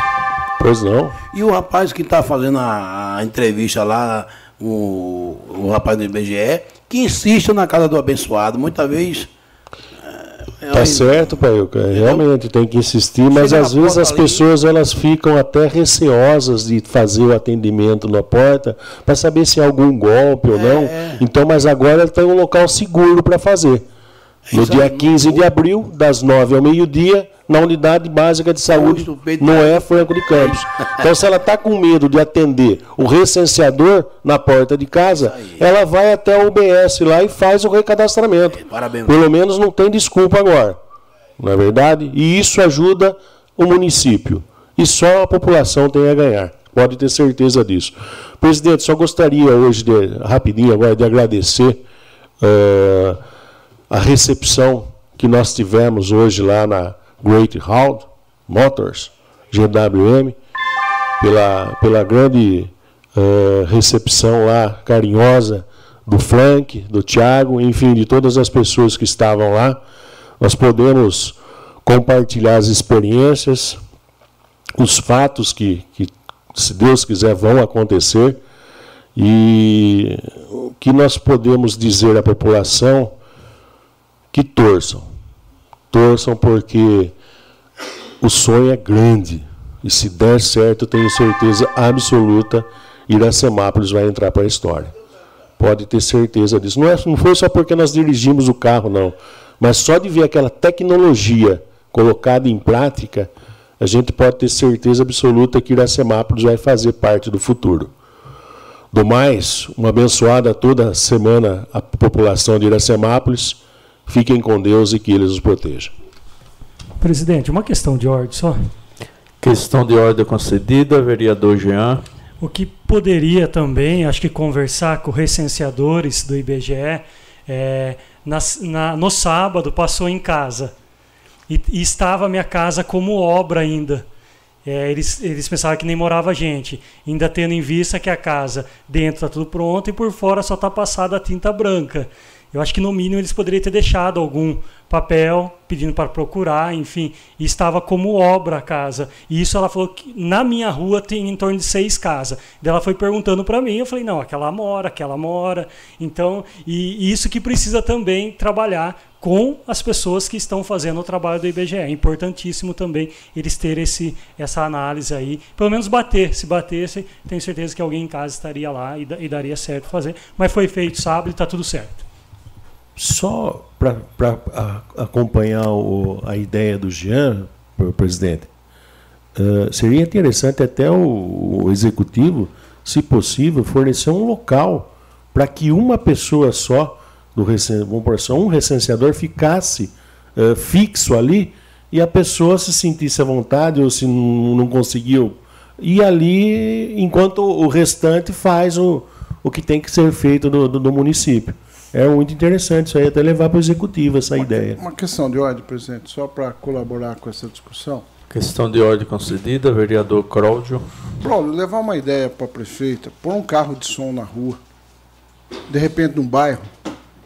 Pois não. E o rapaz que está fazendo a, a entrevista lá o, o rapaz do IBGE, que insiste na casa do abençoado. Muitas vezes. É, tá certo, pai. Realmente tem que insistir, mas às vezes as ali. pessoas elas ficam até receosas de fazer o atendimento na porta para saber se há algum golpe é. ou não. Então, mas agora tem um local seguro para fazer. No dia 15 de abril, das 9 ao meio-dia, na unidade básica de saúde Noé Franco de Campos. Então, se ela está com medo de atender o recenseador na porta de casa, ela vai até o UBS lá e faz o recadastramento. Parabéns. Pelo menos não tem desculpa agora. Não é verdade? E isso ajuda o município. E só a população tem a ganhar. Pode ter certeza disso. Presidente, só gostaria hoje, de, rapidinho agora, de agradecer uh, a recepção que nós tivemos hoje lá na, Great Hall Motors, GWM, pela, pela grande uh, recepção lá carinhosa do Frank, do Thiago, enfim, de todas as pessoas que estavam lá. Nós podemos compartilhar as experiências, os fatos que, que se Deus quiser, vão acontecer. E o que nós podemos dizer à população que torçam torçam porque o sonho é grande. E se der certo, tenho certeza absoluta, Iracemápolis vai entrar para a história. Pode ter certeza disso. Não, é, não foi só porque nós dirigimos o carro, não. Mas só de ver aquela tecnologia colocada em prática, a gente pode ter certeza absoluta que Iracemápolis vai fazer parte do futuro. Do mais, uma abençoada toda semana a população de Iracemápolis. Fiquem com Deus e que Ele os proteja. Presidente, uma questão de ordem só. Questão de ordem concedida, vereador Jean. O que poderia também, acho que conversar com recenseadores do IBGE, é, na, na, no sábado passou em casa e, e estava minha casa como obra ainda. É, eles, eles pensavam que nem morava gente, ainda tendo em vista que a casa dentro está tudo pronto e por fora só está passada a tinta branca. Eu acho que no mínimo eles poderiam ter deixado algum papel pedindo para procurar, enfim, e estava como obra a casa. E isso ela falou que na minha rua tem em torno de seis casas. Daí ela foi perguntando para mim, eu falei, não, aquela mora, aquela mora. Então, e, e isso que precisa também trabalhar com as pessoas que estão fazendo o trabalho do IBGE. É importantíssimo também eles terem esse, essa análise aí, pelo menos bater. Se batesse, tenho certeza que alguém em casa estaria lá e, e daria certo fazer. Mas foi feito sábado e está tudo certo. Só para acompanhar o, a ideia do Jean, presidente, uh, seria interessante até o, o, executivo, se possível, fornecer um local para que uma pessoa só, do vamos por um recenseador, ficasse uh, fixo ali e a pessoa se sentisse à vontade ou se não, conseguiu ir ali enquanto o restante faz o, o que tem que ser feito do, do, do município. É muito interessante isso aí, até levar para o executivo essa uma, ideia. Uma questão de ordem, presidente, só para colaborar com essa discussão. Questão de ordem concedida, vereador Cláudio. Cláudio, levar uma ideia para a prefeita, pôr um carro de som na rua, de repente num bairro,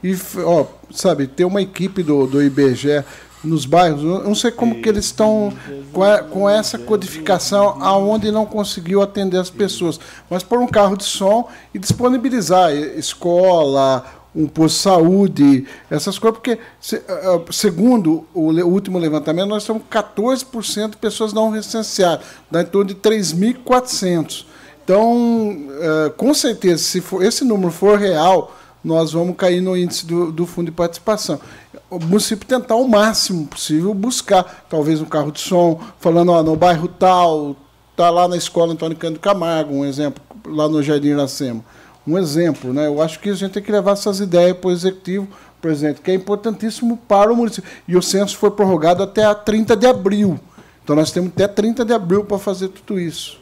e, ó, sabe, ter uma equipe do, do IBGE nos bairros, eu não sei como que eles estão com, a, com essa codificação aonde não conseguiu atender as pessoas, mas pôr um carro de som e disponibilizar escola, um posto de saúde, essas coisas, porque, se, uh, segundo o, último levantamento, nós temos 14% de pessoas não recenseadas, dá em torno de 3.400. Então, uh, com certeza, se for, esse número for real, nós vamos cair no índice do, do fundo de participação. O município tentar o máximo possível buscar, talvez um carro de som, falando, ó, no bairro tal, tá lá na escola Antônio Cândido Camargo, um exemplo, lá no Jardim Iracema um exemplo. Né? Eu acho que a gente tem que levar essas ideias para o executivo, presidente, que é importantíssimo para o município. E o censo foi prorrogado até a 30 de abril. Então nós temos até 30 de abril para fazer tudo isso.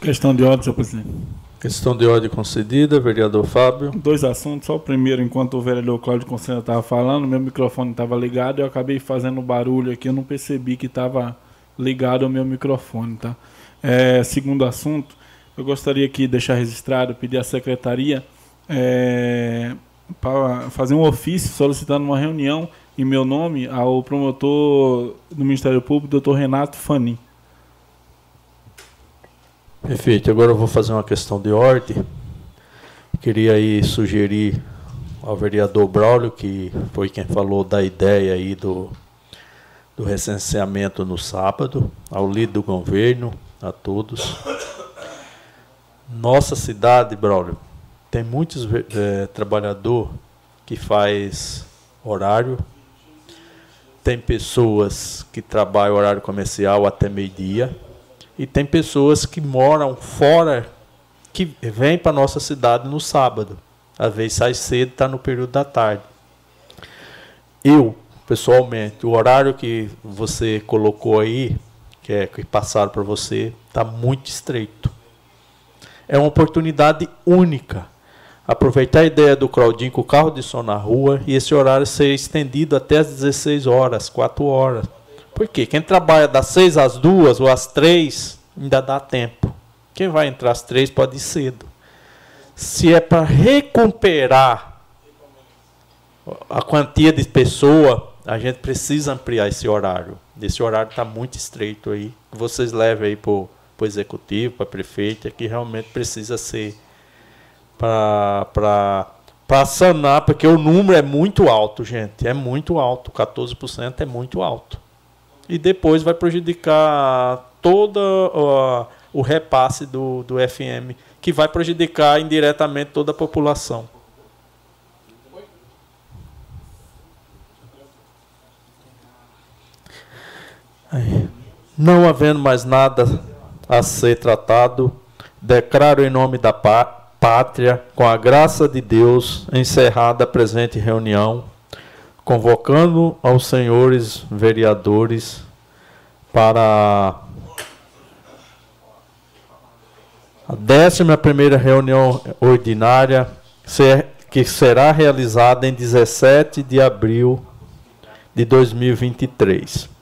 Questão de ordem, senhor presidente. Questão de ordem concedida, vereador Fábio. Dois assuntos. Só o primeiro, enquanto o vereador Cláudio Conselho estava falando, meu microfone estava ligado e eu acabei fazendo barulho aqui, eu não percebi que estava ligado ao meu microfone. Tá? É, segundo assunto, eu gostaria aqui de deixar registrado, pedir à secretaria é, para fazer um ofício solicitando uma reunião em meu nome ao promotor do Ministério Público, doutor Renato Fani. Perfeito. Agora eu vou fazer uma questão de ordem. Queria aí sugerir ao vereador Braulio, que foi quem falou da ideia aí do, do recenseamento no sábado, ao líder do governo, a todos, nossa cidade, Braulio, tem muitos é, trabalhador que faz horário. Tem pessoas que trabalham horário comercial até meio-dia. E tem pessoas que moram fora, que vêm para nossa cidade no sábado. Às vezes sai cedo, está no período da tarde. Eu, pessoalmente, o horário que você colocou aí, que é que passaram para você, está muito estreito é uma oportunidade única. Aproveitar a ideia do Claudinho com o carro de som na rua e esse horário ser estendido até as 16 horas, 4 horas. Por quê? Quem trabalha das 6 às 2 ou às 3 ainda dá tempo. Quem vai entrar às 3 pode ir cedo. Se é para recuperar a quantia de pessoa, a gente precisa ampliar esse horário. Esse horário está muito estreito aí. Vocês levem aí para para o executivo, para a prefeita, que realmente precisa ser para sanar, porque o número é muito alto, gente. É muito alto. 14% é muito alto. E depois vai prejudicar todo uh, o repasse do, do FM, que vai prejudicar indiretamente toda a população. Não havendo mais nada a ser tratado, declaro em nome da pátria, com a graça de Deus, encerrada a presente reunião, convocando aos senhores vereadores para a 11 reunião ordinária, que será realizada em 17 de abril de 2023.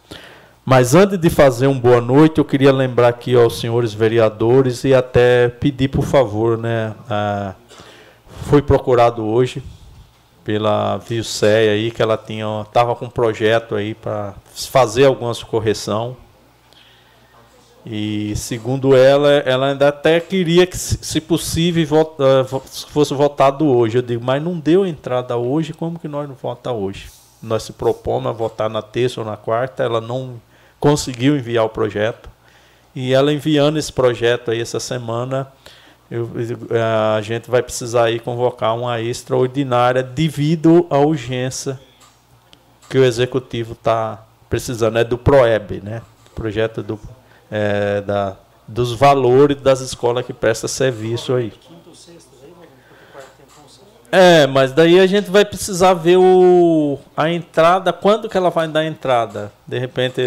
Mas antes de fazer um boa noite, eu queria lembrar aqui aos senhores vereadores e até pedir, por favor, né? Ah, foi procurado hoje pela Vilceia aí, que ela tinha, estava com um projeto aí para fazer algumas correção. E segundo ela, ela ainda até queria que, se possível, vota, fosse votado hoje. Eu digo, mas não deu entrada hoje, como que nós não votamos hoje? Nós se propomos a votar na terça ou na quarta, ela não conseguiu enviar o projeto. E ela enviando esse projeto aí essa semana, eu, a gente vai precisar aí convocar uma extraordinária devido à urgência que o executivo está precisando. É do PROEB, né? Projeto do, é, da, dos valores das escolas que prestam serviço aí. É, mas daí a gente vai precisar ver o, a entrada, quando que ela vai dar entrada. De repente,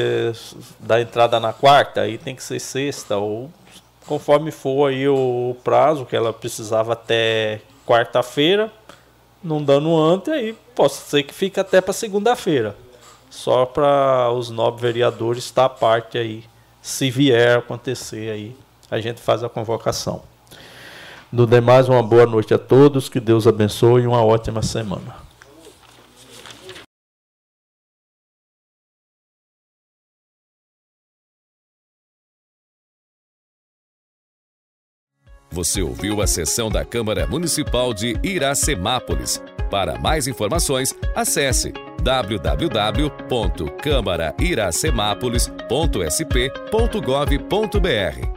dar entrada na quarta, aí tem que ser sexta, ou conforme for aí o prazo que ela precisava até quarta-feira, não dando antes, aí pode ser que fique até para segunda-feira. Só para os nove vereadores estar à parte aí. Se vier acontecer aí, a gente faz a convocação. No demais, uma boa noite a todos, que Deus abençoe e uma ótima semana. Você ouviu a sessão da Câmara Municipal de Iracemápolis. Para mais informações, acesse www.câmarairacemápolis.sp.gov.br